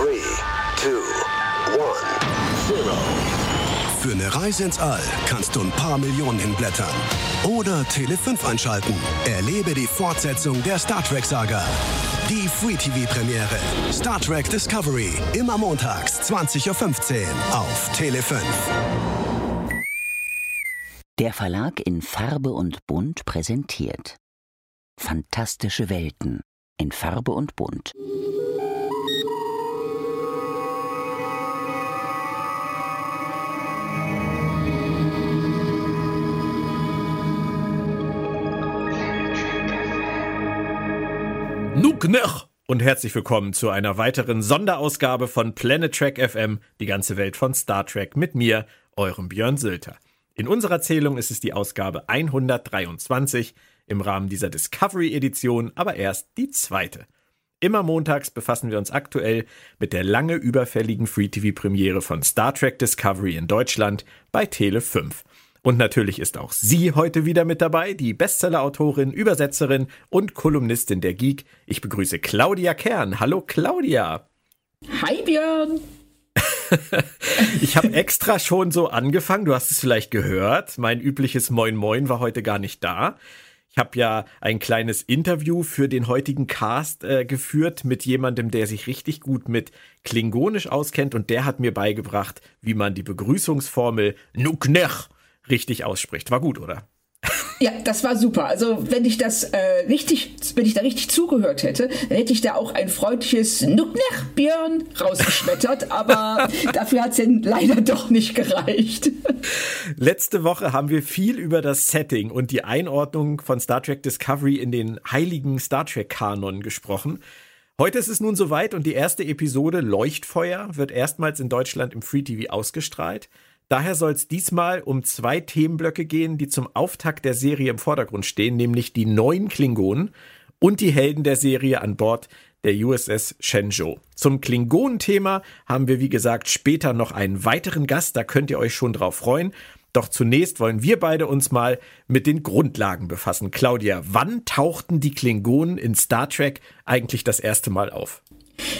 3, 2, 1, 0. Für eine Reise ins All kannst du ein paar Millionen hinblättern. Oder Tele 5 einschalten. Erlebe die Fortsetzung der Star Trek-Saga. Die Free TV-Premiere. Star Trek Discovery. Immer montags, 20.15 Uhr auf Tele 5. Der Verlag in Farbe und Bunt präsentiert Fantastische Welten in Farbe und Bunt. Nuknech und herzlich willkommen zu einer weiteren Sonderausgabe von Planet Trek FM, die ganze Welt von Star Trek mit mir, eurem Björn Sülter. In unserer Zählung ist es die Ausgabe 123 im Rahmen dieser Discovery-Edition, aber erst die zweite. Immer montags befassen wir uns aktuell mit der lange überfälligen Free-TV-Premiere von Star Trek Discovery in Deutschland bei Tele 5. Und natürlich ist auch sie heute wieder mit dabei, die Bestseller-Autorin, Übersetzerin und Kolumnistin der Geek. Ich begrüße Claudia Kern. Hallo Claudia. Hi Björn. ich habe extra schon so angefangen, du hast es vielleicht gehört. Mein übliches Moin Moin war heute gar nicht da. Ich habe ja ein kleines Interview für den heutigen Cast äh, geführt mit jemandem, der sich richtig gut mit Klingonisch auskennt und der hat mir beigebracht, wie man die Begrüßungsformel Nuknech richtig ausspricht. War gut, oder? Ja, das war super. Also wenn ich das äh, richtig, wenn ich da richtig zugehört hätte, dann hätte ich da auch ein freundliches Nucknech Björn rausgeschmettert, aber dafür hat es ja leider doch nicht gereicht. Letzte Woche haben wir viel über das Setting und die Einordnung von Star Trek Discovery in den heiligen Star Trek Kanon gesprochen. Heute ist es nun soweit und die erste Episode Leuchtfeuer wird erstmals in Deutschland im Free TV ausgestrahlt. Daher soll es diesmal um zwei Themenblöcke gehen, die zum Auftakt der Serie im Vordergrund stehen, nämlich die neuen Klingonen und die Helden der Serie an Bord der USS Shenzhou. Zum Klingonen-Thema haben wir, wie gesagt, später noch einen weiteren Gast, da könnt ihr euch schon drauf freuen. Doch zunächst wollen wir beide uns mal mit den Grundlagen befassen. Claudia, wann tauchten die Klingonen in Star Trek eigentlich das erste Mal auf?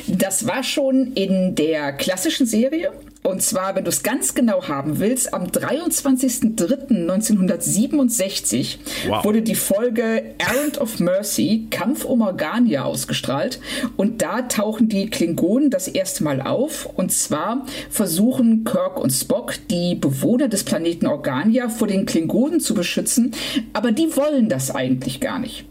Das war schon in der klassischen Serie. Und zwar, wenn du es ganz genau haben willst, am 23.03.1967 wow. wurde die Folge Errand of Mercy, Kampf um Organia, ausgestrahlt. Und da tauchen die Klingonen das erste Mal auf. Und zwar versuchen Kirk und Spock, die Bewohner des Planeten Organia, vor den Klingonen zu beschützen. Aber die wollen das eigentlich gar nicht.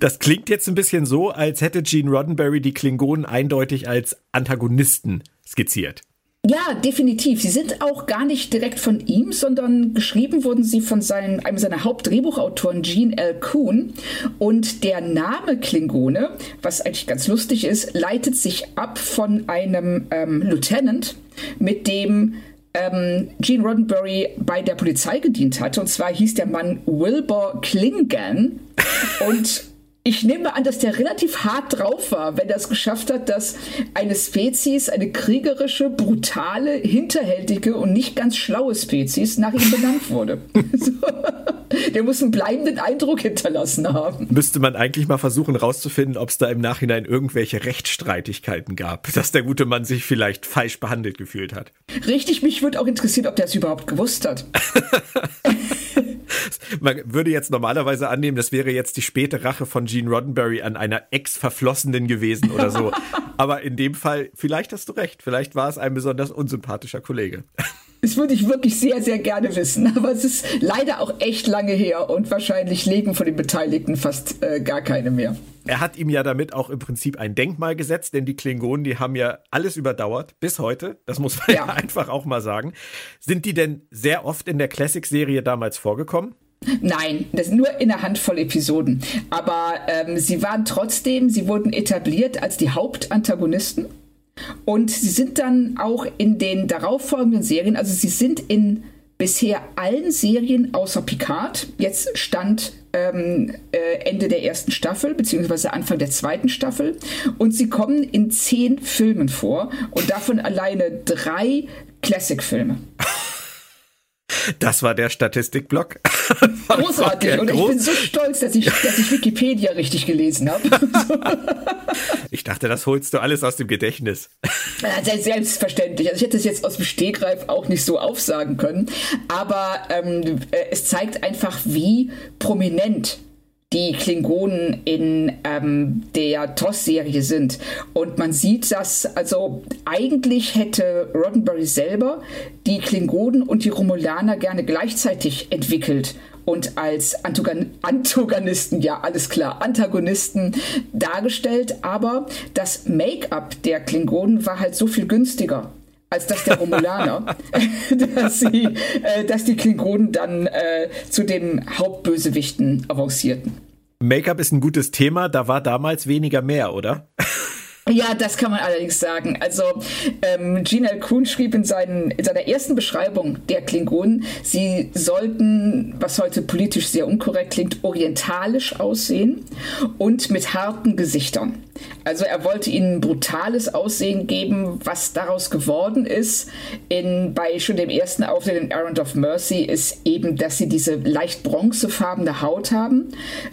Das klingt jetzt ein bisschen so, als hätte Gene Roddenberry die Klingonen eindeutig als Antagonisten skizziert. Ja, definitiv. Sie sind auch gar nicht direkt von ihm, sondern geschrieben wurden sie von seinen, einem seiner Hauptdrehbuchautoren, Gene L. Kuhn. Und der Name Klingone, was eigentlich ganz lustig ist, leitet sich ab von einem ähm, Lieutenant, mit dem ähm, Gene Roddenberry bei der Polizei gedient hatte. Und zwar hieß der Mann Wilbur Klingan. Und ich nehme an, dass der relativ hart drauf war, wenn er es geschafft hat, dass eine Spezies, eine kriegerische, brutale, hinterhältige und nicht ganz schlaue Spezies nach ihm benannt wurde. so. Der muss einen bleibenden Eindruck hinterlassen haben. Müsste man eigentlich mal versuchen rauszufinden, ob es da im Nachhinein irgendwelche Rechtsstreitigkeiten gab, dass der gute Mann sich vielleicht falsch behandelt gefühlt hat. Richtig, mich würde auch interessieren, ob der es überhaupt gewusst hat. Man würde jetzt normalerweise annehmen, das wäre jetzt die späte Rache von Gene Roddenberry an einer Ex-Verflossenen gewesen oder so. Aber in dem Fall, vielleicht hast du recht, vielleicht war es ein besonders unsympathischer Kollege. Das würde ich wirklich sehr, sehr gerne wissen. Aber es ist leider auch echt lange her und wahrscheinlich leben von den Beteiligten fast äh, gar keine mehr. Er hat ihm ja damit auch im Prinzip ein Denkmal gesetzt, denn die Klingonen, die haben ja alles überdauert, bis heute. Das muss man ja, ja einfach auch mal sagen. Sind die denn sehr oft in der Classic-Serie damals vorgekommen? Nein, das sind nur in einer Handvoll Episoden. Aber ähm, sie waren trotzdem, sie wurden etabliert als die Hauptantagonisten. Und sie sind dann auch in den darauffolgenden Serien, also sie sind in bisher allen Serien außer Picard, jetzt stand ähm, äh, Ende der ersten Staffel, beziehungsweise Anfang der zweiten Staffel. Und sie kommen in zehn Filmen vor und davon alleine drei Classic-Filme. Das war der Statistikblock. Großartig. Und ich bin so stolz, dass ich, dass ich Wikipedia richtig gelesen habe. ich dachte, das holst du alles aus dem Gedächtnis. Selbstverständlich. Also ich hätte es jetzt aus dem Stegreif auch nicht so aufsagen können. Aber ähm, äh, es zeigt einfach, wie prominent die Klingonen in ähm, der TOS-Serie sind. Und man sieht das, also eigentlich hätte Roddenberry selber die Klingonen und die Romulaner gerne gleichzeitig entwickelt und als Antagon Antagonisten, ja, alles klar, Antagonisten dargestellt, aber das Make-up der Klingonen war halt so viel günstiger als das der Romulaner, dass, sie, äh, dass die Klingonen dann äh, zu den Hauptbösewichten avancierten. Make-up ist ein gutes Thema, da war damals weniger mehr, oder? Ja, das kann man allerdings sagen. Also ähm, Gene L. Kuhn schrieb in, seinen, in seiner ersten Beschreibung der Klingonen, sie sollten, was heute politisch sehr unkorrekt klingt, orientalisch aussehen und mit harten Gesichtern. Also er wollte ihnen brutales Aussehen geben, was daraus geworden ist. In, bei schon dem ersten Auftritt in Errand of Mercy ist eben, dass sie diese leicht bronzefarbene Haut haben,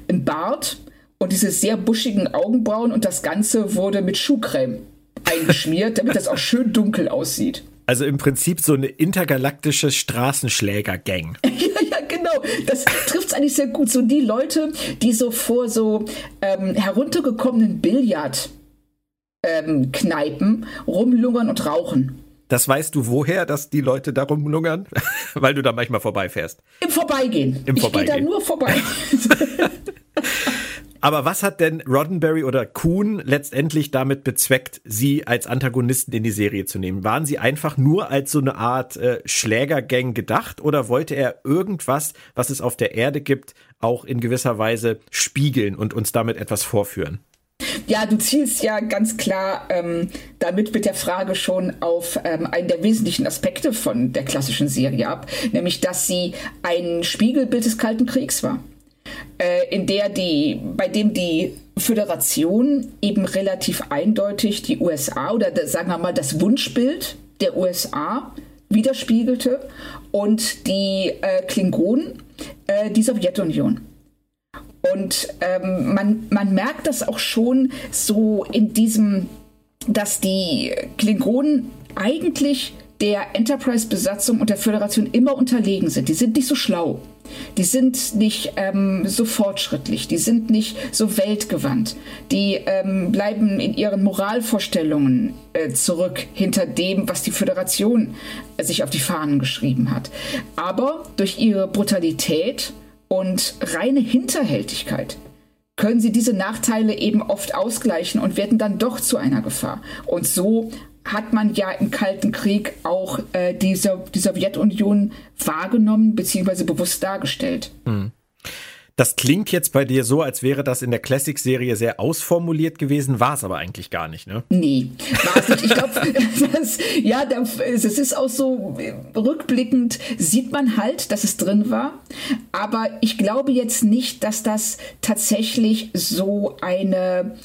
ein Bart, und diese sehr buschigen Augenbrauen und das Ganze wurde mit Schuhcreme eingeschmiert, damit das auch schön dunkel aussieht. Also im Prinzip so eine intergalaktische Straßenschläger-Gang. ja, ja, genau. Das trifft es eigentlich sehr gut. So die Leute, die so vor so ähm, heruntergekommenen Billardkneipen ähm, rumlungern und rauchen. Das weißt du woher, dass die Leute da rumlungern? Weil du da manchmal vorbeifährst. Im Vorbeigehen. Im Vorbeigehen. Ich gehe da nur vorbei. Aber was hat denn Roddenberry oder Kuhn letztendlich damit bezweckt, sie als Antagonisten in die Serie zu nehmen? Waren sie einfach nur als so eine Art äh, Schlägergang gedacht oder wollte er irgendwas, was es auf der Erde gibt, auch in gewisser Weise spiegeln und uns damit etwas vorführen? Ja, du zielst ja ganz klar ähm, damit mit der Frage schon auf ähm, einen der wesentlichen Aspekte von der klassischen Serie ab, nämlich dass sie ein Spiegelbild des Kalten Kriegs war äh, in der die, bei dem die Föderation eben relativ eindeutig die USA oder sagen wir mal das Wunschbild der USA widerspiegelte und die äh, Klingonen äh, die Sowjetunion. Und ähm, man, man merkt das auch schon so in diesem, dass die Klingonen eigentlich der Enterprise-Besatzung und der Föderation immer unterlegen sind. Die sind nicht so schlau. Die sind nicht ähm, so fortschrittlich, die sind nicht so weltgewandt, die ähm, bleiben in ihren Moralvorstellungen äh, zurück hinter dem, was die Föderation äh, sich auf die Fahnen geschrieben hat. Aber durch ihre Brutalität und reine Hinterhältigkeit können sie diese Nachteile eben oft ausgleichen und werden dann doch zu einer Gefahr. Und so hat man ja im Kalten Krieg auch äh, die, die Sowjetunion wahrgenommen bzw. bewusst dargestellt. Hm. Das klingt jetzt bei dir so, als wäre das in der Classic-Serie sehr ausformuliert gewesen, war es aber eigentlich gar nicht, ne? Nee, war es nicht. Ich glaube, ja, es ist auch so rückblickend sieht man halt, dass es drin war. Aber ich glaube jetzt nicht, dass das tatsächlich so eine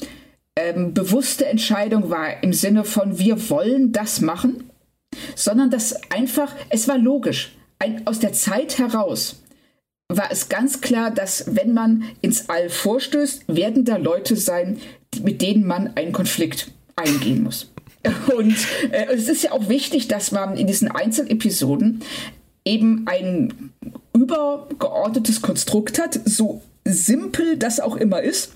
ähm, bewusste Entscheidung war im Sinne von wir wollen das machen, sondern dass einfach, es war logisch, ein, aus der Zeit heraus war es ganz klar, dass wenn man ins All vorstößt, werden da Leute sein, mit denen man einen Konflikt eingehen muss. Und äh, es ist ja auch wichtig, dass man in diesen Einzelepisoden eben ein übergeordnetes Konstrukt hat, so simpel das auch immer ist,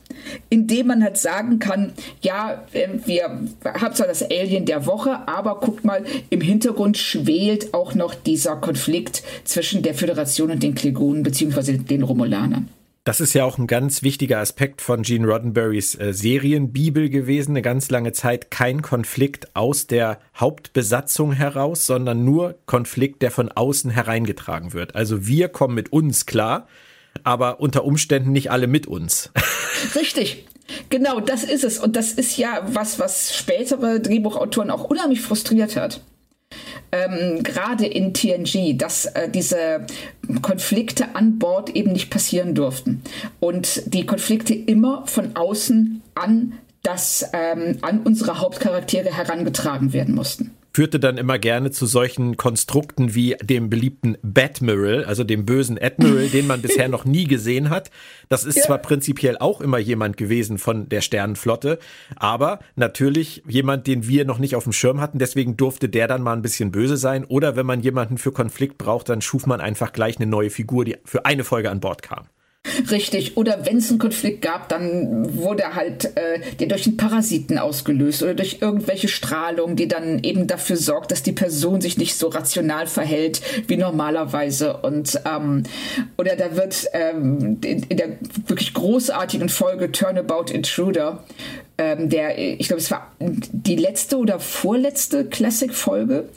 indem man halt sagen kann, ja, ähm, wir haben zwar das Alien der Woche, aber guck mal, im Hintergrund schwelt auch noch dieser Konflikt zwischen der Föderation und den Klingonen bzw. den Romulanern. Das ist ja auch ein ganz wichtiger Aspekt von Gene Roddenberrys äh, Serienbibel gewesen. Eine ganz lange Zeit kein Konflikt aus der Hauptbesatzung heraus, sondern nur Konflikt, der von außen hereingetragen wird. Also wir kommen mit uns klar, aber unter Umständen nicht alle mit uns. Richtig. Genau, das ist es. Und das ist ja was, was spätere Drehbuchautoren auch unheimlich frustriert hat. Ähm, gerade in TNG, dass äh, diese Konflikte an Bord eben nicht passieren durften. Und die Konflikte immer von außen an, das, ähm, an unsere Hauptcharaktere herangetragen werden mussten. Führte dann immer gerne zu solchen Konstrukten wie dem beliebten Batmiral, also dem bösen Admiral, den man bisher noch nie gesehen hat. Das ist ja. zwar prinzipiell auch immer jemand gewesen von der Sternenflotte, aber natürlich jemand, den wir noch nicht auf dem Schirm hatten. Deswegen durfte der dann mal ein bisschen böse sein. Oder wenn man jemanden für Konflikt braucht, dann schuf man einfach gleich eine neue Figur, die für eine Folge an Bord kam. Richtig. Oder wenn es einen Konflikt gab, dann wurde halt äh, durch einen Parasiten ausgelöst oder durch irgendwelche Strahlung, die dann eben dafür sorgt, dass die Person sich nicht so rational verhält wie normalerweise. Und ähm, oder da wird ähm, in, in der wirklich großartigen Folge Turnabout Intruder ähm, der, ich glaube, es war die letzte oder vorletzte Classic-Folge,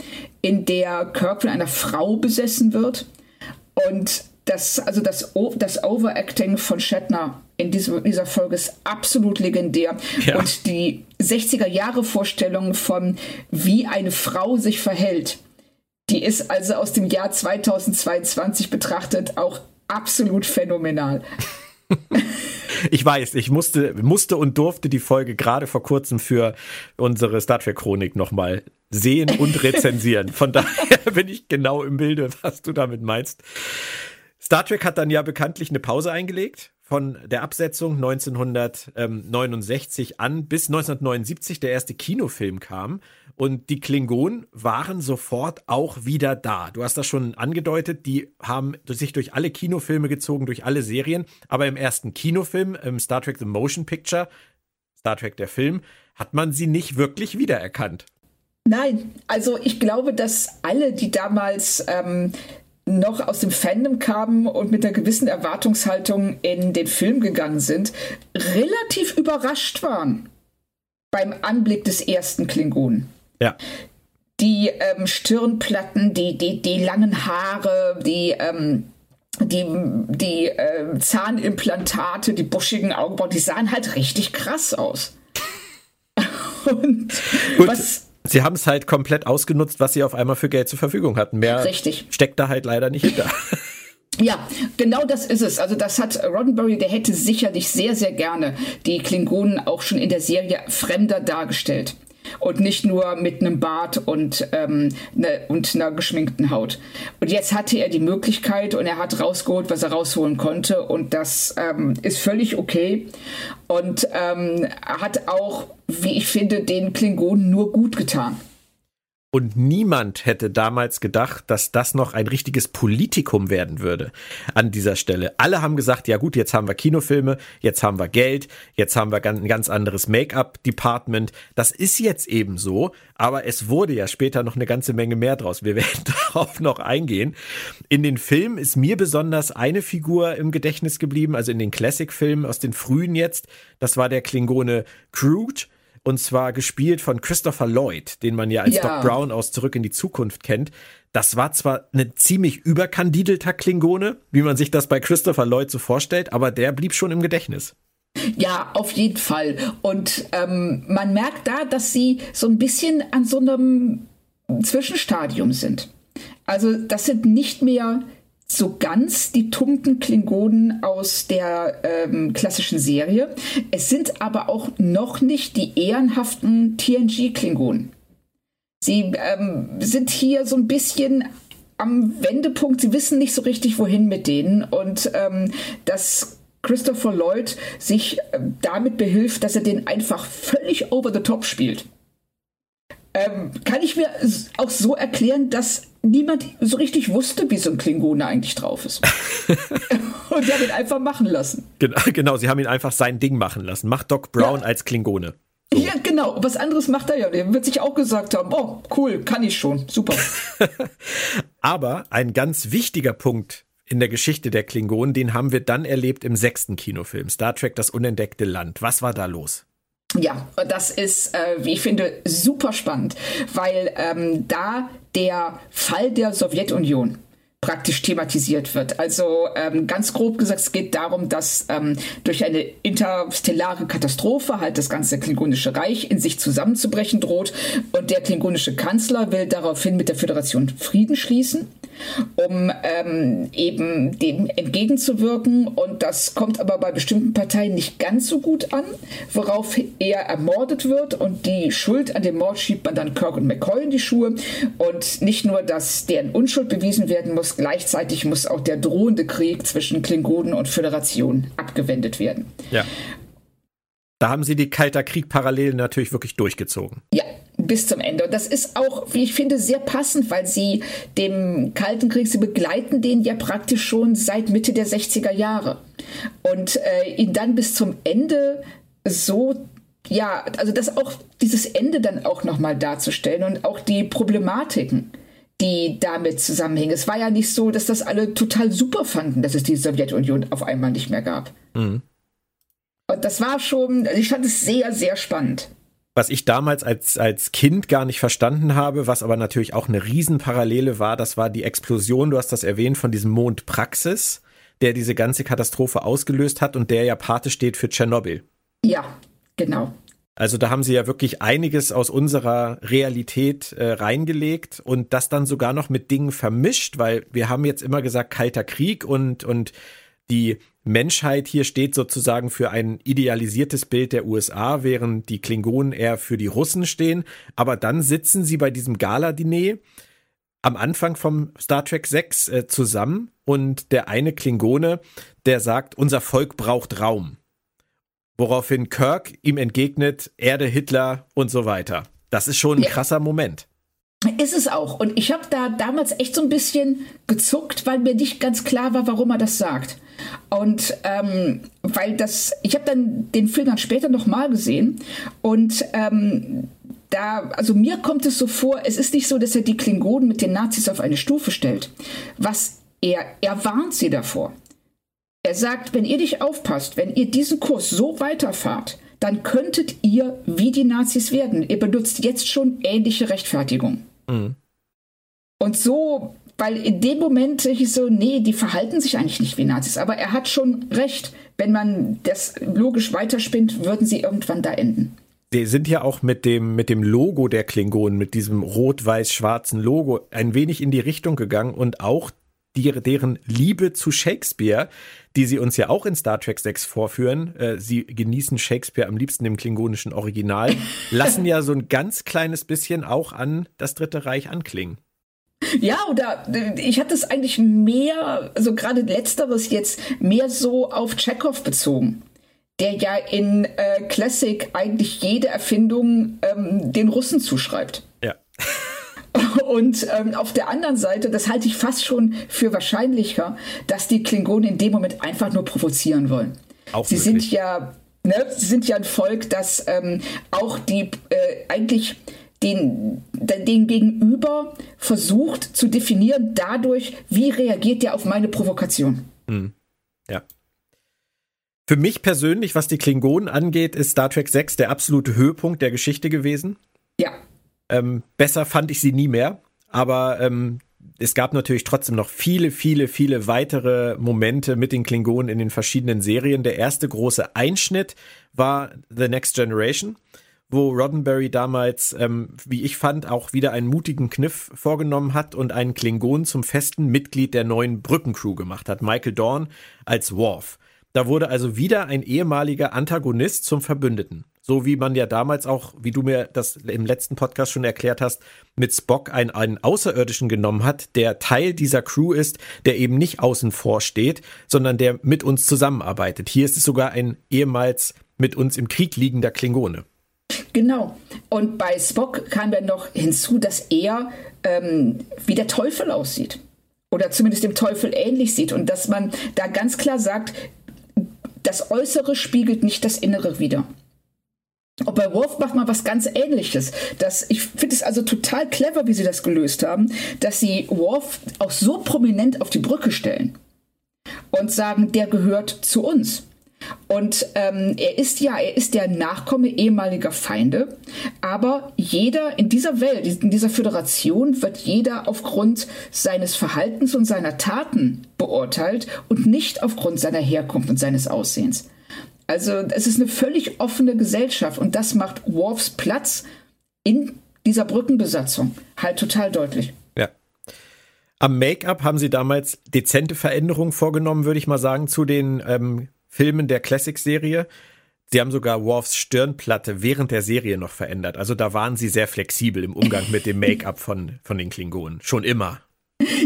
in der Kirk von einer Frau besessen wird. Und das, also das, das Overacting von Shatner in diesem, dieser Folge ist absolut legendär. Ja. Und die 60er-Jahre-Vorstellung von, wie eine Frau sich verhält, die ist also aus dem Jahr 2022 betrachtet auch absolut phänomenal. Ich weiß, ich musste, musste und durfte die Folge gerade vor kurzem für unsere Star Trek Chronik nochmal sehen und rezensieren. Von daher bin ich genau im Bilde, was du damit meinst. Star Trek hat dann ja bekanntlich eine Pause eingelegt von der Absetzung 1969 an bis 1979 der erste Kinofilm kam und die Klingonen waren sofort auch wieder da. Du hast das schon angedeutet, die haben sich durch alle Kinofilme gezogen, durch alle Serien, aber im ersten Kinofilm, im Star Trek The Motion Picture, Star Trek der Film, hat man sie nicht wirklich wiedererkannt. Nein, also ich glaube, dass alle, die damals ähm, noch aus dem Fandom kamen und mit einer gewissen Erwartungshaltung in den Film gegangen sind, relativ überrascht waren beim Anblick des ersten Klingonen. Ja. Die ähm, Stirnplatten, die, die, die langen Haare, die, ähm, die, die äh, Zahnimplantate, die buschigen Augenbrauen, die sahen halt richtig krass aus. und Gut. was Sie haben es halt komplett ausgenutzt, was sie auf einmal für Geld zur Verfügung hatten. Mehr Richtig. steckt da halt leider nicht hinter. Ja, genau das ist es. Also das hat Roddenberry, der hätte sicherlich sehr, sehr gerne die Klingonen auch schon in der Serie fremder dargestellt und nicht nur mit einem Bart und, ähm, ne, und einer geschminkten Haut. Und jetzt hatte er die Möglichkeit und er hat rausgeholt, was er rausholen konnte und das ähm, ist völlig okay und ähm, hat auch, wie ich finde, den Klingonen nur gut getan. Und niemand hätte damals gedacht, dass das noch ein richtiges Politikum werden würde an dieser Stelle. Alle haben gesagt, ja gut, jetzt haben wir Kinofilme, jetzt haben wir Geld, jetzt haben wir ein ganz anderes Make-up-Department. Das ist jetzt eben so, aber es wurde ja später noch eine ganze Menge mehr draus. Wir werden darauf noch eingehen. In den Filmen ist mir besonders eine Figur im Gedächtnis geblieben, also in den Classic-Filmen aus den frühen jetzt. Das war der Klingone Crude und zwar gespielt von Christopher Lloyd, den man ja als ja. Doc Brown aus Zurück in die Zukunft kennt. Das war zwar eine ziemlich überkandidelter Klingone, wie man sich das bei Christopher Lloyd so vorstellt, aber der blieb schon im Gedächtnis. Ja, auf jeden Fall. Und ähm, man merkt da, dass sie so ein bisschen an so einem Zwischenstadium sind. Also das sind nicht mehr so ganz die tumpen Klingonen aus der ähm, klassischen Serie. Es sind aber auch noch nicht die ehrenhaften TNG-Klingonen. Sie ähm, sind hier so ein bisschen am Wendepunkt. Sie wissen nicht so richtig, wohin mit denen. Und ähm, dass Christopher Lloyd sich äh, damit behilft, dass er den einfach völlig over the top spielt. Ähm, kann ich mir auch so erklären, dass niemand so richtig wusste, wie so ein Klingone eigentlich drauf ist. und die haben ihn einfach machen lassen. Genau, genau, sie haben ihn einfach sein Ding machen lassen. Macht Doc Brown ja. als Klingone. So. Ja, genau. Was anderes macht er ja. Der wird sich auch gesagt haben, oh, cool, kann ich schon. Super. Aber ein ganz wichtiger Punkt in der Geschichte der Klingonen, den haben wir dann erlebt im sechsten Kinofilm, Star Trek Das unentdeckte Land. Was war da los? Ja, das ist, äh, wie ich finde, super spannend, weil ähm, da der Fall der Sowjetunion praktisch thematisiert wird. Also ähm, ganz grob gesagt, es geht darum, dass ähm, durch eine interstellare Katastrophe halt das ganze Klingonische Reich in sich zusammenzubrechen droht und der klingonische Kanzler will daraufhin mit der Föderation Frieden schließen. Um ähm, eben dem entgegenzuwirken. Und das kommt aber bei bestimmten Parteien nicht ganz so gut an, worauf er ermordet wird. Und die Schuld an dem Mord schiebt man dann Kirk und McCoy in die Schuhe. Und nicht nur, dass deren Unschuld bewiesen werden muss, gleichzeitig muss auch der drohende Krieg zwischen Klingonen und Föderation abgewendet werden. Ja. Da haben sie die Kalter Krieg-Parallelen natürlich wirklich durchgezogen. Ja, bis zum Ende. Und das ist auch, wie ich finde, sehr passend, weil sie dem Kalten Krieg, sie begleiten den ja praktisch schon seit Mitte der 60er Jahre. Und äh, ihn dann bis zum Ende so ja, also das auch dieses Ende dann auch nochmal darzustellen und auch die Problematiken, die damit zusammenhängen. Es war ja nicht so, dass das alle total super fanden, dass es die Sowjetunion auf einmal nicht mehr gab. Mhm. Und das war schon, also ich fand es sehr, sehr spannend. Was ich damals als, als Kind gar nicht verstanden habe, was aber natürlich auch eine Riesenparallele war, das war die Explosion, du hast das erwähnt, von diesem Mond Praxis, der diese ganze Katastrophe ausgelöst hat und der ja Pate steht für Tschernobyl. Ja, genau. Also da haben sie ja wirklich einiges aus unserer Realität äh, reingelegt und das dann sogar noch mit Dingen vermischt, weil wir haben jetzt immer gesagt Kalter Krieg und und die Menschheit hier steht sozusagen für ein idealisiertes Bild der USA, während die Klingonen eher für die Russen stehen. Aber dann sitzen sie bei diesem Gala-Diner am Anfang vom Star Trek 6 äh, zusammen und der eine Klingone, der sagt, unser Volk braucht Raum. Woraufhin Kirk ihm entgegnet, Erde, Hitler und so weiter. Das ist schon ein krasser Moment. Ist es auch. Und ich habe da damals echt so ein bisschen gezuckt, weil mir nicht ganz klar war, warum er das sagt. Und ähm, weil das, ich habe dann den Film dann später nochmal gesehen und ähm, da, also mir kommt es so vor, es ist nicht so, dass er die Klingonen mit den Nazis auf eine Stufe stellt. Was er, er warnt sie davor. Er sagt, wenn ihr nicht aufpasst, wenn ihr diesen Kurs so weiterfahrt, dann könntet ihr wie die Nazis werden. Ihr benutzt jetzt schon ähnliche Rechtfertigung. Mhm. Und so weil in dem Moment ich so, nee, die verhalten sich eigentlich nicht wie Nazis. Aber er hat schon recht. Wenn man das logisch weiterspinnt, würden sie irgendwann da enden. Sie sind ja auch mit dem, mit dem Logo der Klingonen, mit diesem rot-weiß-schwarzen Logo, ein wenig in die Richtung gegangen und auch die, deren Liebe zu Shakespeare, die sie uns ja auch in Star Trek 6 vorführen, äh, sie genießen Shakespeare am liebsten im klingonischen Original, lassen ja so ein ganz kleines bisschen auch an das Dritte Reich anklingen. Ja, oder ich hatte es eigentlich mehr, also gerade letzteres jetzt, mehr so auf Chekhov bezogen, der ja in äh, Classic eigentlich jede Erfindung ähm, den Russen zuschreibt. Und ähm, auf der anderen Seite, das halte ich fast schon für wahrscheinlicher, dass die Klingonen in dem Moment einfach nur provozieren wollen. Auch sie sind ja, ne, sie sind ja ein Volk, das ähm, auch die äh, eigentlich den, den Gegenüber versucht zu definieren dadurch, wie reagiert der auf meine Provokation. Hm. Ja. Für mich persönlich, was die Klingonen angeht, ist Star Trek 6 der absolute Höhepunkt der Geschichte gewesen. Ja. Ähm, besser fand ich sie nie mehr, aber ähm, es gab natürlich trotzdem noch viele, viele, viele weitere Momente mit den Klingonen in den verschiedenen Serien. Der erste große Einschnitt war The Next Generation wo Roddenberry damals, ähm, wie ich fand, auch wieder einen mutigen Kniff vorgenommen hat und einen Klingon zum festen Mitglied der neuen Brückencrew gemacht hat, Michael Dorn als Worf. Da wurde also wieder ein ehemaliger Antagonist zum Verbündeten. So wie man ja damals auch, wie du mir das im letzten Podcast schon erklärt hast, mit Spock einen, einen Außerirdischen genommen hat, der Teil dieser Crew ist, der eben nicht außen vor steht, sondern der mit uns zusammenarbeitet. Hier ist es sogar ein ehemals mit uns im Krieg liegender Klingone. Genau. Und bei Spock kam dann noch hinzu, dass er ähm, wie der Teufel aussieht. Oder zumindest dem Teufel ähnlich sieht. Und dass man da ganz klar sagt, das Äußere spiegelt nicht das Innere wider. Und bei Worf macht man was ganz Ähnliches. Das, ich finde es also total clever, wie sie das gelöst haben, dass sie Worf auch so prominent auf die Brücke stellen und sagen, der gehört zu uns. Und ähm, er ist ja, er ist der Nachkomme ehemaliger Feinde, aber jeder in dieser Welt, in dieser Föderation wird jeder aufgrund seines Verhaltens und seiner Taten beurteilt und nicht aufgrund seiner Herkunft und seines Aussehens. Also es ist eine völlig offene Gesellschaft und das macht Worfs Platz in dieser Brückenbesatzung halt total deutlich. Am Make-up haben sie damals dezente Veränderungen vorgenommen, würde ich mal sagen, zu den ähm, Filmen der Classic-Serie. Sie haben sogar Worfs Stirnplatte während der Serie noch verändert. Also da waren sie sehr flexibel im Umgang mit dem Make-up von, von den Klingonen. Schon immer.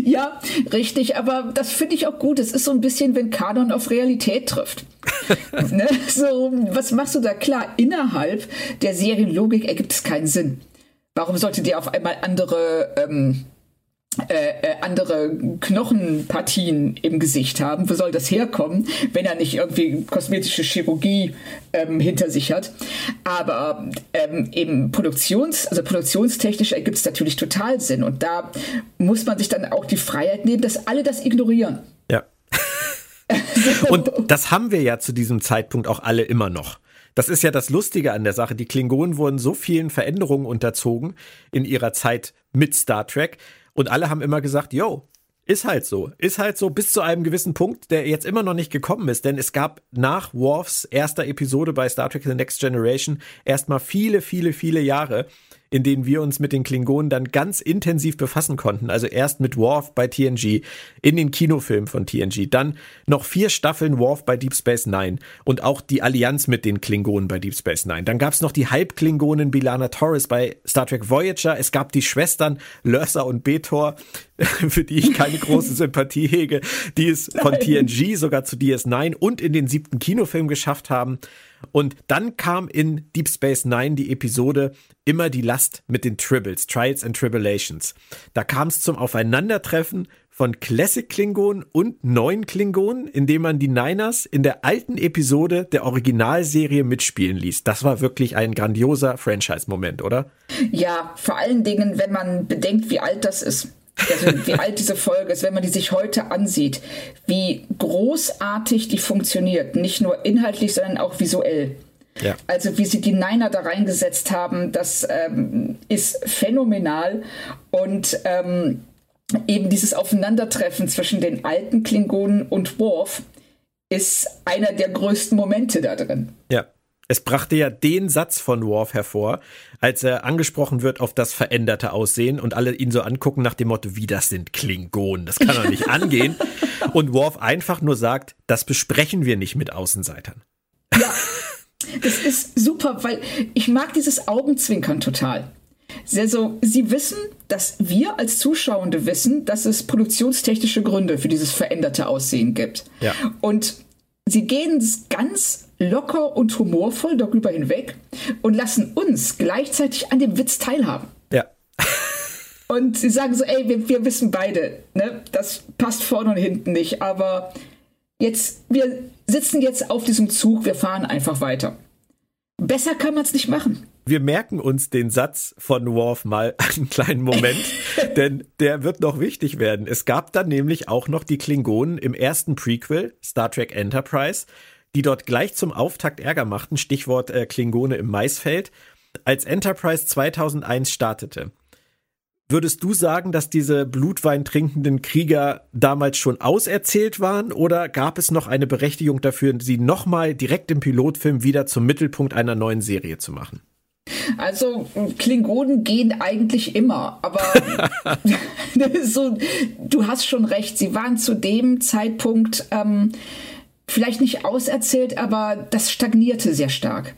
Ja, richtig, aber das finde ich auch gut. Es ist so ein bisschen, wenn Kanon auf Realität trifft. ne? So, was machst du da? Klar, innerhalb der Serienlogik ergibt es keinen Sinn. Warum sollte der auf einmal andere ähm, äh, äh, andere Knochenpartien im Gesicht haben. Wo soll das herkommen, wenn er nicht irgendwie kosmetische Chirurgie ähm, hinter sich hat? Aber ähm, eben Produktions, also produktionstechnisch ergibt es natürlich total Sinn. Und da muss man sich dann auch die Freiheit nehmen, dass alle das ignorieren. Ja. Und das haben wir ja zu diesem Zeitpunkt auch alle immer noch. Das ist ja das Lustige an der Sache. Die Klingonen wurden so vielen Veränderungen unterzogen in ihrer Zeit mit Star Trek, und alle haben immer gesagt, yo, ist halt so. Ist halt so bis zu einem gewissen Punkt, der jetzt immer noch nicht gekommen ist, denn es gab nach Worfs erster Episode bei Star Trek The Next Generation erstmal viele, viele, viele Jahre, in denen wir uns mit den Klingonen dann ganz intensiv befassen konnten. Also erst mit Worf bei TNG, in den Kinofilmen von TNG, dann noch vier Staffeln Worf bei Deep Space Nine und auch die Allianz mit den Klingonen bei Deep Space Nine. Dann gab es noch die Halbklingonen Bilana Torres bei Star Trek Voyager. Es gab die Schwestern Lursa und Betor, für die ich keine große Sympathie hege, die es von TNG sogar zu DS9 und in den siebten Kinofilm geschafft haben. Und dann kam in Deep Space Nine die Episode immer die Last mit den Tribbles, Trials and Tribulations. Da kam es zum Aufeinandertreffen von Classic Klingonen und neuen Klingonen, indem man die Niners in der alten Episode der Originalserie mitspielen ließ. Das war wirklich ein grandioser Franchise-Moment, oder? Ja, vor allen Dingen, wenn man bedenkt, wie alt das ist. Also wie alt diese Folge ist, wenn man die sich heute ansieht, wie großartig die funktioniert, nicht nur inhaltlich, sondern auch visuell. Ja. Also wie sie die Niner da reingesetzt haben, das ähm, ist phänomenal und ähm, eben dieses Aufeinandertreffen zwischen den alten Klingonen und Worf ist einer der größten Momente da drin. Ja. Es brachte ja den Satz von Worf hervor, als er angesprochen wird auf das veränderte Aussehen und alle ihn so angucken nach dem Motto, wie das sind Klingonen, das kann doch nicht angehen. Und Worf einfach nur sagt, das besprechen wir nicht mit Außenseitern. Ja, das ist super, weil ich mag dieses Augenzwinkern total. Also, sie wissen, dass wir als Zuschauende wissen, dass es produktionstechnische Gründe für dieses veränderte Aussehen gibt. Ja. Und sie gehen ganz locker und humorvoll darüber hinweg und lassen uns gleichzeitig an dem Witz teilhaben. Ja. Und sie sagen so, ey, wir, wir wissen beide, ne, das passt vorne und hinten nicht, aber jetzt, wir sitzen jetzt auf diesem Zug, wir fahren einfach weiter. Besser kann man es nicht machen. Wir merken uns den Satz von Worf mal einen kleinen Moment, denn der wird noch wichtig werden. Es gab dann nämlich auch noch die Klingonen im ersten Prequel, Star Trek Enterprise, die dort gleich zum Auftakt Ärger machten, Stichwort äh, Klingone im Maisfeld, als Enterprise 2001 startete. Würdest du sagen, dass diese Blutwein trinkenden Krieger damals schon auserzählt waren oder gab es noch eine Berechtigung dafür, sie nochmal direkt im Pilotfilm wieder zum Mittelpunkt einer neuen Serie zu machen? Also Klingonen gehen eigentlich immer, aber so, du hast schon recht, sie waren zu dem Zeitpunkt ähm, vielleicht nicht auserzählt, aber das stagnierte sehr stark.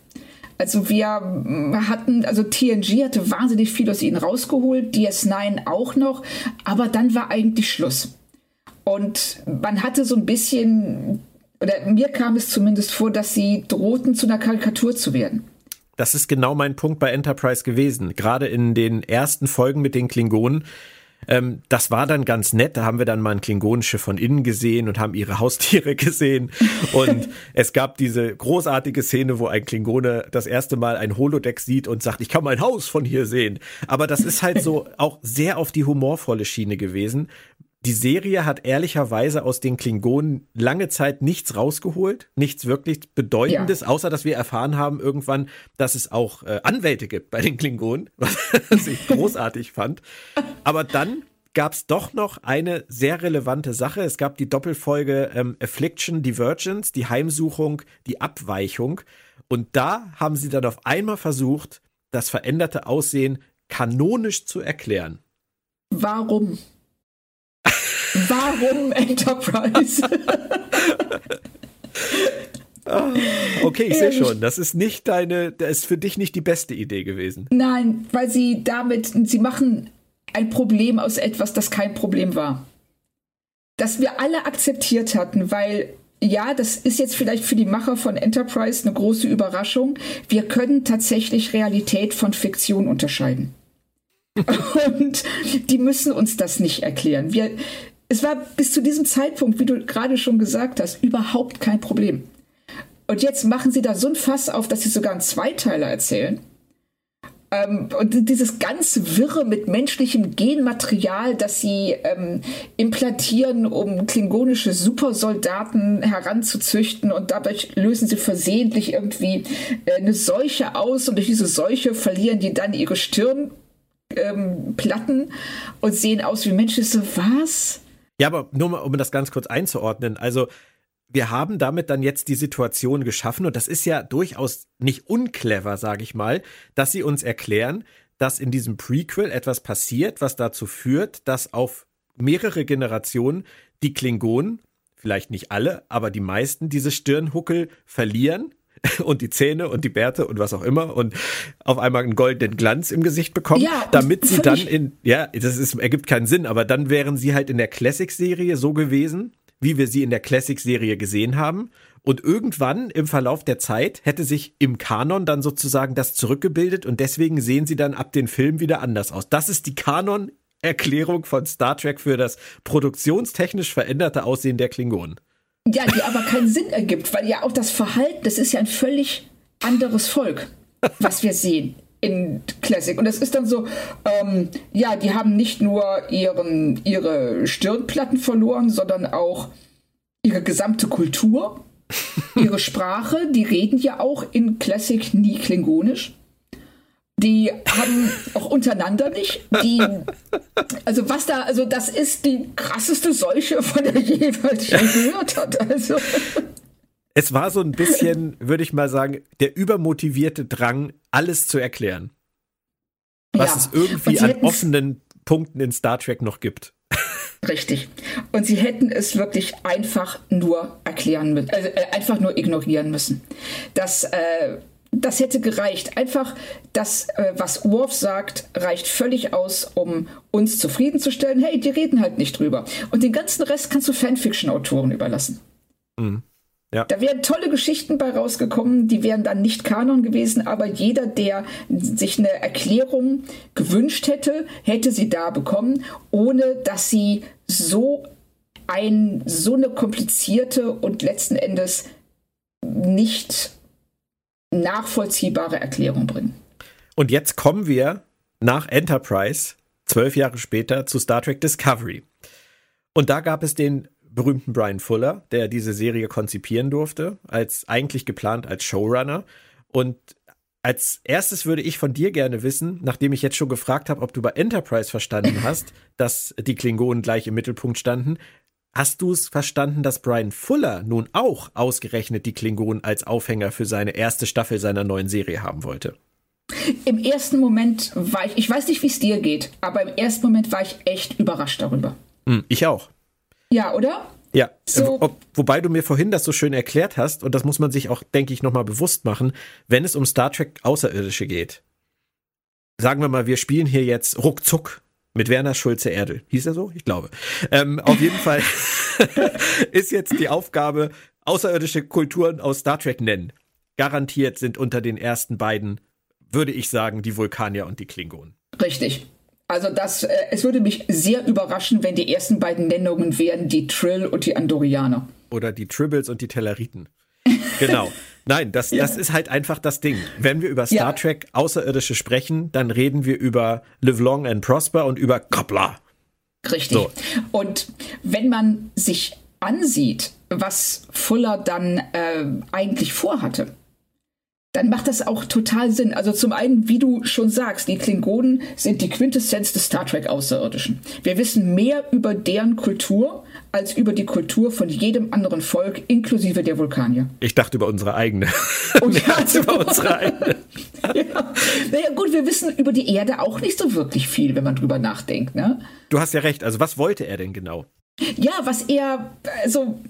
Also wir hatten, also TNG hatte wahnsinnig viel aus ihnen rausgeholt, DS9 auch noch, aber dann war eigentlich Schluss. Und man hatte so ein bisschen, oder mir kam es zumindest vor, dass sie drohten, zu einer Karikatur zu werden. Das ist genau mein Punkt bei Enterprise gewesen. Gerade in den ersten Folgen mit den Klingonen ähm, das war dann ganz nett. Da haben wir dann mal ein Klingonenschiff von innen gesehen und haben ihre Haustiere gesehen. Und es gab diese großartige Szene, wo ein Klingone das erste Mal ein Holodeck sieht und sagt, ich kann mein Haus von hier sehen. Aber das ist halt so auch sehr auf die humorvolle Schiene gewesen. Die Serie hat ehrlicherweise aus den Klingonen lange Zeit nichts rausgeholt, nichts wirklich Bedeutendes, ja. außer dass wir erfahren haben irgendwann, dass es auch äh, Anwälte gibt bei den Klingonen, was ich großartig fand. Aber dann gab es doch noch eine sehr relevante Sache. Es gab die Doppelfolge ähm, Affliction, Divergence, die Heimsuchung, die Abweichung. Und da haben sie dann auf einmal versucht, das veränderte Aussehen kanonisch zu erklären. Warum? Warum Enterprise? Ah, okay, ich sehe schon. Das ist nicht deine, das ist für dich nicht die beste Idee gewesen. Nein, weil sie damit, sie machen ein Problem aus etwas, das kein Problem war. Das wir alle akzeptiert hatten, weil ja, das ist jetzt vielleicht für die Macher von Enterprise eine große Überraschung. Wir können tatsächlich Realität von Fiktion unterscheiden. Und die müssen uns das nicht erklären. Wir, es war bis zu diesem Zeitpunkt, wie du gerade schon gesagt hast, überhaupt kein Problem. Und jetzt machen sie da so ein Fass auf, dass sie sogar einen Zweiteiler erzählen. Ähm, und dieses ganze Wirre mit menschlichem Genmaterial, das sie ähm, implantieren, um klingonische Supersoldaten heranzuzüchten und dadurch lösen sie versehentlich irgendwie äh, eine Seuche aus und durch diese Seuche verlieren die dann ihre Stirnplatten ähm, und sehen aus wie Menschen. So, was? Ja, aber nur mal, um das ganz kurz einzuordnen. Also, wir haben damit dann jetzt die Situation geschaffen und das ist ja durchaus nicht unclever, sage ich mal, dass sie uns erklären, dass in diesem Prequel etwas passiert, was dazu führt, dass auf mehrere Generationen die Klingonen, vielleicht nicht alle, aber die meisten, diese Stirnhuckel verlieren und die Zähne und die Bärte und was auch immer und auf einmal einen goldenen Glanz im Gesicht bekommen, ja, damit sie dann in, ja, das ist, ergibt keinen Sinn, aber dann wären sie halt in der Classic-Serie so gewesen, wie wir sie in der Classic-Serie gesehen haben. Und irgendwann im Verlauf der Zeit hätte sich im Kanon dann sozusagen das zurückgebildet und deswegen sehen sie dann ab den Filmen wieder anders aus. Das ist die Kanon-Erklärung von Star Trek für das produktionstechnisch veränderte Aussehen der Klingonen. Ja, die aber keinen Sinn ergibt, weil ja auch das Verhalten, das ist ja ein völlig anderes Volk, was wir sehen in Classic. Und das ist dann so, ähm, ja, die haben nicht nur ihren, ihre Stirnplatten verloren, sondern auch ihre gesamte Kultur, ihre Sprache. Die reden ja auch in Classic nie klingonisch. Die haben auch untereinander nicht. Die, also was da, also das ist die krasseste Seuche, von der jemals gehört hat. Also. Es war so ein bisschen, würde ich mal sagen, der übermotivierte Drang, alles zu erklären. Was ja. es irgendwie an offenen Punkten in Star Trek noch gibt. Richtig. Und sie hätten es wirklich einfach nur erklären müssen, also, äh, einfach nur ignorieren müssen. Das, äh, das hätte gereicht. Einfach das, äh, was Worf sagt, reicht völlig aus, um uns zufriedenzustellen. Hey, die reden halt nicht drüber. Und den ganzen Rest kannst du Fanfiction-Autoren überlassen. Mhm. Ja. Da wären tolle Geschichten bei rausgekommen, die wären dann nicht Kanon gewesen, aber jeder, der sich eine Erklärung gewünscht hätte, hätte sie da bekommen, ohne dass sie so ein so eine komplizierte und letzten Endes nicht nachvollziehbare Erklärung bringen. Und jetzt kommen wir nach Enterprise zwölf Jahre später zu Star Trek Discovery. Und da gab es den berühmten Brian Fuller, der diese Serie konzipieren durfte, als eigentlich geplant als Showrunner. Und als erstes würde ich von dir gerne wissen, nachdem ich jetzt schon gefragt habe, ob du bei Enterprise verstanden hast, dass die Klingonen gleich im Mittelpunkt standen. Hast du es verstanden, dass Brian Fuller nun auch ausgerechnet die Klingonen als Aufhänger für seine erste Staffel seiner neuen Serie haben wollte? Im ersten Moment war ich, ich weiß nicht, wie es dir geht, aber im ersten Moment war ich echt überrascht darüber. Hm, ich auch. Ja, oder? Ja, so. Wo, wobei du mir vorhin das so schön erklärt hast, und das muss man sich auch, denke ich, nochmal bewusst machen, wenn es um Star Trek Außerirdische geht. Sagen wir mal, wir spielen hier jetzt ruckzuck mit Werner Schulze Erdel. Hieß er so? Ich glaube. Ähm, auf jeden Fall ist jetzt die Aufgabe, außerirdische Kulturen aus Star Trek nennen. Garantiert sind unter den ersten beiden, würde ich sagen, die Vulkanier und die Klingonen. Richtig. Also das, äh, es würde mich sehr überraschen, wenn die ersten beiden Nennungen wären die Trill und die Andorianer. Oder die Tribbles und die Telleriten. Genau. Nein, das, ja. das ist halt einfach das Ding. Wenn wir über Star ja. Trek Außerirdische sprechen, dann reden wir über Live Long and Prosper und über Koppler. Richtig. So. Und wenn man sich ansieht, was Fuller dann äh, eigentlich vorhatte, dann macht das auch total Sinn. Also zum einen, wie du schon sagst, die Klingonen sind die Quintessenz des Star Trek Außerirdischen. Wir wissen mehr über deren Kultur als über die Kultur von jedem anderen Volk, inklusive der Vulkanier. Ich dachte über unsere eigene. Und ja, als über unsere eigene. ja. Naja gut, wir wissen über die Erde auch nicht so wirklich viel, wenn man drüber nachdenkt. Ne? Du hast ja recht. Also was wollte er denn genau? Ja, was er, also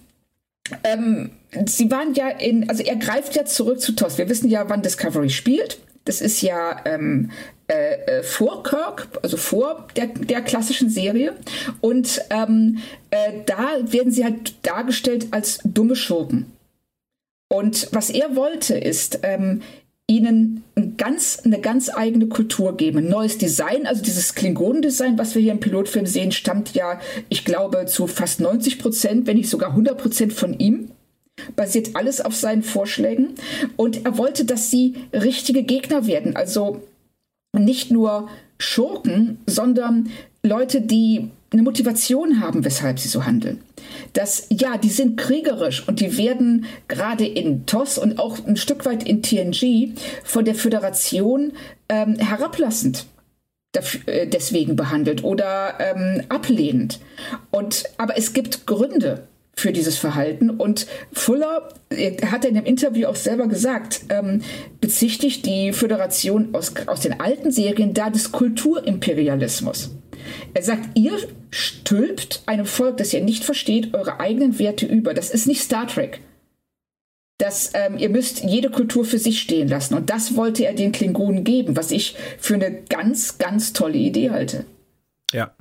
ähm, sie waren ja in, also er greift ja zurück zu TOS. Wir wissen ja, wann Discovery spielt. Das ist ja ähm, äh, äh, vor Kirk, also vor der, der klassischen Serie. Und ähm, äh, da werden sie halt dargestellt als dumme Schurken. Und was er wollte, ist, ähm, ihnen ein ganz, eine ganz eigene Kultur geben, ein neues Design. Also dieses Klingonendesign, was wir hier im Pilotfilm sehen, stammt ja, ich glaube, zu fast 90 Prozent, wenn nicht sogar 100 Prozent von ihm. Basiert alles auf seinen Vorschlägen. Und er wollte, dass sie richtige Gegner werden. Also nicht nur Schurken, sondern Leute, die eine Motivation haben, weshalb sie so handeln. Das, ja, die sind kriegerisch und die werden gerade in TOS und auch ein Stück weit in TNG von der Föderation ähm, herablassend äh, deswegen behandelt oder ähm, ablehnend. Und, aber es gibt Gründe für dieses Verhalten. Und Fuller hat in dem Interview auch selber gesagt, ähm, bezichtigt die Föderation aus, aus den alten Serien da des Kulturimperialismus. Er sagt, ihr stülpt einem Volk, das ihr nicht versteht, eure eigenen Werte über. Das ist nicht Star Trek. Das, ähm, ihr müsst jede Kultur für sich stehen lassen. Und das wollte er den Klingonen geben, was ich für eine ganz, ganz tolle Idee halte. Ja,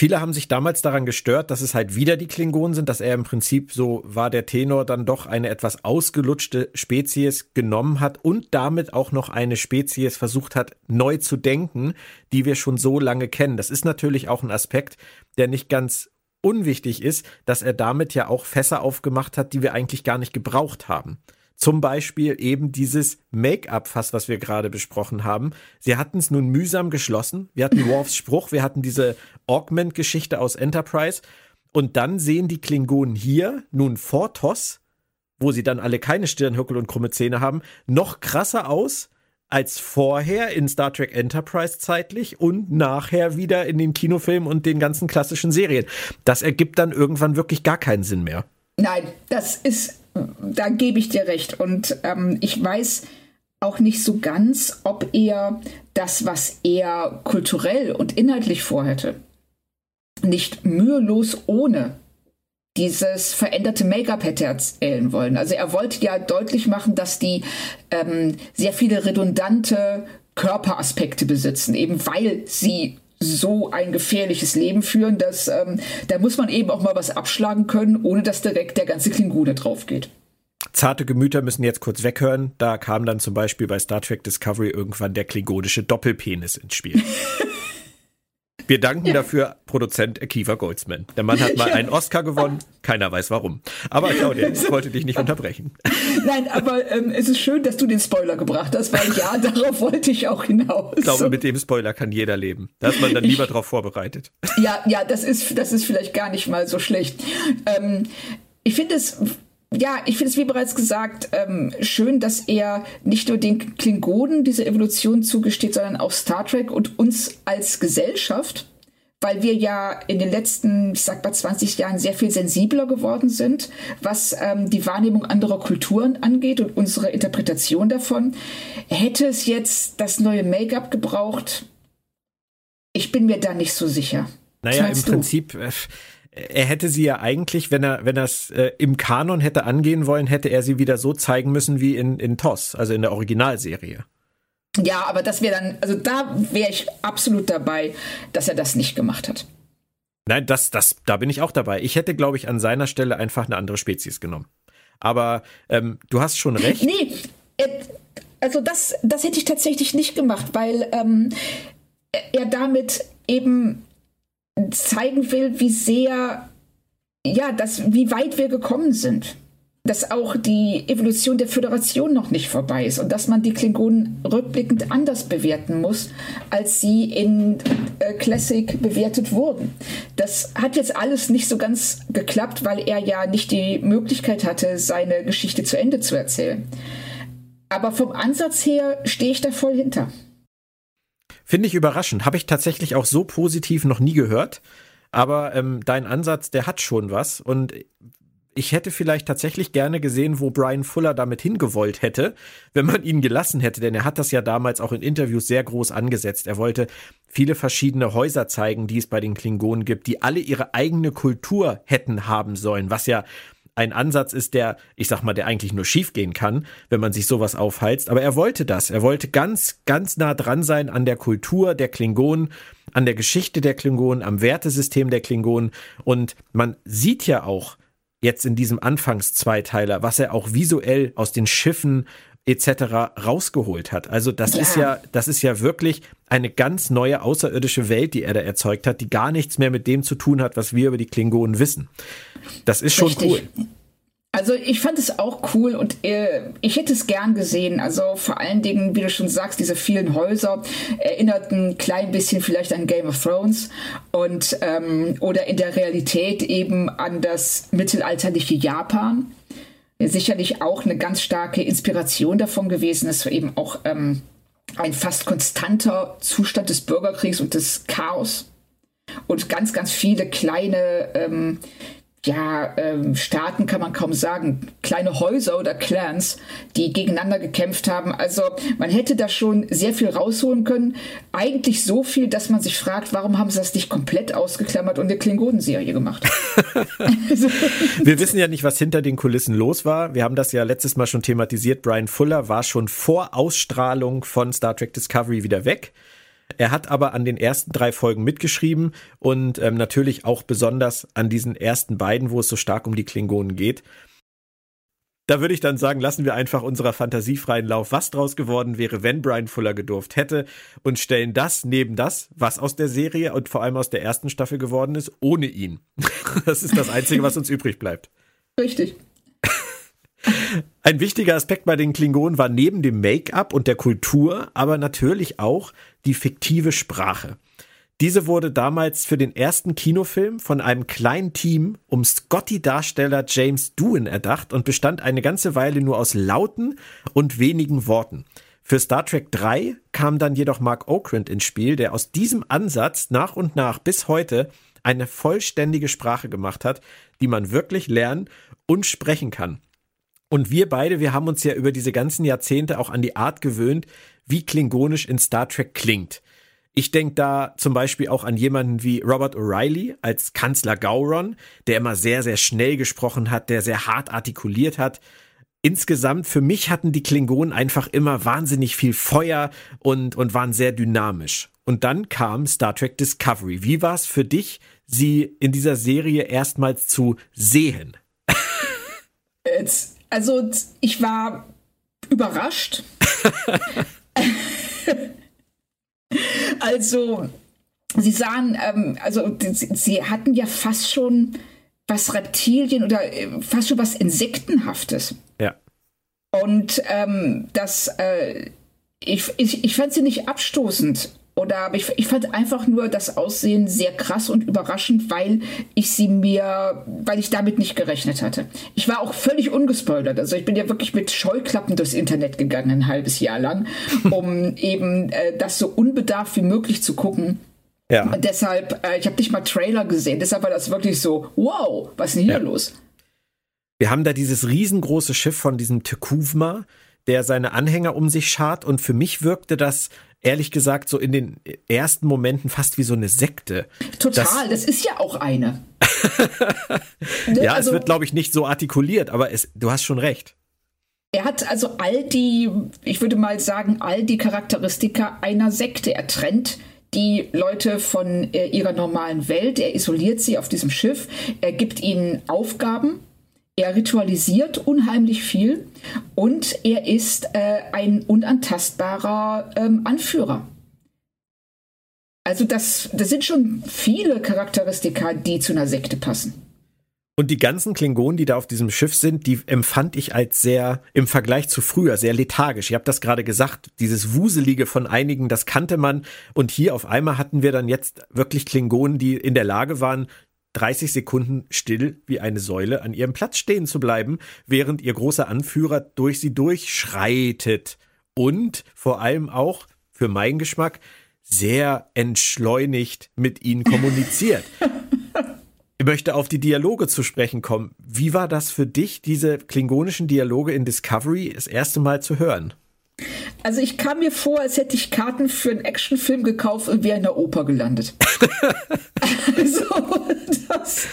Viele haben sich damals daran gestört, dass es halt wieder die Klingonen sind, dass er im Prinzip, so war der Tenor, dann doch eine etwas ausgelutschte Spezies genommen hat und damit auch noch eine Spezies versucht hat, neu zu denken, die wir schon so lange kennen. Das ist natürlich auch ein Aspekt, der nicht ganz unwichtig ist, dass er damit ja auch Fässer aufgemacht hat, die wir eigentlich gar nicht gebraucht haben. Zum Beispiel eben dieses Make-up-Fass, was wir gerade besprochen haben. Sie hatten es nun mühsam geschlossen. Wir hatten Worfs Spruch, wir hatten diese Augment-Geschichte aus Enterprise. Und dann sehen die Klingonen hier nun vor TOS, wo sie dann alle keine Stirnhöckel und krumme Zähne haben, noch krasser aus als vorher in Star Trek Enterprise zeitlich und nachher wieder in den Kinofilmen und den ganzen klassischen Serien. Das ergibt dann irgendwann wirklich gar keinen Sinn mehr. Nein, das ist da gebe ich dir recht. Und ähm, ich weiß auch nicht so ganz, ob er das, was er kulturell und inhaltlich vorhätte, nicht mühelos ohne dieses veränderte Make-up hätte erzählen wollen. Also er wollte ja deutlich machen, dass die ähm, sehr viele redundante Körperaspekte besitzen, eben weil sie so ein gefährliches Leben führen, dass ähm, da muss man eben auch mal was abschlagen können, ohne dass direkt der ganze Klingone drauf geht. Zarte Gemüter müssen jetzt kurz weghören. Da kam dann zum Beispiel bei Star Trek Discovery irgendwann der klingonische Doppelpenis ins Spiel. Wir danken dafür Produzent Akiva Goldsman. Der Mann hat mal einen Oscar gewonnen, keiner weiß warum. Aber Claudia, ich wollte dich nicht unterbrechen. Nein, aber ähm, es ist schön, dass du den Spoiler gebracht hast, weil ja, darauf wollte ich auch hinaus. Ich glaube, mit dem Spoiler kann jeder leben. Da ist man dann lieber ich, drauf vorbereitet. Ja, ja, das ist, das ist vielleicht gar nicht mal so schlecht. Ähm, ich finde es ja, ich finde es wie bereits gesagt ähm, schön, dass er nicht nur den Klingonen diese Evolution zugesteht, sondern auch Star Trek und uns als Gesellschaft, weil wir ja in den letzten, ich sag mal, 20 Jahren sehr viel sensibler geworden sind, was ähm, die Wahrnehmung anderer Kulturen angeht und unsere Interpretation davon. Hätte es jetzt das neue Make-up gebraucht? Ich bin mir da nicht so sicher. Naja, im du? Prinzip. Äh, er hätte sie ja eigentlich, wenn er, wenn er es äh, im Kanon hätte angehen wollen, hätte er sie wieder so zeigen müssen wie in, in TOS, also in der Originalserie. Ja, aber das wäre dann, also da wäre ich absolut dabei, dass er das nicht gemacht hat. Nein, das, das, da bin ich auch dabei. Ich hätte, glaube ich, an seiner Stelle einfach eine andere Spezies genommen. Aber ähm, du hast schon recht. Nee, äh, also das, das hätte ich tatsächlich nicht gemacht, weil ähm, er damit eben zeigen will, wie sehr, ja, das, wie weit wir gekommen sind. Dass auch die Evolution der Föderation noch nicht vorbei ist und dass man die Klingonen rückblickend anders bewerten muss, als sie in äh, Classic bewertet wurden. Das hat jetzt alles nicht so ganz geklappt, weil er ja nicht die Möglichkeit hatte, seine Geschichte zu Ende zu erzählen. Aber vom Ansatz her stehe ich da voll hinter. Finde ich überraschend. Habe ich tatsächlich auch so positiv noch nie gehört. Aber ähm, dein Ansatz, der hat schon was. Und ich hätte vielleicht tatsächlich gerne gesehen, wo Brian Fuller damit hingewollt hätte, wenn man ihn gelassen hätte, denn er hat das ja damals auch in Interviews sehr groß angesetzt. Er wollte viele verschiedene Häuser zeigen, die es bei den Klingonen gibt, die alle ihre eigene Kultur hätten haben sollen, was ja ein Ansatz ist, der, ich sag mal, der eigentlich nur schiefgehen kann, wenn man sich sowas aufheizt. Aber er wollte das. Er wollte ganz, ganz nah dran sein an der Kultur der Klingonen, an der Geschichte der Klingonen, am Wertesystem der Klingonen. Und man sieht ja auch jetzt in diesem Anfangszweiteiler, was er auch visuell aus den Schiffen etc. rausgeholt hat. Also das ja. ist ja, das ist ja wirklich eine ganz neue außerirdische Welt, die er da erzeugt hat, die gar nichts mehr mit dem zu tun hat, was wir über die Klingonen wissen. Das ist schon Richtig. cool. Also ich fand es auch cool und äh, ich hätte es gern gesehen. Also vor allen Dingen, wie du schon sagst, diese vielen Häuser erinnerten ein klein bisschen vielleicht an Game of Thrones und ähm, oder in der Realität eben an das mittelalterliche Japan sicherlich auch eine ganz starke Inspiration davon gewesen. Ist, eben auch ähm, ein fast konstanter Zustand des Bürgerkriegs und des Chaos. Und ganz, ganz viele kleine ähm, ja, ähm, Staaten kann man kaum sagen, kleine Häuser oder Clans, die gegeneinander gekämpft haben. Also man hätte da schon sehr viel rausholen können. Eigentlich so viel, dass man sich fragt, warum haben sie das nicht komplett ausgeklammert und eine Klingonen-Serie gemacht? Wir wissen ja nicht, was hinter den Kulissen los war. Wir haben das ja letztes Mal schon thematisiert. Brian Fuller war schon vor Ausstrahlung von Star Trek Discovery wieder weg. Er hat aber an den ersten drei Folgen mitgeschrieben und ähm, natürlich auch besonders an diesen ersten beiden, wo es so stark um die Klingonen geht. Da würde ich dann sagen, lassen wir einfach unserer Fantasie freien Lauf, was draus geworden wäre, wenn Brian Fuller gedurft hätte und stellen das neben das, was aus der Serie und vor allem aus der ersten Staffel geworden ist, ohne ihn. Das ist das Einzige, was uns übrig bleibt. Richtig. Ein wichtiger Aspekt bei den Klingonen war neben dem Make-up und der Kultur, aber natürlich auch die fiktive Sprache. Diese wurde damals für den ersten Kinofilm von einem kleinen Team um Scotty-Darsteller James Doohan erdacht und bestand eine ganze Weile nur aus Lauten und wenigen Worten. Für Star Trek 3 kam dann jedoch Mark Okrand ins Spiel, der aus diesem Ansatz nach und nach bis heute eine vollständige Sprache gemacht hat, die man wirklich lernen und sprechen kann. Und wir beide, wir haben uns ja über diese ganzen Jahrzehnte auch an die Art gewöhnt, wie klingonisch in Star Trek klingt. Ich denke da zum Beispiel auch an jemanden wie Robert O'Reilly als Kanzler Gauron, der immer sehr, sehr schnell gesprochen hat, der sehr hart artikuliert hat. Insgesamt für mich hatten die Klingonen einfach immer wahnsinnig viel Feuer und, und waren sehr dynamisch. Und dann kam Star Trek Discovery. Wie war es für dich, sie in dieser Serie erstmals zu sehen? Jetzt also ich war überrascht. also sie sahen, ähm, also sie hatten ja fast schon was Reptilien oder äh, fast schon was Insektenhaftes. Ja. Und ähm, das, äh, ich, ich, ich fand sie nicht abstoßend. Oder aber ich, ich fand einfach nur das Aussehen sehr krass und überraschend, weil ich sie mir, weil ich damit nicht gerechnet hatte. Ich war auch völlig ungespoilert. Also ich bin ja wirklich mit Scheuklappen durchs Internet gegangen, ein halbes Jahr lang, um eben äh, das so unbedarft wie möglich zu gucken. Ja. Und deshalb, äh, ich habe nicht mal Trailer gesehen, deshalb war das wirklich so, wow, was ist denn hier ja. los? Wir haben da dieses riesengroße Schiff von diesem Tekuvma, der seine Anhänger um sich schart und für mich wirkte das ehrlich gesagt so in den ersten Momenten fast wie so eine Sekte. Total, das, das ist ja auch eine. ja, also, es wird, glaube ich, nicht so artikuliert, aber es, du hast schon recht. Er hat also all die, ich würde mal sagen, all die Charakteristika einer Sekte. Er trennt die Leute von äh, ihrer normalen Welt, er isoliert sie auf diesem Schiff, er gibt ihnen Aufgaben, er ritualisiert unheimlich viel und er ist äh, ein unantastbarer ähm, Anführer. Also das, das sind schon viele Charakteristika, die zu einer Sekte passen. Und die ganzen Klingonen, die da auf diesem Schiff sind, die empfand ich als sehr, im Vergleich zu früher, sehr lethargisch. Ich habe das gerade gesagt, dieses Wuselige von einigen, das kannte man. Und hier auf einmal hatten wir dann jetzt wirklich Klingonen, die in der Lage waren, 30 Sekunden still wie eine Säule an ihrem Platz stehen zu bleiben, während ihr großer Anführer durch sie durchschreitet und vor allem auch, für meinen Geschmack, sehr entschleunigt mit ihnen kommuniziert. Ich möchte auf die Dialoge zu sprechen kommen. Wie war das für dich, diese klingonischen Dialoge in Discovery das erste Mal zu hören? Also ich kam mir vor, als hätte ich Karten für einen Actionfilm gekauft und wäre in der Oper gelandet. also das,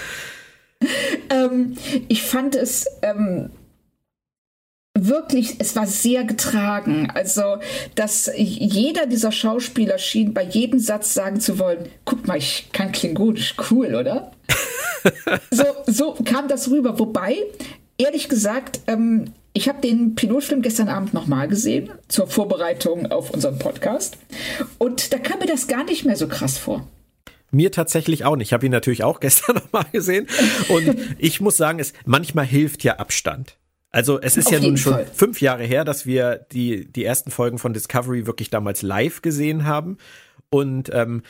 ähm, ich fand es ähm, wirklich, es war sehr getragen. Also, dass jeder dieser Schauspieler schien bei jedem Satz sagen zu wollen, guck mal, ich kann Klingonisch, cool, oder? so, so kam das rüber. Wobei, ehrlich gesagt, ähm, ich habe den Pilotfilm gestern Abend nochmal gesehen, zur Vorbereitung auf unseren Podcast. Und da kam mir das gar nicht mehr so krass vor. Mir tatsächlich auch nicht. Ich habe ihn natürlich auch gestern nochmal gesehen. Und ich muss sagen, es manchmal hilft ja Abstand. Also es ist Auf ja nun schon Fall. fünf Jahre her, dass wir die, die ersten Folgen von Discovery wirklich damals live gesehen haben. Und ähm,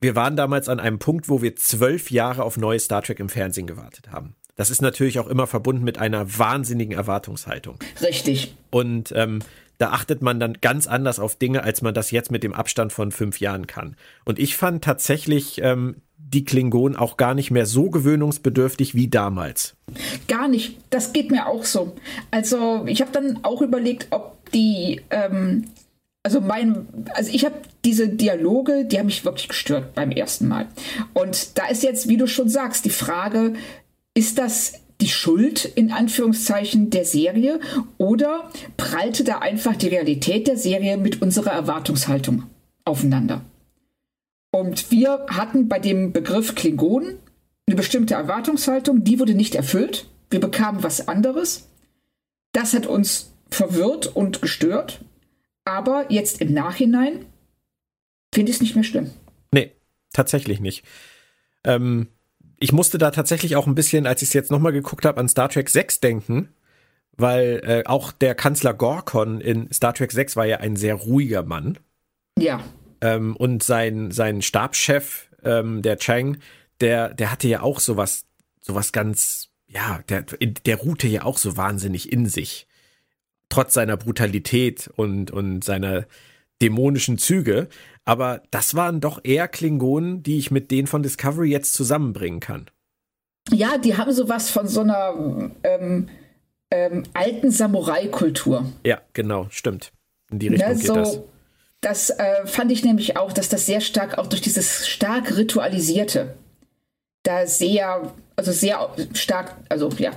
wir waren damals an einem Punkt, wo wir zwölf Jahre auf neue Star Trek im Fernsehen gewartet haben. Das ist natürlich auch immer verbunden mit einer wahnsinnigen Erwartungshaltung. Richtig. Und ähm, da achtet man dann ganz anders auf Dinge, als man das jetzt mit dem Abstand von fünf Jahren kann. Und ich fand tatsächlich ähm, die Klingonen auch gar nicht mehr so gewöhnungsbedürftig wie damals. Gar nicht. Das geht mir auch so. Also ich habe dann auch überlegt, ob die ähm, also mein, also ich habe diese Dialoge, die haben mich wirklich gestört beim ersten Mal. Und da ist jetzt, wie du schon sagst, die Frage, ist das die Schuld in Anführungszeichen der Serie oder prallte da einfach die Realität der Serie mit unserer Erwartungshaltung aufeinander? Und wir hatten bei dem Begriff Klingonen eine bestimmte Erwartungshaltung, die wurde nicht erfüllt. Wir bekamen was anderes. Das hat uns verwirrt und gestört. Aber jetzt im Nachhinein finde ich es nicht mehr schlimm. Nee, tatsächlich nicht. Ähm, ich musste da tatsächlich auch ein bisschen, als ich es jetzt nochmal geguckt habe, an Star Trek 6 denken, weil äh, auch der Kanzler Gorkon in Star Trek 6 war ja ein sehr ruhiger Mann. Ja. Ähm, und sein, sein Stabschef, ähm, der Chang, der, der hatte ja auch sowas, sowas ganz, ja, der, der ruhte ja auch so wahnsinnig in sich trotz seiner Brutalität und, und seiner dämonischen Züge. Aber das waren doch eher Klingonen, die ich mit denen von Discovery jetzt zusammenbringen kann. Ja, die haben sowas von so einer ähm, ähm, alten Samurai-Kultur. Ja, genau, stimmt. In die Richtung Na, geht so, das. Das äh, fand ich nämlich auch, dass das sehr stark auch durch dieses stark ritualisierte da sehr, also sehr stark, also ja,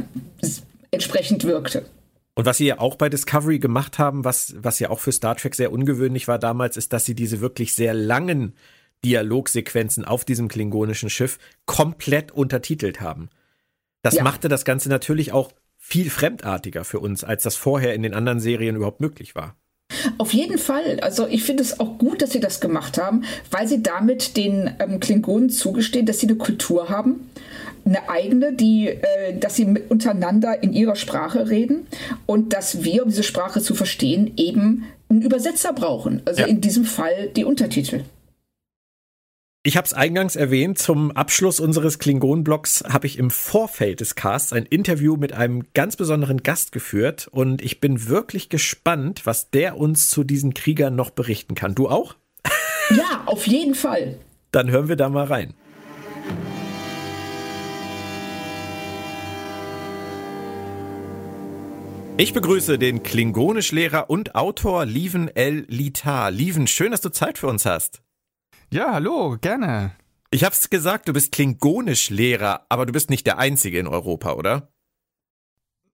entsprechend wirkte. Und was sie ja auch bei Discovery gemacht haben, was, was ja auch für Star Trek sehr ungewöhnlich war damals, ist, dass sie diese wirklich sehr langen Dialogsequenzen auf diesem klingonischen Schiff komplett untertitelt haben. Das ja. machte das Ganze natürlich auch viel fremdartiger für uns, als das vorher in den anderen Serien überhaupt möglich war. Auf jeden Fall. Also ich finde es auch gut, dass sie das gemacht haben, weil sie damit den ähm, Klingonen zugestehen, dass sie eine Kultur haben eine eigene, die, äh, dass sie untereinander in ihrer Sprache reden und dass wir, um diese Sprache zu verstehen, eben einen Übersetzer brauchen. Also ja. in diesem Fall die Untertitel. Ich habe es eingangs erwähnt, zum Abschluss unseres Klingon-Blogs habe ich im Vorfeld des Casts ein Interview mit einem ganz besonderen Gast geführt und ich bin wirklich gespannt, was der uns zu diesen Kriegern noch berichten kann. Du auch? Ja, auf jeden Fall. Dann hören wir da mal rein. Ich begrüße den Klingonischlehrer und Autor Lieven L. Litar. Lieven, schön, dass du Zeit für uns hast. Ja, hallo, gerne. Ich hab's gesagt, du bist Klingonischlehrer, aber du bist nicht der Einzige in Europa, oder?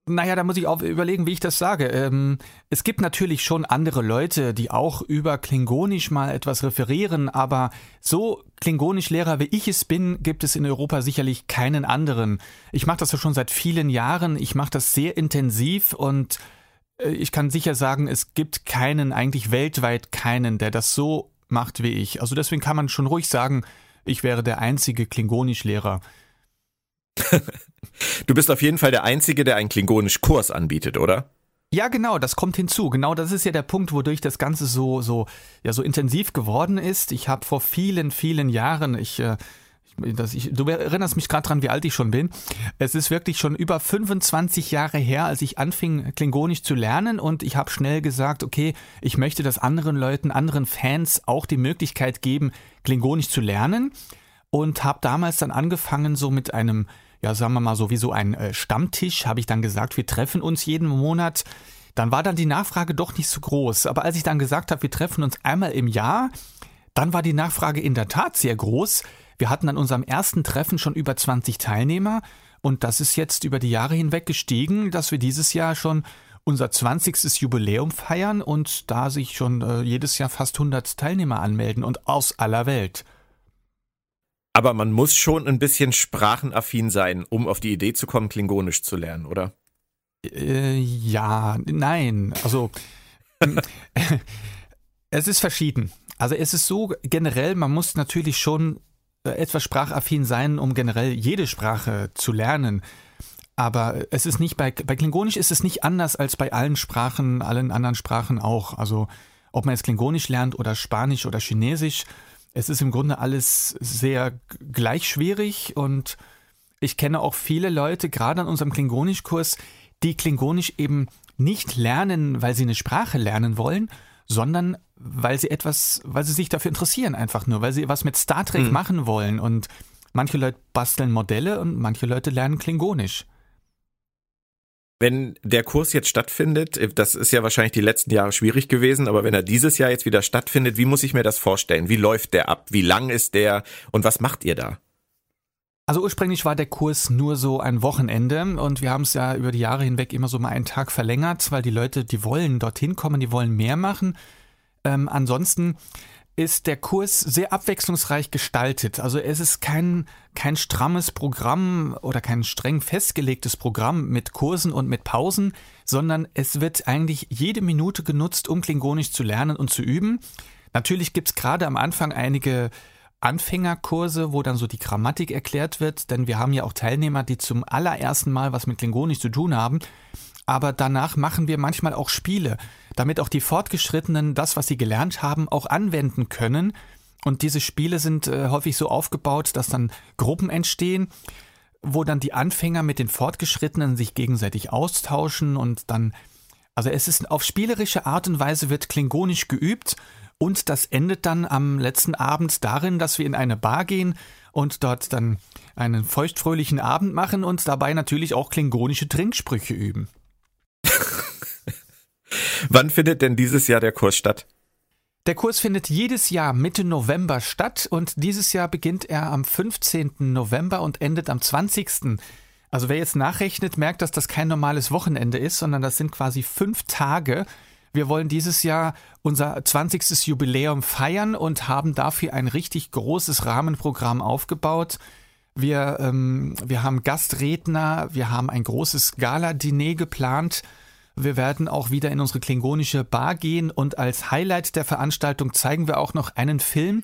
Naja, da muss ich auch überlegen, wie ich das sage. Ähm, es gibt natürlich schon andere Leute, die auch über Klingonisch mal etwas referieren, aber so Klingonisch-Lehrer wie ich es bin, gibt es in Europa sicherlich keinen anderen. Ich mache das ja schon seit vielen Jahren, ich mache das sehr intensiv und äh, ich kann sicher sagen, es gibt keinen, eigentlich weltweit keinen, der das so macht wie ich. Also deswegen kann man schon ruhig sagen, ich wäre der einzige Klingonisch-Lehrer. du bist auf jeden Fall der Einzige, der einen Klingonisch-Kurs anbietet, oder? Ja, genau, das kommt hinzu. Genau, das ist ja der Punkt, wodurch das Ganze so, so, ja, so intensiv geworden ist. Ich habe vor vielen, vielen Jahren, ich, äh, das, ich, du erinnerst mich gerade dran, wie alt ich schon bin. Es ist wirklich schon über 25 Jahre her, als ich anfing, Klingonisch zu lernen und ich habe schnell gesagt, okay, ich möchte das anderen Leuten, anderen Fans auch die Möglichkeit geben, Klingonisch zu lernen. und habe damals dann angefangen so mit einem, ja sagen wir mal so wie so ein äh, Stammtisch, habe ich dann gesagt, wir treffen uns jeden Monat. Dann war dann die Nachfrage doch nicht so groß. Aber als ich dann gesagt habe, wir treffen uns einmal im Jahr, dann war die Nachfrage in der Tat sehr groß. Wir hatten an unserem ersten Treffen schon über 20 Teilnehmer und das ist jetzt über die Jahre hinweg gestiegen, dass wir dieses Jahr schon unser 20. Jubiläum feiern und da sich schon äh, jedes Jahr fast 100 Teilnehmer anmelden und aus aller Welt. Aber man muss schon ein bisschen sprachenaffin sein, um auf die Idee zu kommen, Klingonisch zu lernen, oder? Äh, ja, nein. Also es ist verschieden. Also es ist so generell, man muss natürlich schon äh, etwas sprachaffin sein, um generell jede Sprache zu lernen. Aber es ist nicht bei, bei Klingonisch ist es nicht anders als bei allen Sprachen, allen anderen Sprachen auch. Also ob man jetzt Klingonisch lernt oder Spanisch oder Chinesisch, es ist im Grunde alles sehr gleich schwierig und ich kenne auch viele Leute, gerade an unserem Klingonisch-Kurs, die Klingonisch eben nicht lernen, weil sie eine Sprache lernen wollen, sondern weil sie etwas, weil sie sich dafür interessieren einfach nur, weil sie was mit Star Trek mhm. machen wollen und manche Leute basteln Modelle und manche Leute lernen Klingonisch. Wenn der Kurs jetzt stattfindet, das ist ja wahrscheinlich die letzten Jahre schwierig gewesen, aber wenn er dieses Jahr jetzt wieder stattfindet, wie muss ich mir das vorstellen? Wie läuft der ab? Wie lang ist der? Und was macht ihr da? Also ursprünglich war der Kurs nur so ein Wochenende und wir haben es ja über die Jahre hinweg immer so mal einen Tag verlängert, weil die Leute, die wollen dorthin kommen, die wollen mehr machen. Ähm, ansonsten ist der Kurs sehr abwechslungsreich gestaltet. Also es ist kein, kein strammes Programm oder kein streng festgelegtes Programm mit Kursen und mit Pausen, sondern es wird eigentlich jede Minute genutzt, um Klingonisch zu lernen und zu üben. Natürlich gibt es gerade am Anfang einige Anfängerkurse, wo dann so die Grammatik erklärt wird, denn wir haben ja auch Teilnehmer, die zum allerersten Mal was mit Klingonisch zu tun haben. Aber danach machen wir manchmal auch Spiele, damit auch die Fortgeschrittenen das, was sie gelernt haben, auch anwenden können. Und diese Spiele sind äh, häufig so aufgebaut, dass dann Gruppen entstehen, wo dann die Anfänger mit den Fortgeschrittenen sich gegenseitig austauschen und dann, also es ist auf spielerische Art und Weise wird Klingonisch geübt und das endet dann am letzten Abend darin, dass wir in eine Bar gehen und dort dann einen feuchtfröhlichen Abend machen und dabei natürlich auch klingonische Trinksprüche üben. Wann findet denn dieses Jahr der Kurs statt? Der Kurs findet jedes Jahr Mitte November statt und dieses Jahr beginnt er am 15. November und endet am 20. Also wer jetzt nachrechnet, merkt, dass das kein normales Wochenende ist, sondern das sind quasi fünf Tage, wir wollen dieses Jahr unser 20. Jubiläum feiern und haben dafür ein richtig großes Rahmenprogramm aufgebaut. Wir, ähm, wir haben Gastredner, wir haben ein großes Gala-Diner geplant. Wir werden auch wieder in unsere klingonische Bar gehen und als Highlight der Veranstaltung zeigen wir auch noch einen Film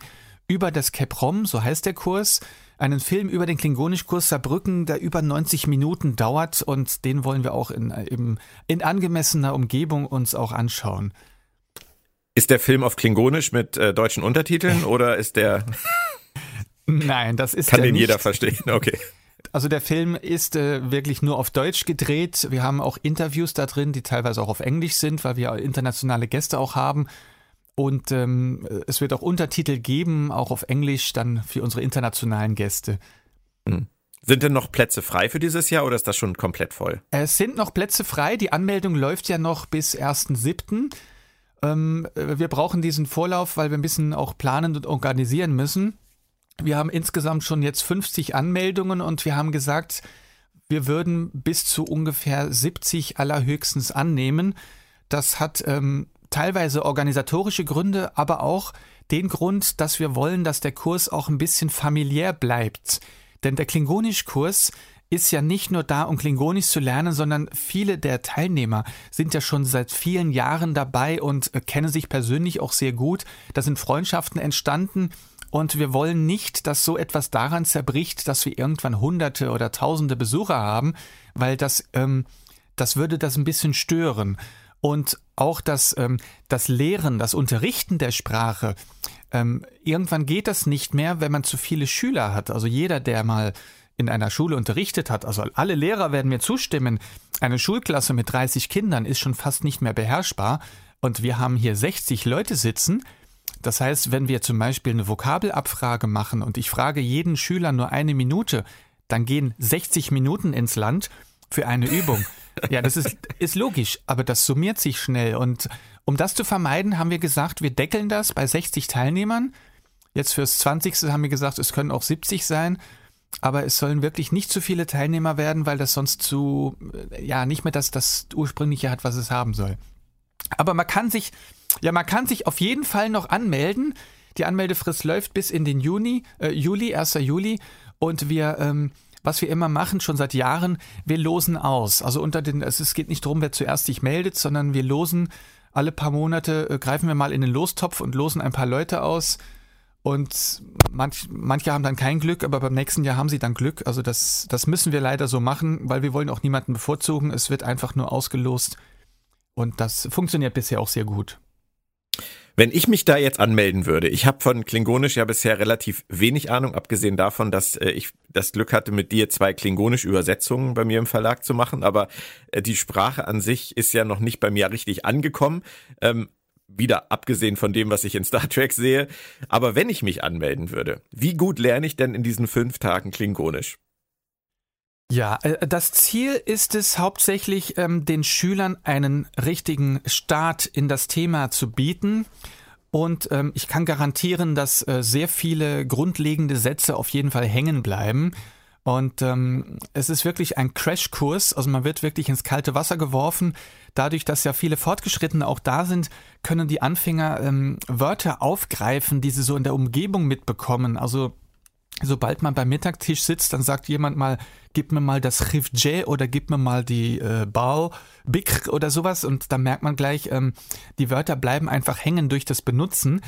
über das Keprom, so heißt der Kurs einen Film über den Klingonischkurs Saarbrücken, der über 90 Minuten dauert und den wollen wir auch in, in, in angemessener Umgebung uns auch anschauen. Ist der Film auf Klingonisch mit äh, deutschen Untertiteln oder ist der. Nein, das ist Kann den nicht. jeder verstehen, okay. Also der Film ist äh, wirklich nur auf Deutsch gedreht. Wir haben auch Interviews da drin, die teilweise auch auf Englisch sind, weil wir internationale Gäste auch haben. Und ähm, es wird auch Untertitel geben, auch auf Englisch, dann für unsere internationalen Gäste. Hm. Sind denn noch Plätze frei für dieses Jahr oder ist das schon komplett voll? Es sind noch Plätze frei. Die Anmeldung läuft ja noch bis 1.7. Ähm, wir brauchen diesen Vorlauf, weil wir ein bisschen auch planen und organisieren müssen. Wir haben insgesamt schon jetzt 50 Anmeldungen und wir haben gesagt, wir würden bis zu ungefähr 70 allerhöchstens annehmen. Das hat ähm, teilweise organisatorische Gründe, aber auch den Grund, dass wir wollen, dass der Kurs auch ein bisschen familiär bleibt. Denn der Klingonisch-Kurs ist ja nicht nur da, um Klingonisch zu lernen, sondern viele der Teilnehmer sind ja schon seit vielen Jahren dabei und äh, kennen sich persönlich auch sehr gut. Da sind Freundschaften entstanden und wir wollen nicht, dass so etwas daran zerbricht, dass wir irgendwann Hunderte oder Tausende Besucher haben, weil das, ähm, das würde das ein bisschen stören. Und auch das, ähm, das Lehren, das Unterrichten der Sprache, ähm, irgendwann geht das nicht mehr, wenn man zu viele Schüler hat. Also jeder, der mal in einer Schule unterrichtet hat, also alle Lehrer werden mir zustimmen, eine Schulklasse mit 30 Kindern ist schon fast nicht mehr beherrschbar. Und wir haben hier 60 Leute sitzen, Das heißt, wenn wir zum Beispiel eine Vokabelabfrage machen und ich frage jeden Schüler nur eine Minute, dann gehen 60 Minuten ins Land für eine Übung. Ja, das ist, ist logisch, aber das summiert sich schnell. Und um das zu vermeiden, haben wir gesagt, wir deckeln das bei 60 Teilnehmern. Jetzt fürs 20. haben wir gesagt, es können auch 70 sein. Aber es sollen wirklich nicht zu viele Teilnehmer werden, weil das sonst zu, äh, ja, nicht mehr das, das ursprüngliche hat, was es haben soll. Aber man kann sich, ja, man kann sich auf jeden Fall noch anmelden. Die Anmeldefrist läuft bis in den Juni, äh, Juli, 1. Juli. Und wir, ähm, was wir immer machen, schon seit Jahren, wir losen aus. Also unter den, es geht nicht darum, wer zuerst sich meldet, sondern wir losen alle paar Monate, äh, greifen wir mal in den Lostopf und losen ein paar Leute aus. Und manch, manche haben dann kein Glück, aber beim nächsten Jahr haben sie dann Glück. Also das, das müssen wir leider so machen, weil wir wollen auch niemanden bevorzugen. Es wird einfach nur ausgelost. Und das funktioniert bisher auch sehr gut. Wenn ich mich da jetzt anmelden würde, ich habe von Klingonisch ja bisher relativ wenig Ahnung, abgesehen davon, dass äh, ich das Glück hatte, mit dir zwei Klingonisch-Übersetzungen bei mir im Verlag zu machen, aber äh, die Sprache an sich ist ja noch nicht bei mir richtig angekommen. Ähm, wieder abgesehen von dem, was ich in Star Trek sehe. Aber wenn ich mich anmelden würde, wie gut lerne ich denn in diesen fünf Tagen Klingonisch? Ja, äh, das Ziel ist es hauptsächlich, ähm, den Schülern einen richtigen Start in das Thema zu bieten. Und ähm, ich kann garantieren, dass äh, sehr viele grundlegende Sätze auf jeden Fall hängen bleiben. Und ähm, es ist wirklich ein Crashkurs, also man wird wirklich ins kalte Wasser geworfen. Dadurch, dass ja viele Fortgeschrittene auch da sind, können die Anfänger ähm, Wörter aufgreifen, die sie so in der Umgebung mitbekommen. Also sobald man beim Mittagstisch sitzt, dann sagt jemand mal, gib mir mal das Rifje oder gib mir mal die äh, Bau, Bikr oder sowas und dann merkt man gleich, ähm, die Wörter bleiben einfach hängen durch das Benutzen.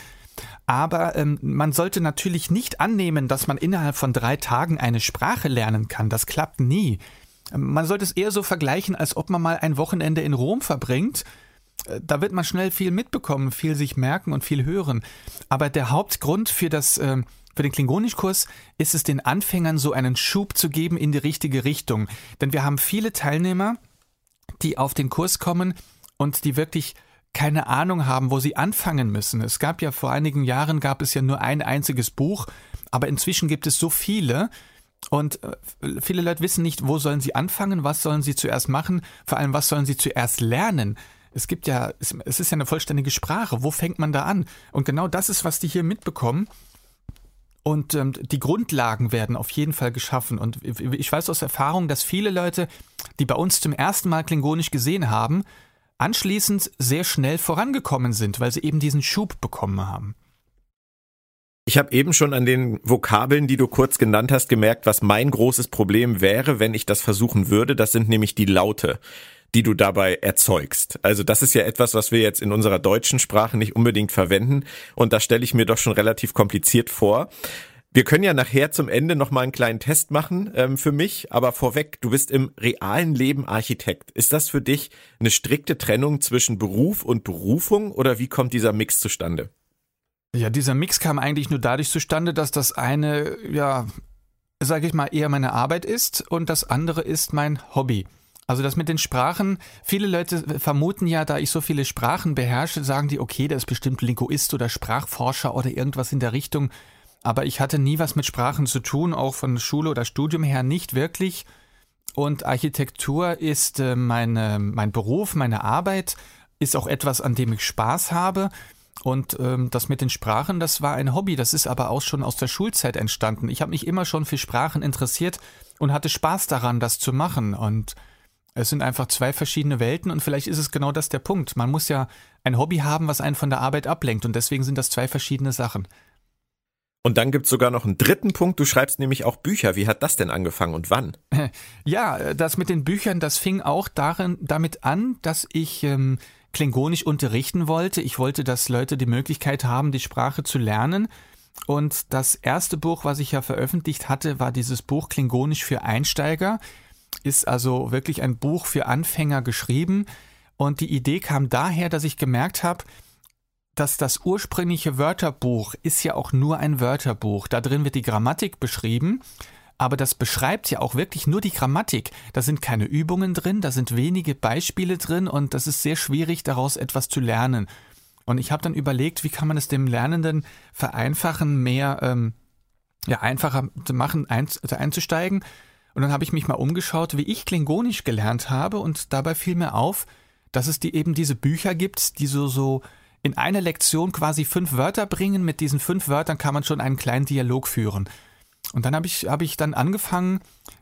Aber ähm, man sollte natürlich nicht annehmen, dass man innerhalb von drei Tagen eine Sprache lernen kann. Das klappt nie. Man sollte es eher so vergleichen, als ob man mal ein Wochenende in Rom verbringt. Äh, da wird man schnell viel mitbekommen, viel sich merken und viel hören. Aber der Hauptgrund für das äh, für den Klingonischkurs ist es den Anfängern so einen Schub zu geben in die richtige Richtung. Denn wir haben viele Teilnehmer, die auf den Kurs kommen und die wirklich keine Ahnung haben, wo sie anfangen müssen. Es gab ja vor einigen Jahren gab es ja nur ein einziges Buch, aber inzwischen gibt es so viele und äh, viele Leute wissen nicht, wo sollen sie anfangen, was sollen sie zuerst machen, vor allem was sollen sie zuerst lernen. Es gibt ja, es ist ja eine vollständige Sprache. Wo fängt man da an? Und genau das ist, was die hier mitbekommen. Und ähm, die Grundlagen werden auf jeden Fall geschaffen. Und ich weiß aus Erfahrung, dass viele Leute, die bei uns zum ersten Mal Klingonisch gesehen haben, anschließend sehr schnell vorangekommen sind, weil sie eben diesen Schub bekommen haben. Ich habe eben schon an den Vokabeln, die du kurz genannt hast, gemerkt, was mein großes Problem wäre, wenn ich das versuchen würde. Das sind nämlich die Laute, die du dabei erzeugst. Also das ist ja etwas, was wir jetzt in unserer deutschen Sprache nicht unbedingt verwenden. Und das stelle ich mir doch schon relativ kompliziert vor. Wir können ja nachher zum Ende noch mal einen kleinen Test machen ähm, für mich, aber vorweg, du bist im realen Leben Architekt. Ist das für dich eine strikte Trennung zwischen Beruf und Berufung oder wie kommt dieser Mix zustande? Ja, dieser Mix kam eigentlich nur dadurch zustande, dass das eine, ja, sage ich mal, eher meine Arbeit ist und das andere ist mein Hobby. Also das mit den Sprachen, viele Leute vermuten ja, da ich so viele Sprachen beherrsche, sagen die, okay, der ist bestimmt Linguist oder Sprachforscher oder irgendwas in der Richtung aber ich hatte nie was mit Sprachen zu tun, auch von Schule oder Studium her nicht wirklich. Und Architektur ist äh, meine, mein Beruf, meine Arbeit, ist auch etwas, an dem ich Spaß habe. Und ähm, das mit den Sprachen, das war ein Hobby, das ist aber auch schon aus der Schulzeit entstanden. Ich habe mich immer schon für Sprachen interessiert und hatte Spaß daran, das zu machen. Und es sind einfach zwei verschiedene Welten und vielleicht ist es genau das der Punkt. Man muss ja ein Hobby haben, was einen von der Arbeit ablenkt und deswegen sind das zwei verschiedene Sachen. Und dann gibt's sogar noch einen dritten Punkt. Du schreibst nämlich auch Bücher. Wie hat das denn angefangen und wann? Ja, das mit den Büchern, das fing auch darin, damit an, dass ich ähm, Klingonisch unterrichten wollte. Ich wollte, dass Leute die Möglichkeit haben, die Sprache zu lernen. Und das erste Buch, was ich ja veröffentlicht hatte, war dieses Buch Klingonisch für Einsteiger. Ist also wirklich ein Buch für Anfänger geschrieben. Und die Idee kam daher, dass ich gemerkt habe, dass das ursprüngliche Wörterbuch ist ja auch nur ein Wörterbuch. Da drin wird die Grammatik beschrieben, aber das beschreibt ja auch wirklich nur die Grammatik. Da sind keine Übungen drin, da sind wenige Beispiele drin und das ist sehr schwierig daraus etwas zu lernen. Und ich habe dann überlegt, wie kann man es dem Lernenden vereinfachen, mehr ähm, ja, einfacher zu machen, ein, einzusteigen. Und dann habe ich mich mal umgeschaut, wie ich Klingonisch gelernt habe und dabei fiel mir auf, dass es die eben diese Bücher gibt, die so, so in einer Lektion quasi fünf Wörter bringen. Mit diesen fünf Wörtern kann man schon einen kleinen Dialog führen. Und dann habe ich, hab ich dann angefangen,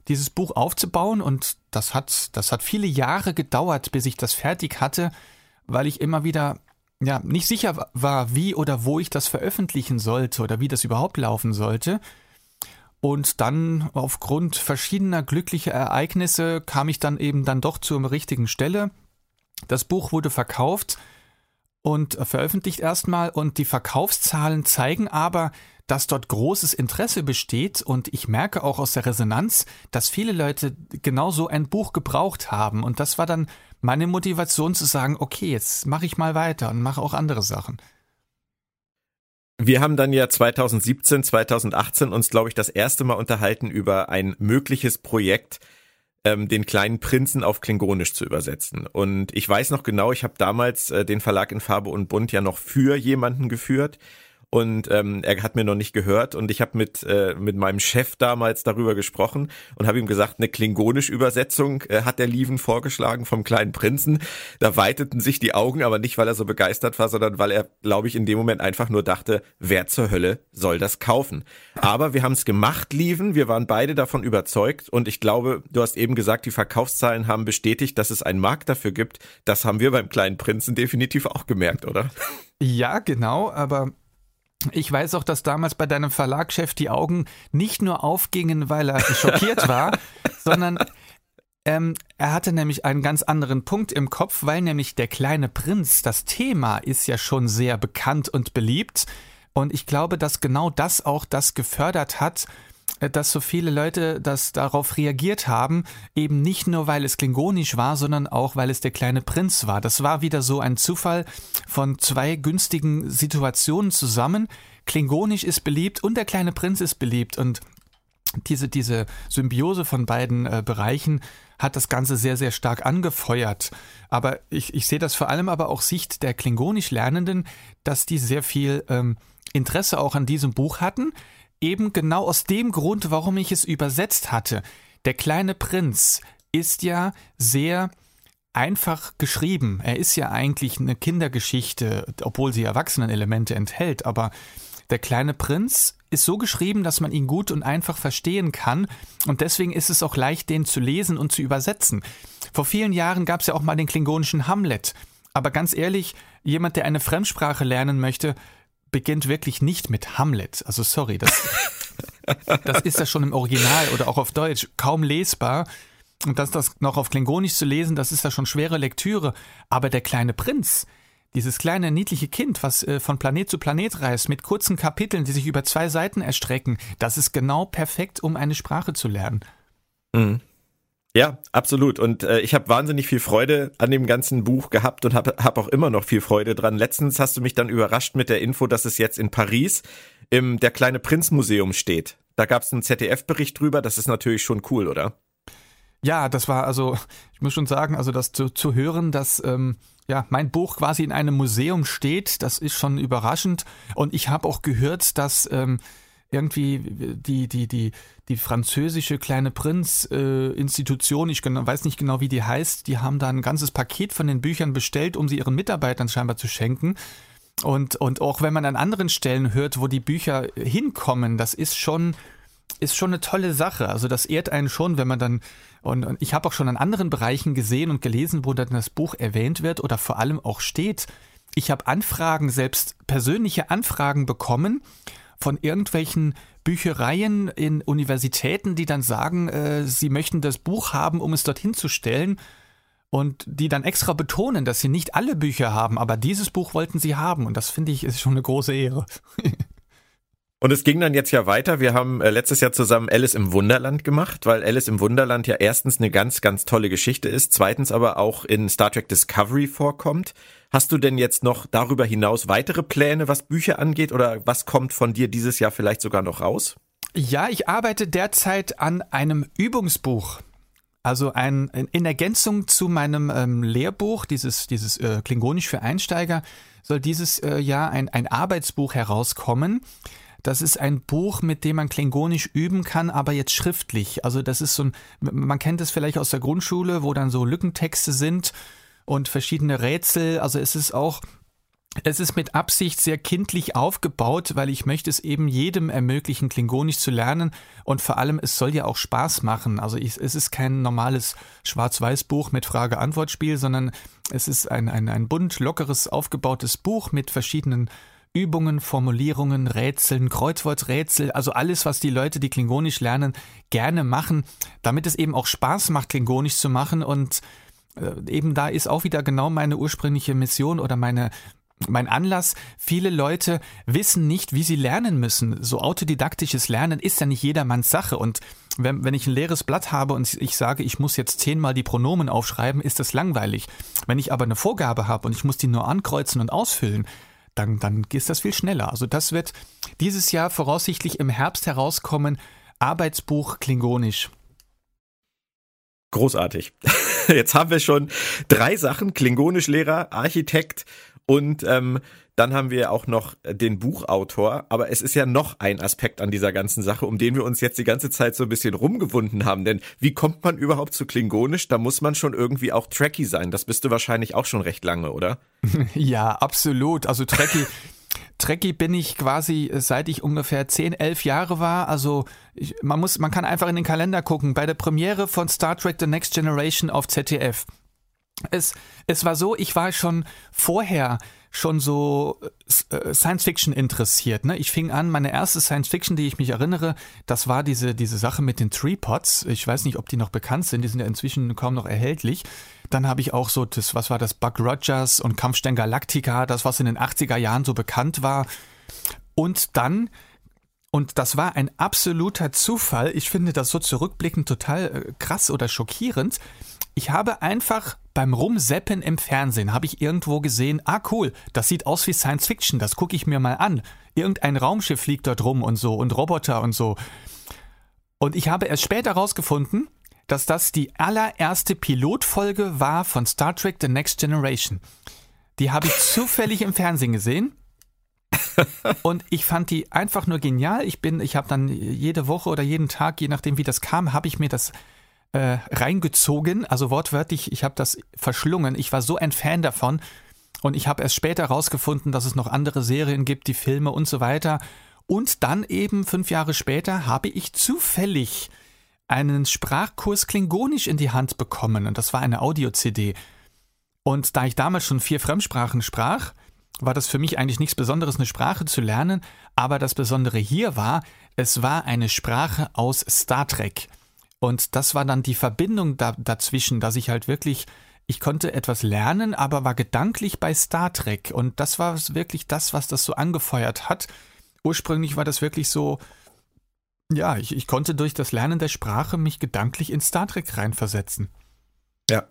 dieses Buch aufzubauen und das hat, das hat viele Jahre gedauert, bis ich das fertig hatte, weil ich immer wieder ja, nicht sicher war, wie oder wo ich das veröffentlichen sollte oder wie das überhaupt laufen sollte. Und dann aufgrund verschiedener glücklicher Ereignisse kam ich dann eben dann doch zur richtigen Stelle. Das Buch wurde verkauft und veröffentlicht erstmal und die Verkaufszahlen zeigen aber, dass dort großes Interesse besteht und ich merke auch aus der Resonanz, dass viele Leute genau so ein Buch gebraucht haben und das war dann meine Motivation zu sagen, okay, jetzt mache ich mal weiter und mache auch andere Sachen. Wir haben dann ja 2017, 2018 uns, glaube ich, das erste Mal unterhalten über ein mögliches Projekt, ähm, den kleinen Prinzen auf Klingonisch zu übersetzen. Und ich weiß noch genau, ich habe damals äh, den Verlag in Farbe und Bunt ja noch für jemanden geführt und ähm, er hat mir noch nicht gehört und ich habe mit äh, mit meinem Chef damals darüber gesprochen und habe ihm gesagt, eine klingonische Übersetzung äh, hat der Lieven vorgeschlagen vom kleinen Prinzen. Da weiteten sich die Augen, aber nicht weil er so begeistert war, sondern weil er, glaube ich, in dem Moment einfach nur dachte, wer zur Hölle soll das kaufen? Aber wir haben es gemacht, Lieven, wir waren beide davon überzeugt und ich glaube, du hast eben gesagt, die Verkaufszahlen haben bestätigt, dass es einen Markt dafür gibt. Das haben wir beim kleinen Prinzen definitiv auch gemerkt, oder? Ja, genau, aber ich weiß auch, dass damals bei deinem Verlagschef die Augen nicht nur aufgingen, weil er schockiert war, sondern ähm, er hatte nämlich einen ganz anderen Punkt im Kopf, weil nämlich der kleine Prinz, das Thema ist ja schon sehr bekannt und beliebt. Und ich glaube, dass genau das auch das gefördert hat, dass so viele Leute das darauf reagiert haben, eben nicht nur weil es klingonisch war, sondern auch weil es der kleine Prinz war. Das war wieder so ein Zufall von zwei günstigen Situationen zusammen. Klingonisch ist beliebt und der kleine Prinz ist beliebt und diese, diese Symbiose von beiden äh, Bereichen hat das Ganze sehr, sehr stark angefeuert. Aber ich, ich sehe das vor allem aber auch Sicht der klingonisch Lernenden, dass die sehr viel ähm, Interesse auch an diesem Buch hatten, Eben genau aus dem Grund, warum ich es übersetzt hatte. Der kleine Prinz ist ja sehr einfach geschrieben. Er ist ja eigentlich eine Kindergeschichte, obwohl sie Erwachsenenelemente enthält, aber der kleine Prinz ist so geschrieben, dass man ihn gut und einfach verstehen kann und deswegen ist es auch leicht, den zu lesen und zu übersetzen. Vor vielen Jahren gab es ja auch mal den klingonischen Hamlet, aber ganz ehrlich, jemand, der eine Fremdsprache lernen möchte, beginnt wirklich nicht mit Hamlet. Also sorry, das, das ist ja schon im Original oder auch auf Deutsch kaum lesbar. Und das, das noch auf Klingonisch zu lesen, das ist ja schon schwere Lektüre. Aber der kleine Prinz, dieses kleine niedliche Kind, was äh, von Planet zu Planet reist, mit kurzen Kapiteln, die sich über zwei Seiten erstrecken, das ist genau perfekt, um eine Sprache zu lernen. Mhm. Ja, absolut. Und äh, ich habe wahnsinnig viel Freude an dem ganzen Buch gehabt und habe hab auch immer noch viel Freude dran. Letztens hast du mich dann überrascht mit der Info, dass es jetzt in Paris im Der kleine Prinz Museum steht. Da gab es einen ZDF-Bericht drüber. Das ist natürlich schon cool, oder? Ja, das war also, ich muss schon sagen, also das zu, zu hören, dass ähm, ja mein Buch quasi in einem Museum steht, das ist schon überraschend. Und ich habe auch gehört, dass ähm, irgendwie die, die, die, die französische kleine Prinz-Institution, äh, ich weiß nicht genau, wie die heißt, die haben da ein ganzes Paket von den Büchern bestellt, um sie ihren Mitarbeitern scheinbar zu schenken. Und, und auch wenn man an anderen Stellen hört, wo die Bücher hinkommen, das ist schon, ist schon eine tolle Sache. Also das ehrt einen schon, wenn man dann, und, und ich habe auch schon an anderen Bereichen gesehen und gelesen, wo dann das Buch erwähnt wird oder vor allem auch steht. Ich habe Anfragen, selbst persönliche Anfragen bekommen, von irgendwelchen Büchereien in Universitäten, die dann sagen, äh, sie möchten das Buch haben, um es dorthin zu stellen. Und die dann extra betonen, dass sie nicht alle Bücher haben, aber dieses Buch wollten sie haben. Und das finde ich ist schon eine große Ehre. Und es ging dann jetzt ja weiter. Wir haben äh, letztes Jahr zusammen Alice im Wunderland gemacht, weil Alice im Wunderland ja erstens eine ganz, ganz tolle Geschichte ist, zweitens aber auch in Star Trek Discovery vorkommt. Hast du denn jetzt noch darüber hinaus weitere Pläne, was Bücher angeht, oder was kommt von dir dieses Jahr vielleicht sogar noch raus? Ja, ich arbeite derzeit an einem Übungsbuch. Also ein, in Ergänzung zu meinem ähm, Lehrbuch, dieses, dieses äh, Klingonisch für Einsteiger, soll dieses äh, Jahr ein, ein Arbeitsbuch herauskommen. Das ist ein Buch, mit dem man Klingonisch üben kann, aber jetzt schriftlich. Also das ist so ein, man kennt es vielleicht aus der Grundschule, wo dann so Lückentexte sind und verschiedene Rätsel. Also es ist auch es ist mit Absicht sehr kindlich aufgebaut, weil ich möchte es eben jedem ermöglichen, Klingonisch zu lernen und vor allem, es soll ja auch Spaß machen. Also ich, es ist kein normales Schwarz-Weiß-Buch mit Frage-Antwort-Spiel, sondern es ist ein, ein, ein bunt, lockeres, aufgebautes Buch mit verschiedenen Übungen, Formulierungen, Rätseln, Kreuzworträtsel, also alles, was die Leute, die Klingonisch lernen, gerne machen, damit es eben auch Spaß macht, Klingonisch zu machen und äh, eben da ist auch wieder genau meine ursprüngliche Mission oder meine, mein Anlass, viele Leute wissen nicht, wie sie lernen müssen. So autodidaktisches Lernen ist ja nicht jedermanns Sache. Und wenn, wenn ich ein leeres Blatt habe und ich sage, ich muss jetzt zehnmal die Pronomen aufschreiben, ist das langweilig. Wenn ich aber eine Vorgabe habe und ich muss die nur ankreuzen und ausfüllen, dann, dann ist das viel schneller. Also das wird dieses Jahr voraussichtlich im Herbst herauskommen. Arbeitsbuch Klingonisch. Großartig. Jetzt haben wir schon drei Sachen. Klingonischlehrer, Architekt und ähm, dann haben wir auch noch den Buchautor. Aber es ist ja noch ein Aspekt an dieser ganzen Sache, um den wir uns jetzt die ganze Zeit so ein bisschen rumgewunden haben. Denn wie kommt man überhaupt zu Klingonisch? Da muss man schon irgendwie auch Trekkie sein. Das bist du wahrscheinlich auch schon recht lange, oder? Ja, absolut. Also Trekkie. Trekkie bin ich quasi seit ich ungefähr 10, 11 Jahre war. Also ich, man muss, man kann einfach in den Kalender gucken. Bei der Premiere von Star Trek The Next Generation auf ZDF es, es war so, ich war schon vorher schon so äh, Science Fiction interessiert. Ne? Ich fing an, meine erste Science Fiction, die ich mich erinnere, das war diese, diese Sache mit den Treepods. Ich weiß nicht, ob die noch bekannt sind, die sind ja inzwischen kaum noch erhältlich. Dann habe ich auch so das, was war das, Buck Rogers und Kampfstern Galactica, das, was in den 80er Jahren so bekannt war. Und dann und das war ein absoluter Zufall. Ich finde das so zurückblickend total äh, krass oder schockierend. Ich habe einfach beim Rumseppen im Fernsehen habe ich irgendwo gesehen, ah cool, das sieht aus wie Science Fiction, das gucke ich mir mal an. Irgendein Raumschiff fliegt dort rum und so und Roboter und so. Und ich habe erst später herausgefunden, dass das die allererste Pilotfolge war von Star Trek The Next Generation. Die habe ich zufällig im Fernsehen gesehen. Und ich fand die einfach nur genial. Ich bin, ich habe dann jede Woche oder jeden Tag, je nachdem wie das kam, habe ich mir das äh, reingezogen, also wortwörtlich, ich habe das verschlungen. Ich war so ein Fan davon und ich habe erst später herausgefunden, dass es noch andere Serien gibt, die Filme und so weiter. Und dann eben fünf Jahre später habe ich zufällig einen Sprachkurs Klingonisch in die Hand bekommen und das war eine Audio-CD. Und da ich damals schon vier Fremdsprachen sprach, war das für mich eigentlich nichts Besonderes, eine Sprache zu lernen, aber das Besondere hier war, es war eine Sprache aus Star Trek. Und das war dann die Verbindung da, dazwischen, dass ich halt wirklich, ich konnte etwas lernen, aber war gedanklich bei Star Trek. Und das war wirklich das, was das so angefeuert hat. Ursprünglich war das wirklich so, ja, ich, ich konnte durch das Lernen der Sprache mich gedanklich in Star Trek reinversetzen. Ja,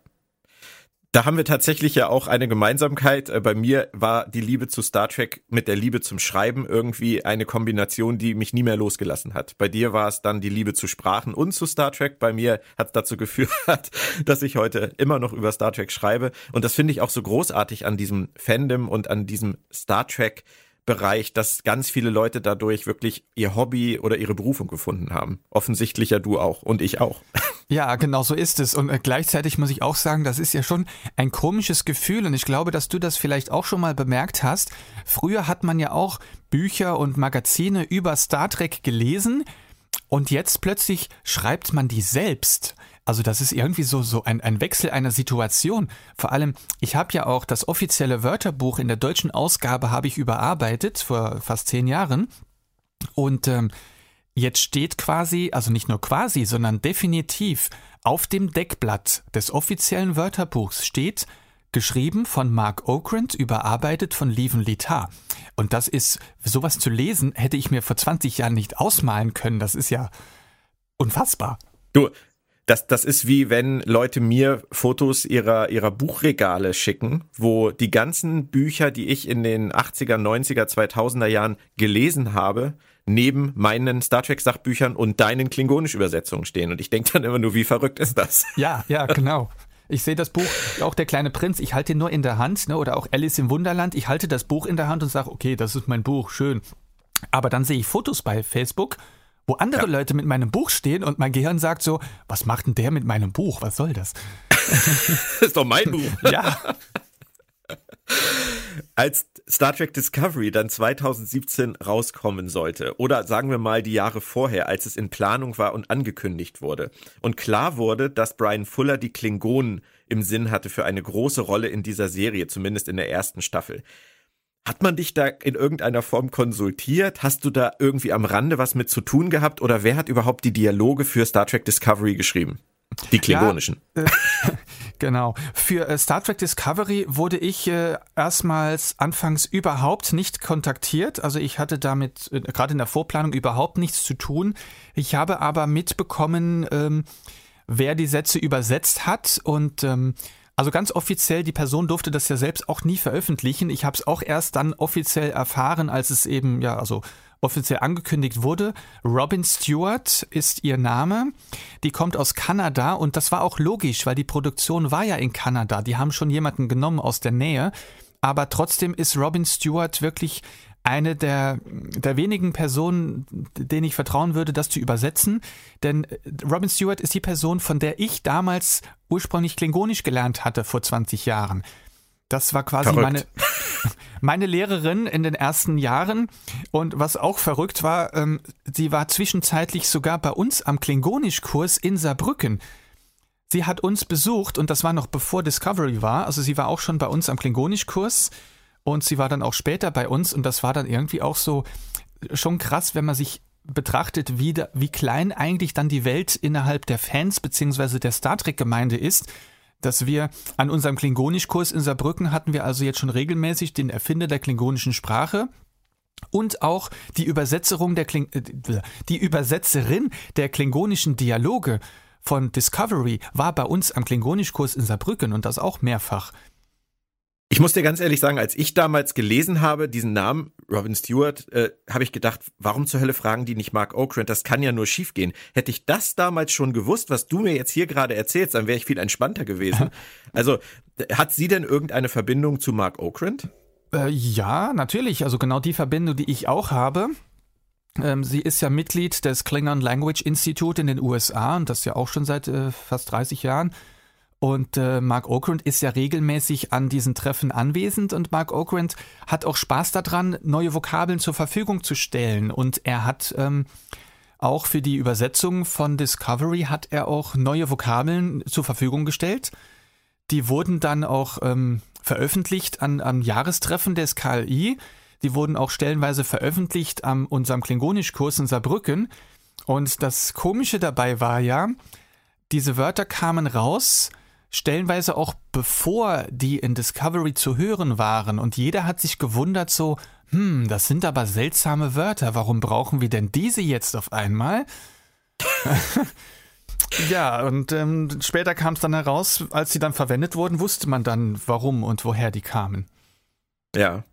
da haben wir tatsächlich ja auch eine Gemeinsamkeit. Äh, bei mir war die Liebe zu Star Trek mit der Liebe zum Schreiben irgendwie eine Kombination, die mich nie mehr losgelassen hat. Bei dir war es dann die Liebe zu Sprachen und zu Star Trek. Bei mir hat es dazu geführt, dass ich heute immer noch über Star Trek schreibe. Und das finde ich auch so großartig an diesem Fandom und an diesem Star Trek Bereich, dass ganz viele Leute dadurch wirklich ihr Hobby oder ihre Berufung gefunden haben. Offensichtlich ja du auch und ich auch. Ja, genau so ist es. Und äh, gleichzeitig muss ich auch sagen, das ist ja schon ein komisches Gefühl. Und ich glaube, dass du das vielleicht auch schon mal bemerkt hast. Früher hat man ja auch Bücher und Magazine über Star Trek gelesen. Und jetzt plötzlich schreibt man die selbst. Also das ist irgendwie so, so ein, ein Wechsel einer Situation. Vor allem, ich habe ja auch das offizielle Wörterbuch in der deutschen Ausgabe habe ich überarbeitet vor fast zehn Jahren. Und ähm, Jetzt steht quasi, also nicht nur quasi, sondern definitiv auf dem Deckblatt des offiziellen Wörterbuchs steht, geschrieben von Mark Okrand, überarbeitet von Leven Litar. Und das ist, sowas zu lesen, hätte ich mir vor 20 Jahren nicht ausmalen können. Das ist ja unfassbar. Du, das, das ist wie wenn Leute mir Fotos ihrer, ihrer Buchregale schicken, wo die ganzen Bücher, die ich in den 80er, 90er, 2000er Jahren gelesen habe, neben meinen Star Trek Sachbüchern und deinen klingonisch Übersetzungen stehen. Und ich denke dann immer nur, wie verrückt ist das? Ja, ja, genau. Ich sehe das Buch, auch der kleine Prinz, ich halte ihn nur in der Hand, ne, oder auch Alice im Wunderland, ich halte das Buch in der Hand und sage, okay, das ist mein Buch, schön. Aber dann sehe ich Fotos bei Facebook, wo andere ja. Leute mit meinem Buch stehen und mein Gehirn sagt so, was macht denn der mit meinem Buch? Was soll das? das ist doch mein Buch. ja. Als Star Trek Discovery dann 2017 rauskommen sollte, oder sagen wir mal die Jahre vorher, als es in Planung war und angekündigt wurde, und klar wurde, dass Brian Fuller die Klingonen im Sinn hatte für eine große Rolle in dieser Serie, zumindest in der ersten Staffel. Hat man dich da in irgendeiner Form konsultiert? Hast du da irgendwie am Rande was mit zu tun gehabt? Oder wer hat überhaupt die Dialoge für Star Trek Discovery geschrieben? Die klingonischen. Ja, äh, genau. Für äh, Star Trek Discovery wurde ich äh, erstmals anfangs überhaupt nicht kontaktiert. Also ich hatte damit äh, gerade in der Vorplanung überhaupt nichts zu tun. Ich habe aber mitbekommen, ähm, wer die Sätze übersetzt hat und ähm, also ganz offiziell, die Person durfte das ja selbst auch nie veröffentlichen. Ich habe es auch erst dann offiziell erfahren, als es eben, ja, also offiziell angekündigt wurde. Robin Stewart ist ihr Name. Die kommt aus Kanada und das war auch logisch, weil die Produktion war ja in Kanada. Die haben schon jemanden genommen aus der Nähe. Aber trotzdem ist Robin Stewart wirklich eine der, der wenigen Personen, denen ich vertrauen würde, das zu übersetzen. Denn Robin Stewart ist die Person, von der ich damals ursprünglich Klingonisch gelernt hatte vor 20 Jahren. Das war quasi Verrückt. meine, meine Lehrerin in den ersten Jahren. Und was auch verrückt war, ähm, sie war zwischenzeitlich sogar bei uns am Klingonischkurs in Saarbrücken. Sie hat uns besucht und das war noch bevor Discovery war. Also sie war auch schon bei uns am Klingonischkurs und sie war dann auch später bei uns und das war dann irgendwie auch so schon krass, wenn man sich betrachtet, wie, da, wie klein eigentlich dann die Welt innerhalb der Fans bzw. der Star Trek-Gemeinde ist dass wir an unserem Klingonischkurs in Saarbrücken hatten wir also jetzt schon regelmäßig den Erfinder der klingonischen Sprache und auch die Übersetzerung der Kling äh, die Übersetzerin der klingonischen Dialoge von Discovery war bei uns am Klingonischkurs in Saarbrücken und das auch mehrfach. Ich muss dir ganz ehrlich sagen, als ich damals gelesen habe, diesen Namen, Robin Stewart, äh, habe ich gedacht, warum zur Hölle fragen die nicht Mark Okrand? Das kann ja nur schiefgehen. Hätte ich das damals schon gewusst, was du mir jetzt hier gerade erzählst, dann wäre ich viel entspannter gewesen. also, hat sie denn irgendeine Verbindung zu Mark Okrand? Äh, ja, natürlich. Also genau die Verbindung, die ich auch habe. Ähm, sie ist ja Mitglied des Klingon Language Institute in den USA und das ja auch schon seit äh, fast 30 Jahren. Und äh, Mark Okrand ist ja regelmäßig an diesen Treffen anwesend und Mark Okrand hat auch Spaß daran, neue Vokabeln zur Verfügung zu stellen. Und er hat ähm, auch für die Übersetzung von Discovery hat er auch neue Vokabeln zur Verfügung gestellt. Die wurden dann auch ähm, veröffentlicht an, am Jahrestreffen des KLI. Die wurden auch stellenweise veröffentlicht an unserem Klingonischkurs in Saarbrücken. Und das Komische dabei war ja, diese Wörter kamen raus stellenweise auch bevor die in Discovery zu hören waren und jeder hat sich gewundert so, hm, das sind aber seltsame Wörter, warum brauchen wir denn diese jetzt auf einmal? ja, und ähm, später kam es dann heraus, als sie dann verwendet wurden, wusste man dann, warum und woher die kamen. Ja.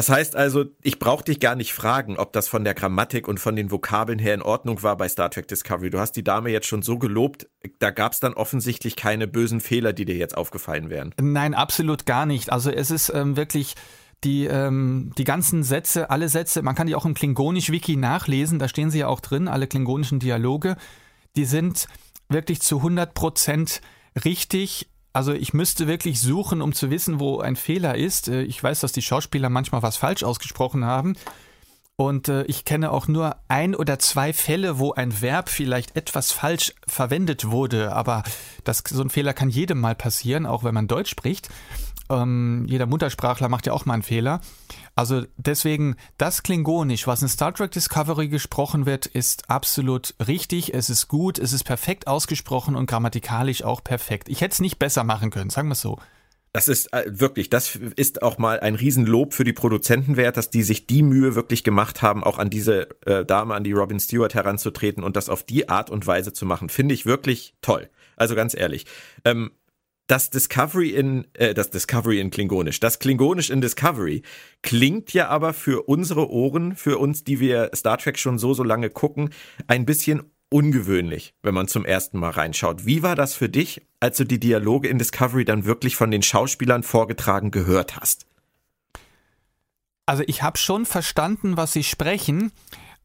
Das heißt also, ich brauche dich gar nicht fragen, ob das von der Grammatik und von den Vokabeln her in Ordnung war bei Star Trek Discovery. Du hast die Dame jetzt schon so gelobt, da gab es dann offensichtlich keine bösen Fehler, die dir jetzt aufgefallen wären. Nein, absolut gar nicht. Also es ist ähm, wirklich die, ähm, die ganzen Sätze, alle Sätze, man kann die auch im Klingonisch-Wiki nachlesen, da stehen sie ja auch drin, alle klingonischen Dialoge, die sind wirklich zu 100 Prozent richtig also ich müsste wirklich suchen, um zu wissen, wo ein Fehler ist. Äh, ich weiß, dass die Schauspieler manchmal was falsch ausgesprochen haben. Und äh, ich kenne auch nur ein oder zwei Fälle, wo ein Verb vielleicht etwas falsch verwendet wurde. Aber das, so ein Fehler kann jedem mal passieren, auch wenn man Deutsch spricht. Ähm, jeder Muttersprachler macht ja auch mal einen Fehler. Also deswegen, das Klingonisch, was in Star Trek Discovery gesprochen wird, ist absolut richtig, es ist gut, es ist perfekt ausgesprochen und grammatikalisch auch perfekt. Ich hätte es nicht besser machen können, sagen wir es so. Das ist äh, wirklich, das ist auch mal ein Riesenlob für die Produzenten wert, dass die sich die Mühe wirklich gemacht haben, auch an diese äh, Dame, an die Robin Stewart heranzutreten und das auf die Art und Weise zu machen. Finde ich wirklich toll. Also ganz ehrlich. Ähm, das Discovery in, äh, das Discovery in Klingonisch, das Klingonisch in Discovery klingt ja aber für unsere Ohren, für uns, die wir Star Trek schon so, so lange gucken, ein bisschen ungewöhnlich, wenn man zum ersten Mal reinschaut. Wie war das für dich, als du die Dialoge in Discovery dann wirklich von den Schauspielern vorgetragen gehört hast? Also ich habe schon verstanden, was sie sprechen,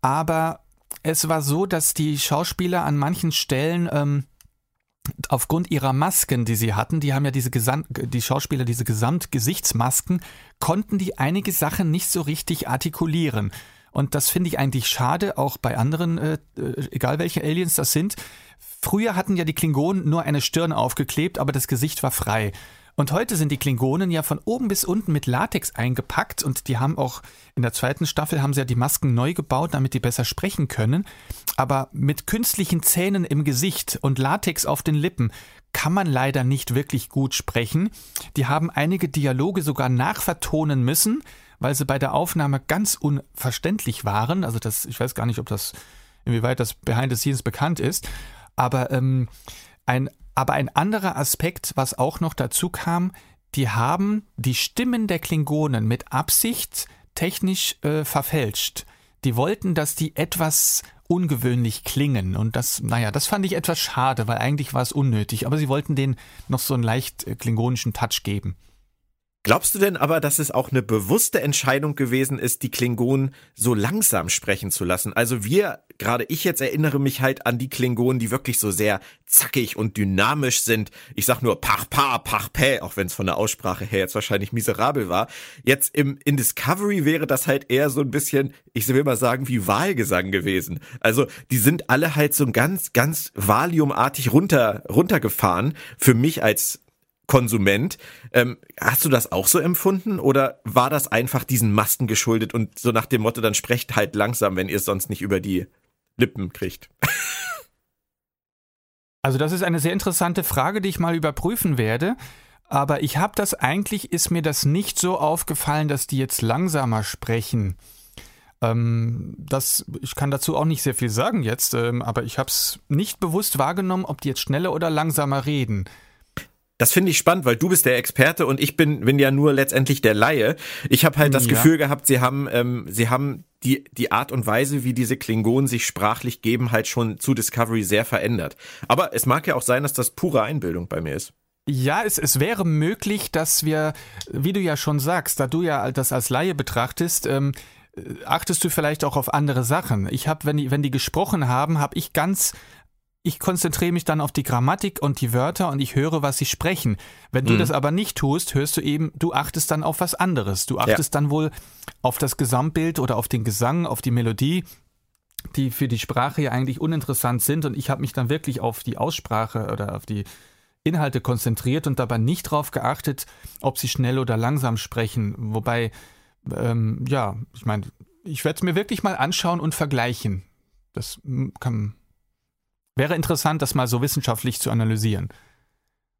aber es war so, dass die Schauspieler an manchen Stellen ähm, aufgrund ihrer Masken, die sie hatten, die haben ja diese Gesamt, die Schauspieler diese Gesamtgesichtsmasken, konnten die einige Sachen nicht so richtig artikulieren. Und das finde ich eigentlich schade, auch bei anderen, äh, äh, egal welche Aliens das sind. Früher hatten ja die Klingonen nur eine Stirn aufgeklebt, aber das Gesicht war frei. Und heute sind die Klingonen ja von oben bis unten mit Latex eingepackt und die haben auch in der zweiten Staffel haben sie ja die Masken neu gebaut, damit die besser sprechen können. Aber mit künstlichen Zähnen im Gesicht und Latex auf den Lippen kann man leider nicht wirklich gut sprechen. Die haben einige Dialoge sogar nachvertonen müssen, weil sie bei der Aufnahme ganz unverständlich waren. Also das, ich weiß gar nicht, ob das, inwieweit das Behind the Scenes bekannt ist. Aber ähm, ein, aber ein anderer Aspekt, was auch noch dazu kam, die haben die Stimmen der Klingonen mit Absicht technisch äh, verfälscht. Die wollten, dass die etwas ungewöhnlich klingen. Und das, naja, das fand ich etwas schade, weil eigentlich war es unnötig. Aber sie wollten denen noch so einen leicht äh, klingonischen Touch geben. Glaubst du denn aber, dass es auch eine bewusste Entscheidung gewesen ist, die Klingonen so langsam sprechen zu lassen? Also wir, gerade ich jetzt erinnere mich halt an die Klingonen, die wirklich so sehr zackig und dynamisch sind. Ich sag nur pach pa, pach pä, auch wenn es von der Aussprache her jetzt wahrscheinlich miserabel war. Jetzt im in Discovery wäre das halt eher so ein bisschen, ich will mal sagen, wie Wahlgesang gewesen. Also die sind alle halt so ganz, ganz valiumartig runter runtergefahren. Für mich als Konsument. Ähm, hast du das auch so empfunden oder war das einfach diesen Masken geschuldet und so nach dem Motto, dann sprecht halt langsam, wenn ihr es sonst nicht über die Lippen kriegt? Also das ist eine sehr interessante Frage, die ich mal überprüfen werde. Aber ich habe das eigentlich, ist mir das nicht so aufgefallen, dass die jetzt langsamer sprechen. Ähm, das, ich kann dazu auch nicht sehr viel sagen jetzt, ähm, aber ich habe es nicht bewusst wahrgenommen, ob die jetzt schneller oder langsamer reden. Das finde ich spannend, weil du bist der Experte und ich bin, bin ja nur letztendlich der Laie. Ich habe halt das ja. Gefühl gehabt, sie haben, ähm, sie haben die, die Art und Weise, wie diese Klingonen sich sprachlich geben, halt schon zu Discovery sehr verändert. Aber es mag ja auch sein, dass das pure Einbildung bei mir ist. Ja, es, es wäre möglich, dass wir, wie du ja schon sagst, da du ja das als Laie betrachtest, ähm, achtest du vielleicht auch auf andere Sachen. Ich habe, wenn die, wenn die gesprochen haben, habe ich ganz ich konzentriere mich dann auf die Grammatik und die Wörter und ich höre, was sie sprechen. Wenn du mhm. das aber nicht tust, hörst du eben, du achtest dann auf was anderes. Du achtest ja. dann wohl auf das Gesamtbild oder auf den Gesang, auf die Melodie, die für die Sprache ja eigentlich uninteressant sind. Und ich habe mich dann wirklich auf die Aussprache oder auf die Inhalte konzentriert und dabei nicht darauf geachtet, ob sie schnell oder langsam sprechen. Wobei, ähm, ja, ich meine, ich werde es mir wirklich mal anschauen und vergleichen. Das kann Wäre interessant, das mal so wissenschaftlich zu analysieren.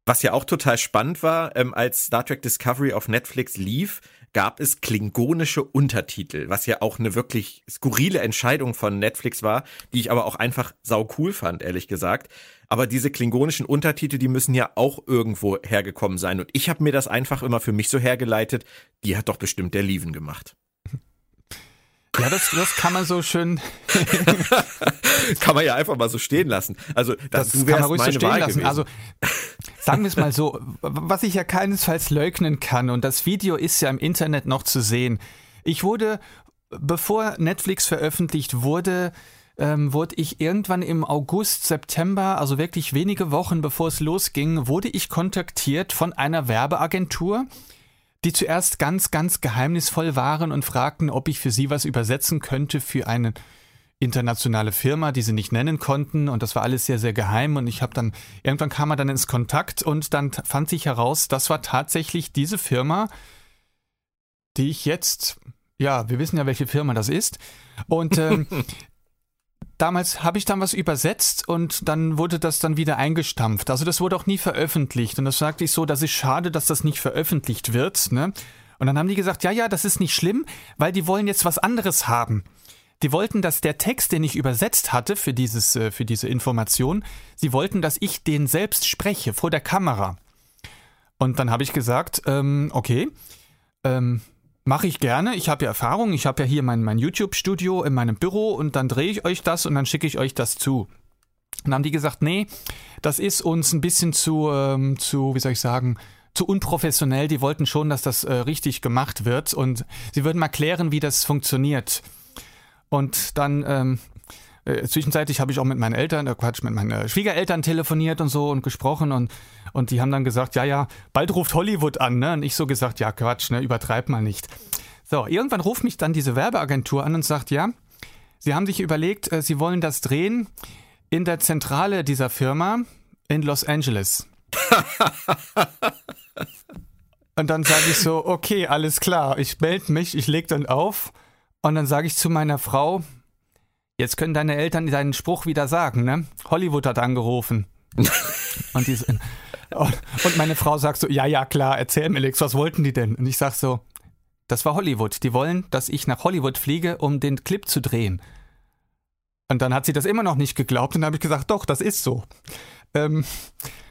Was ja auch total spannend war, ähm, als Star Trek Discovery auf Netflix lief, gab es klingonische Untertitel, was ja auch eine wirklich skurrile Entscheidung von Netflix war, die ich aber auch einfach sau cool fand, ehrlich gesagt. Aber diese klingonischen Untertitel, die müssen ja auch irgendwo hergekommen sein. Und ich habe mir das einfach immer für mich so hergeleitet, die hat doch bestimmt der Lieven gemacht. Ja, das, das kann man so schön. kann man ja einfach mal so stehen lassen. Also, das, das kann man ruhig so stehen Wahl lassen. Gewesen. Also, sagen wir es mal so, was ich ja keinesfalls leugnen kann, und das Video ist ja im Internet noch zu sehen. Ich wurde, bevor Netflix veröffentlicht wurde, ähm, wurde ich irgendwann im August, September, also wirklich wenige Wochen bevor es losging, wurde ich kontaktiert von einer Werbeagentur, die zuerst ganz, ganz geheimnisvoll waren und fragten, ob ich für sie was übersetzen könnte für eine internationale Firma, die sie nicht nennen konnten. Und das war alles sehr, sehr geheim. Und ich habe dann, irgendwann kam er dann ins Kontakt und dann fand sich heraus, das war tatsächlich diese Firma, die ich jetzt, ja, wir wissen ja, welche Firma das ist. Und ähm, damals habe ich dann was übersetzt und dann wurde das dann wieder eingestampft. Also das wurde auch nie veröffentlicht. Und das sagte ich so, das ist schade, dass das nicht veröffentlicht wird. Ne? Und dann haben die gesagt, ja, ja, das ist nicht schlimm, weil die wollen jetzt was anderes haben. Die wollten, dass der Text, den ich übersetzt hatte für, dieses, äh, für diese Information, sie wollten, dass ich den selbst spreche vor der Kamera. Und dann habe ich gesagt, ähm, okay, ähm, mache ich gerne. Ich habe ja Erfahrung. Ich habe ja hier mein, mein YouTube-Studio in meinem Büro und dann drehe ich euch das und dann schicke ich euch das zu. Und dann haben die gesagt, nee, das ist uns ein bisschen zu, ähm, zu, wie soll ich sagen, zu unprofessionell. Die wollten schon, dass das äh, richtig gemacht wird und sie würden mal klären, wie das funktioniert. Und dann ähm, äh, zwischenzeitlich habe ich auch mit meinen Eltern, äh, Quatsch, mit meinen äh, Schwiegereltern telefoniert und so und gesprochen und, und die haben dann gesagt, ja, ja, bald ruft Hollywood an, ne? Und ich so gesagt, ja, Quatsch, ne, übertreib mal nicht. So, irgendwann ruft mich dann diese Werbeagentur an und sagt, ja, sie haben sich überlegt, äh, sie wollen das drehen in der Zentrale dieser Firma in Los Angeles. und dann sage ich so, okay, alles klar, ich melde mich, ich leg dann auf und dann sage ich zu meiner Frau, Jetzt können deine Eltern deinen Spruch wieder sagen, ne? Hollywood hat angerufen. und, die, und meine Frau sagt so, ja, ja, klar, erzähl mir Alex, was wollten die denn? Und ich sag so, das war Hollywood. Die wollen, dass ich nach Hollywood fliege, um den Clip zu drehen. Und dann hat sie das immer noch nicht geglaubt und dann habe ich gesagt, doch, das ist so. Ähm,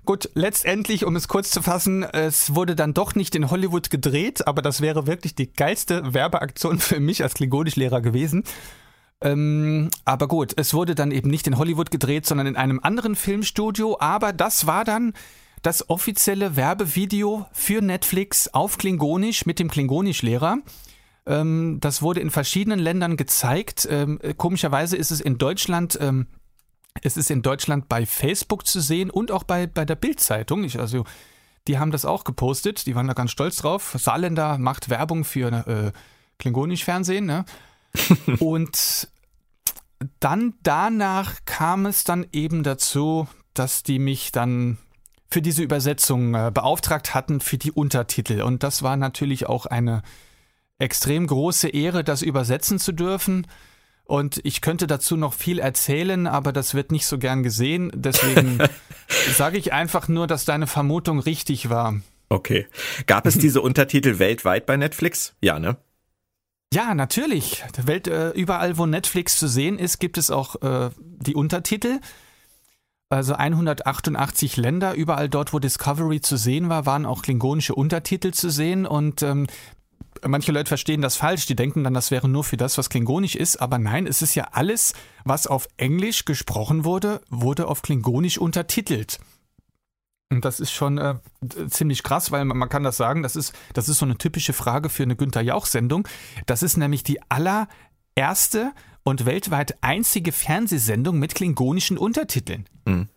gut, letztendlich, um es kurz zu fassen, es wurde dann doch nicht in Hollywood gedreht, aber das wäre wirklich die geilste Werbeaktion für mich als Klingonischlehrer gewesen. Ähm, aber gut, es wurde dann eben nicht in Hollywood gedreht, sondern in einem anderen Filmstudio. Aber das war dann das offizielle Werbevideo für Netflix auf Klingonisch mit dem Klingonischlehrer. Ähm, das wurde in verschiedenen Ländern gezeigt. Ähm, komischerweise ist es in Deutschland. Ähm, es ist in Deutschland bei Facebook zu sehen und auch bei, bei der Bild-Zeitung. Also, die haben das auch gepostet. Die waren da ganz stolz drauf. Saarländer macht Werbung für äh, Klingonisch-Fernsehen. Ne? und dann danach kam es dann eben dazu, dass die mich dann für diese Übersetzung äh, beauftragt hatten für die Untertitel. Und das war natürlich auch eine extrem große Ehre, das übersetzen zu dürfen. Und ich könnte dazu noch viel erzählen, aber das wird nicht so gern gesehen. Deswegen sage ich einfach nur, dass deine Vermutung richtig war. Okay. Gab es diese Untertitel weltweit bei Netflix? Ja, ne? Ja, natürlich. Welt, äh, überall, wo Netflix zu sehen ist, gibt es auch äh, die Untertitel. Also 188 Länder, überall dort, wo Discovery zu sehen war, waren auch klingonische Untertitel zu sehen. Und ähm, manche Leute verstehen das falsch, die denken dann, das wäre nur für das, was klingonisch ist. Aber nein, es ist ja alles, was auf Englisch gesprochen wurde, wurde auf klingonisch untertitelt. Und das ist schon äh, ziemlich krass, weil man, man, kann das sagen, das ist, das ist so eine typische Frage für eine Günther Jauch-Sendung. Das ist nämlich die allererste und weltweit einzige Fernsehsendung mit klingonischen Untertiteln. Mhm.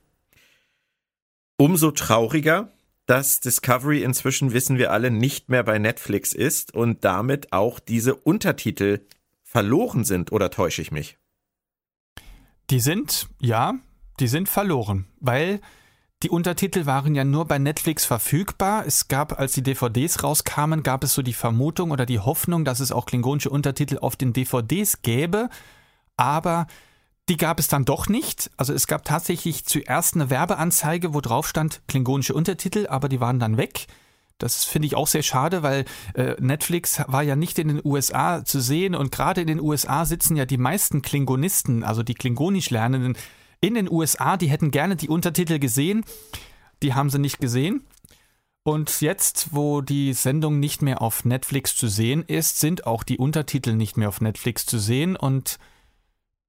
Umso trauriger, dass Discovery inzwischen, wissen wir alle, nicht mehr bei Netflix ist und damit auch diese Untertitel verloren sind, oder täusche ich mich? Die sind, ja, die sind verloren, weil die Untertitel waren ja nur bei Netflix verfügbar. Es gab, als die DVDs rauskamen, gab es so die Vermutung oder die Hoffnung, dass es auch klingonische Untertitel auf den DVDs gäbe. Aber die gab es dann doch nicht. Also es gab tatsächlich zuerst eine Werbeanzeige, wo drauf stand klingonische Untertitel, aber die waren dann weg. Das finde ich auch sehr schade, weil äh, Netflix war ja nicht in den USA zu sehen und gerade in den USA sitzen ja die meisten Klingonisten, also die klingonisch Lernenden, in den USA, die hätten gerne die Untertitel gesehen, die haben sie nicht gesehen. Und jetzt, wo die Sendung nicht mehr auf Netflix zu sehen ist, sind auch die Untertitel nicht mehr auf Netflix zu sehen und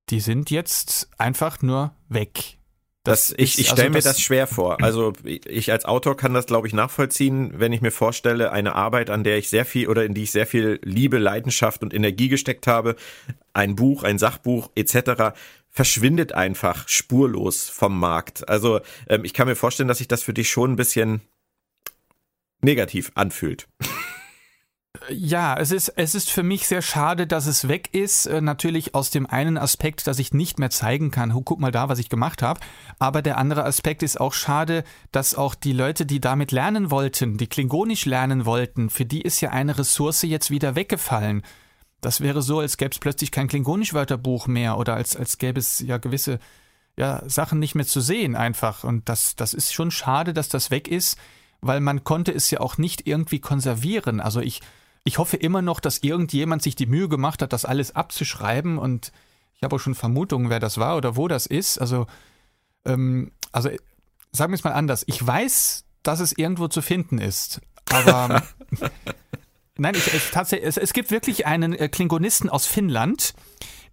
die sind jetzt einfach nur weg. Das, ich ich stelle also mir das schwer vor. Also ich als Autor kann das, glaube ich, nachvollziehen, wenn ich mir vorstelle, eine Arbeit, an der ich sehr viel oder in die ich sehr viel Liebe, Leidenschaft und Energie gesteckt habe, ein Buch, ein Sachbuch etc., verschwindet einfach spurlos vom Markt. Also ähm, ich kann mir vorstellen, dass sich das für dich schon ein bisschen negativ anfühlt. Ja, es ist, es ist für mich sehr schade, dass es weg ist. Äh, natürlich aus dem einen Aspekt, dass ich nicht mehr zeigen kann, oh, guck mal da, was ich gemacht habe. Aber der andere Aspekt ist auch schade, dass auch die Leute, die damit lernen wollten, die klingonisch lernen wollten, für die ist ja eine Ressource jetzt wieder weggefallen. Das wäre so, als gäbe es plötzlich kein Klingonisch-Wörterbuch mehr oder als, als gäbe es ja gewisse ja, Sachen nicht mehr zu sehen einfach. Und das, das ist schon schade, dass das weg ist, weil man konnte es ja auch nicht irgendwie konservieren. Also ich, ich hoffe immer noch, dass irgendjemand sich die Mühe gemacht hat, das alles abzuschreiben und ich habe auch schon Vermutungen, wer das war oder wo das ist. Also, ähm, also sagen wir es mal anders. Ich weiß, dass es irgendwo zu finden ist. Aber nein, ich, es, tatsächlich, es, es gibt wirklich einen äh, Klingonisten aus Finnland,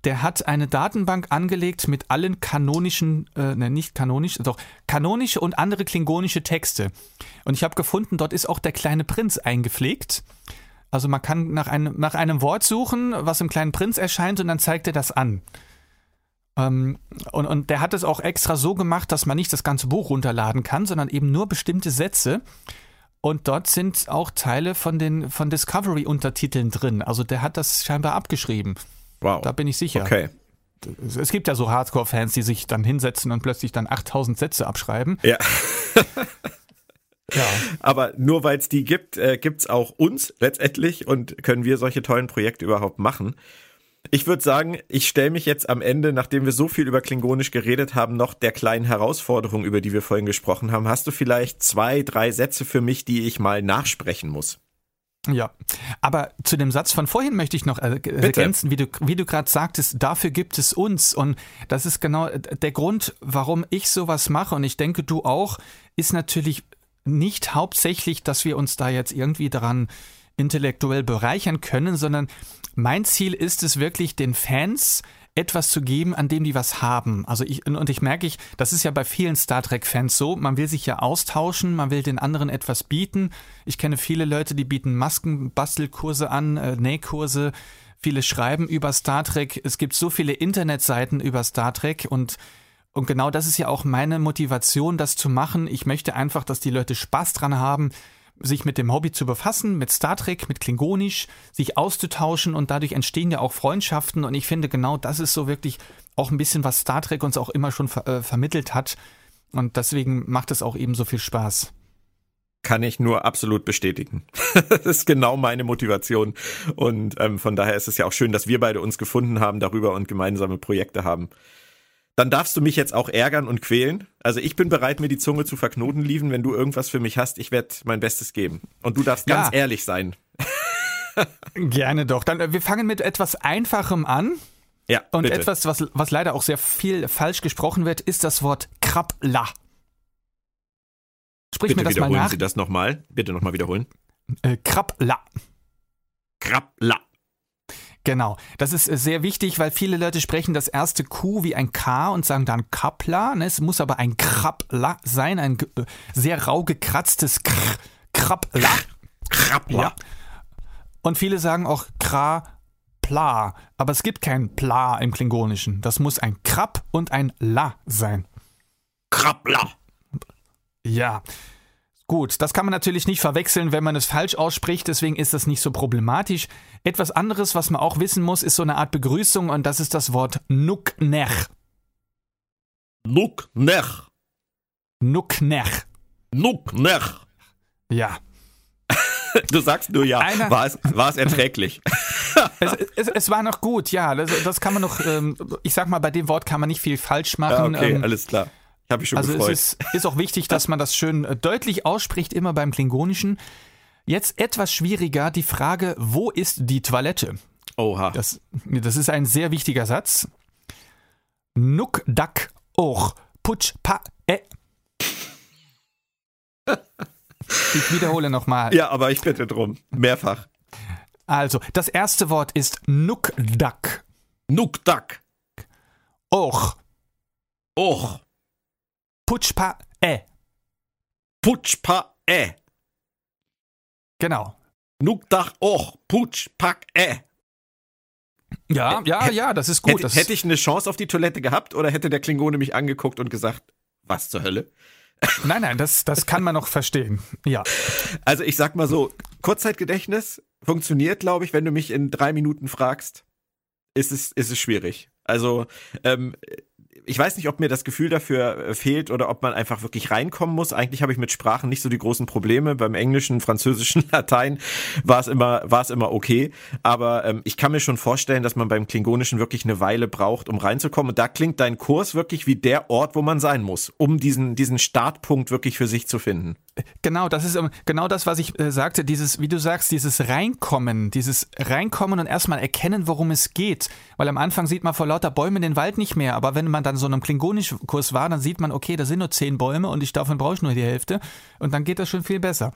der hat eine Datenbank angelegt mit allen kanonischen, äh, ne, nicht kanonisch, doch kanonische und andere klingonische Texte. Und ich habe gefunden, dort ist auch der kleine Prinz eingepflegt. Also man kann nach einem, nach einem Wort suchen, was im kleinen Prinz erscheint, und dann zeigt er das an. Ähm, und, und der hat es auch extra so gemacht, dass man nicht das ganze Buch runterladen kann, sondern eben nur bestimmte Sätze. Und dort sind auch Teile von den von Discovery-Untertiteln drin. Also der hat das scheinbar abgeschrieben. Wow. Da bin ich sicher. Okay. Es gibt ja so Hardcore-Fans, die sich dann hinsetzen und plötzlich dann 8000 Sätze abschreiben. Ja. Ja. Aber nur weil es die gibt, äh, gibt es auch uns letztendlich und können wir solche tollen Projekte überhaupt machen. Ich würde sagen, ich stelle mich jetzt am Ende, nachdem wir so viel über Klingonisch geredet haben, noch der kleinen Herausforderung, über die wir vorhin gesprochen haben. Hast du vielleicht zwei, drei Sätze für mich, die ich mal nachsprechen muss? Ja, aber zu dem Satz von vorhin möchte ich noch äh, ergänzen, wie du, wie du gerade sagtest, dafür gibt es uns. Und das ist genau der Grund, warum ich sowas mache. Und ich denke, du auch, ist natürlich nicht hauptsächlich, dass wir uns da jetzt irgendwie daran intellektuell bereichern können, sondern mein Ziel ist es wirklich, den Fans etwas zu geben, an dem die was haben. Also ich, und ich merke ich, das ist ja bei vielen Star Trek-Fans so, man will sich ja austauschen, man will den anderen etwas bieten. Ich kenne viele Leute, die bieten Maskenbastelkurse an, äh, Nähkurse, viele schreiben über Star Trek. Es gibt so viele Internetseiten über Star Trek und und genau das ist ja auch meine Motivation, das zu machen. Ich möchte einfach, dass die Leute Spaß dran haben, sich mit dem Hobby zu befassen, mit Star Trek, mit Klingonisch, sich auszutauschen und dadurch entstehen ja auch Freundschaften. Und ich finde, genau das ist so wirklich auch ein bisschen, was Star Trek uns auch immer schon ver äh, vermittelt hat. Und deswegen macht es auch eben so viel Spaß. Kann ich nur absolut bestätigen. das ist genau meine Motivation. Und ähm, von daher ist es ja auch schön, dass wir beide uns gefunden haben darüber und gemeinsame Projekte haben dann darfst du mich jetzt auch ärgern und quälen. Also ich bin bereit, mir die Zunge zu verknoten, Lieven. Wenn du irgendwas für mich hast, ich werde mein Bestes geben. Und du darfst ganz ja. ehrlich sein. Gerne doch. Dann äh, wir fangen mit etwas Einfachem an. Ja. Und bitte. etwas, was, was leider auch sehr viel falsch gesprochen wird, ist das Wort Krabla. Sprich bitte mir das mal nach. Wiederholen Sie das nochmal. Bitte nochmal wiederholen. Äh, Krabla. Krabla. Genau, das ist äh, sehr wichtig, weil viele Leute sprechen das erste Q wie ein K und sagen dann Kapla. Ne? Es muss aber ein Krabla sein, ein äh, sehr rau gekratztes Kr Krabla. Krabla. Ja. Und viele sagen auch Krapla, aber es gibt kein Pla im Klingonischen. Das muss ein Krab und ein La sein. Krabla. Ja. Gut, das kann man natürlich nicht verwechseln, wenn man es falsch ausspricht, deswegen ist das nicht so problematisch. Etwas anderes, was man auch wissen muss, ist so eine Art Begrüßung und das ist das Wort Nuknech. Nuknech. Nuknech. Nuknech. Ja. Du sagst nur ja. Einer, war, es, war es erträglich? es, es, es, war noch gut, ja. Das, das kann man noch, ähm, ich sag mal, bei dem Wort kann man nicht viel falsch machen. Ja, okay, ähm, alles klar. Habe ich schon also gefreut. es ist, ist auch wichtig, dass man das schön äh, deutlich ausspricht, immer beim Klingonischen. Jetzt etwas schwieriger, die Frage, wo ist die Toilette? Oha. Das, das ist ein sehr wichtiger Satz. Nuk dak och putsch pa e. Ich wiederhole nochmal. Ja, aber ich bitte drum. Mehrfach. Also, das erste Wort ist Nukdak. Nukdak. Och. Och. Putschpa e. Putschpa e. Genau. Nukdach och, Putschpak e. Ja, ja, ja, das ist gut. Hätte, hätte ich eine Chance auf die Toilette gehabt oder hätte der Klingone mich angeguckt und gesagt, was zur Hölle? Nein, nein, das, das kann man noch verstehen. Ja. Also ich sag mal so, Kurzzeitgedächtnis funktioniert, glaube ich, wenn du mich in drei Minuten fragst, ist es, ist es schwierig. Also ähm, ich weiß nicht, ob mir das Gefühl dafür äh, fehlt oder ob man einfach wirklich reinkommen muss. Eigentlich habe ich mit Sprachen nicht so die großen Probleme. Beim Englischen, Französischen, Latein war es immer, war es immer okay. Aber ähm, ich kann mir schon vorstellen, dass man beim Klingonischen wirklich eine Weile braucht, um reinzukommen. Und da klingt dein Kurs wirklich wie der Ort, wo man sein muss, um diesen, diesen Startpunkt wirklich für sich zu finden. Genau, das ist ähm, genau das, was ich äh, sagte, dieses, wie du sagst, dieses Reinkommen, dieses Reinkommen und erstmal erkennen, worum es geht. Weil am Anfang sieht man vor lauter Bäumen den Wald nicht mehr, aber wenn man dann so einem Klingonisch-Kurs war, dann sieht man, okay, da sind nur zehn Bäume und ich davon brauche ich nur die Hälfte und dann geht das schon viel besser.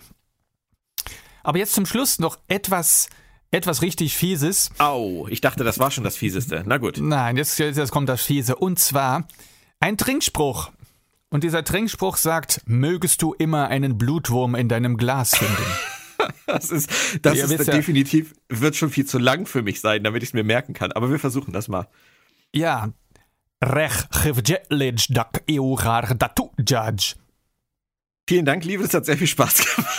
Aber jetzt zum Schluss noch etwas, etwas richtig Fieses. Au, ich dachte, das war schon das Fieseste. Na gut. Nein, jetzt, jetzt kommt das Fiese. Und zwar ein Trinkspruch. Und dieser Trinkspruch sagt, mögest du immer einen Blutwurm in deinem Glas finden. das ist, das ist ja, definitiv, wird schon viel zu lang für mich sein, damit ich es mir merken kann. Aber wir versuchen das mal. Ja. Vielen Dank, liebe, es hat sehr viel Spaß gemacht.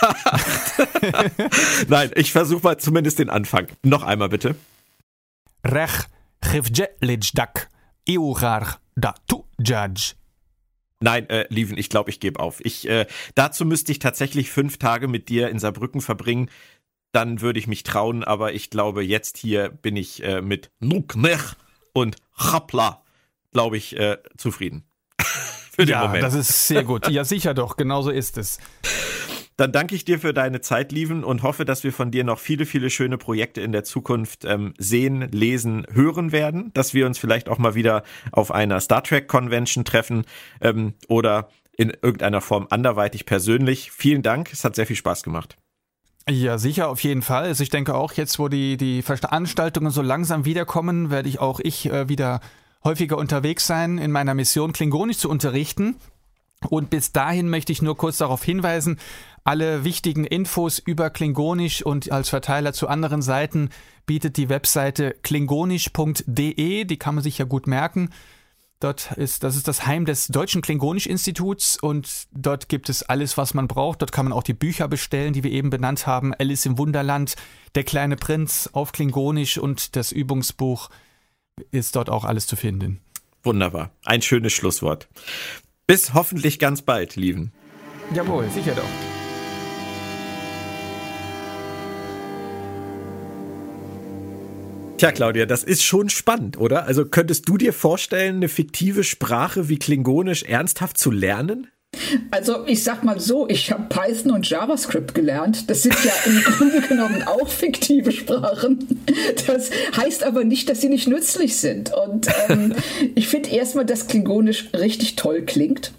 Nein, ich versuche mal zumindest den Anfang. Noch einmal bitte. Rech dak datu judge. Nein, äh, Lieven, ich glaube, ich gebe auf. Ich, äh, dazu müsste ich tatsächlich fünf Tage mit dir in Saarbrücken verbringen. Dann würde ich mich trauen, aber ich glaube, jetzt hier bin ich äh, mit Nuknech und Chapla, glaube ich, äh, zufrieden. Für den ja, Moment. das ist sehr gut. Ja, sicher doch, genauso ist es. Dann danke ich dir für deine Zeit, Lieven, und hoffe, dass wir von dir noch viele, viele schöne Projekte in der Zukunft ähm, sehen, lesen, hören werden. Dass wir uns vielleicht auch mal wieder auf einer Star Trek Convention treffen ähm, oder in irgendeiner Form anderweitig persönlich. Vielen Dank, es hat sehr viel Spaß gemacht. Ja, sicher, auf jeden Fall. Also ich denke auch, jetzt wo die, die Veranstaltungen so langsam wiederkommen, werde ich auch ich äh, wieder häufiger unterwegs sein, in meiner Mission Klingonisch zu unterrichten. Und bis dahin möchte ich nur kurz darauf hinweisen, alle wichtigen Infos über Klingonisch und als Verteiler zu anderen Seiten bietet die Webseite klingonisch.de, die kann man sich ja gut merken. Dort ist, das ist das Heim des Deutschen Klingonisch-Instituts und dort gibt es alles, was man braucht. Dort kann man auch die Bücher bestellen, die wir eben benannt haben. Alice im Wunderland, Der kleine Prinz auf Klingonisch und das Übungsbuch ist dort auch alles zu finden. Wunderbar. Ein schönes Schlusswort. Bis hoffentlich ganz bald, Lieben. Jawohl, sicher doch. Tja, Claudia, das ist schon spannend, oder? Also könntest du dir vorstellen, eine fiktive Sprache wie Klingonisch ernsthaft zu lernen? Also ich sag mal so, ich habe Python und JavaScript gelernt. Das sind ja im Grunde genommen auch fiktive Sprachen. Das heißt aber nicht, dass sie nicht nützlich sind. Und ähm, ich finde erstmal, dass Klingonisch richtig toll klingt.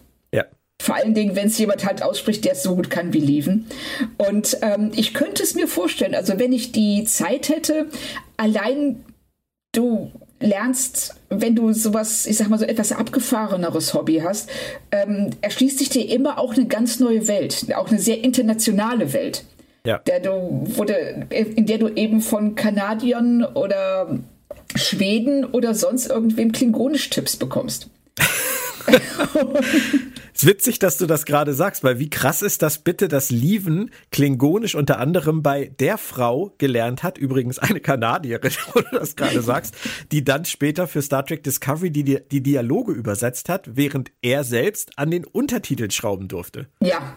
Vor allen Dingen, wenn es jemand halt ausspricht, der es so gut kann wie Leven. Und ähm, ich könnte es mir vorstellen, also wenn ich die Zeit hätte, allein du lernst, wenn du sowas, ich sag mal so etwas abgefahreneres Hobby hast, ähm, erschließt sich dir immer auch eine ganz neue Welt, auch eine sehr internationale Welt. Ja. Der du, wurde, in der du eben von Kanadiern oder Schweden oder sonst irgendwem Klingonisch-Tipps bekommst. ist witzig, dass du das gerade sagst, weil wie krass ist das bitte, dass Lieven Klingonisch unter anderem bei der Frau gelernt hat, übrigens eine Kanadierin, wo du das gerade sagst, die dann später für Star Trek Discovery die, die Dialoge übersetzt hat, während er selbst an den Untertiteln schrauben durfte. Ja,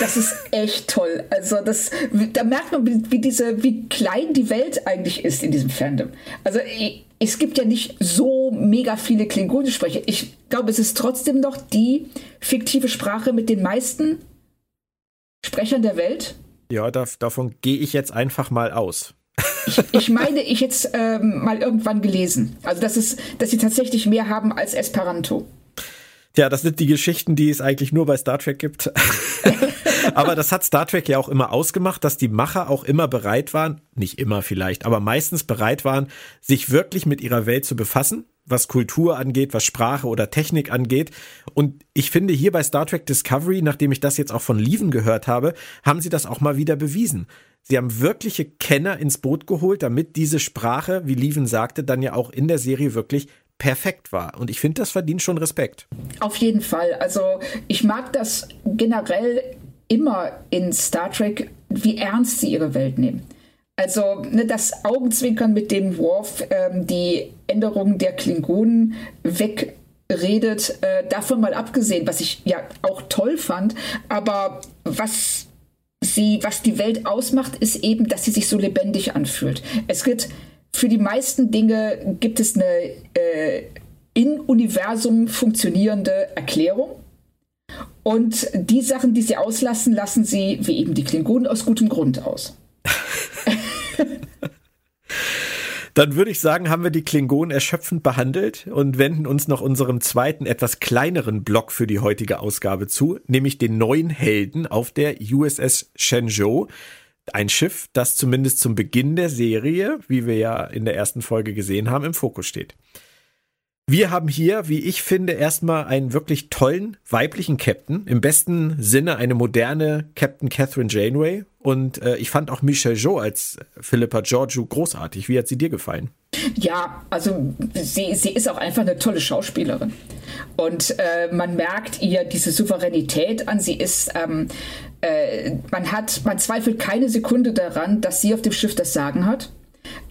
das ist echt toll. Also das, da merkt man, wie, wie, diese, wie klein die Welt eigentlich ist in diesem Fandom. Also es gibt ja nicht so mega viele Klingonisch-Sprecher. Ich glaube, es ist trotzdem noch die fiktive Sprache mit den meisten Sprechern der Welt. Ja, da, davon gehe ich jetzt einfach mal aus. Ich, ich meine, ich jetzt ähm, mal irgendwann gelesen. Also, dass, es, dass sie tatsächlich mehr haben als Esperanto. Tja, das sind die Geschichten, die es eigentlich nur bei Star Trek gibt. aber das hat Star Trek ja auch immer ausgemacht, dass die Macher auch immer bereit waren, nicht immer vielleicht, aber meistens bereit waren, sich wirklich mit ihrer Welt zu befassen, was Kultur angeht, was Sprache oder Technik angeht. Und ich finde hier bei Star Trek Discovery, nachdem ich das jetzt auch von Lieven gehört habe, haben sie das auch mal wieder bewiesen. Sie haben wirkliche Kenner ins Boot geholt, damit diese Sprache, wie Lieven sagte, dann ja auch in der Serie wirklich perfekt war. Und ich finde, das verdient schon Respekt. Auf jeden Fall. Also ich mag das generell immer in Star Trek, wie ernst sie ihre Welt nehmen. Also ne, das Augenzwinkern, mit dem Worf ähm, die Änderungen der Klingonen wegredet, äh, davon mal abgesehen, was ich ja auch toll fand, aber was sie, was die Welt ausmacht, ist eben, dass sie sich so lebendig anfühlt. Es gibt für die meisten Dinge gibt es eine äh, in Universum funktionierende Erklärung Und die Sachen, die sie auslassen, lassen sie, wie eben die Klingonen, aus gutem Grund aus. Dann würde ich sagen, haben wir die Klingonen erschöpfend behandelt und wenden uns noch unserem zweiten, etwas kleineren Block für die heutige Ausgabe zu, nämlich den neuen Helden auf der USS Shenzhou. Ein Schiff, das zumindest zum Beginn der Serie, wie wir ja in der ersten Folge gesehen haben, im Fokus steht. Wir haben hier, wie ich finde, erstmal einen wirklich tollen weiblichen Captain. Im besten Sinne eine moderne Captain Catherine Janeway. Und äh, ich fand auch Michelle Jo als Philippa Georgiou großartig. Wie hat sie dir gefallen? Ja, also sie, sie ist auch einfach eine tolle Schauspielerin. Und äh, man merkt ihr diese Souveränität an. Sie ist, ähm, äh, man hat, man zweifelt keine Sekunde daran, dass sie auf dem Schiff das Sagen hat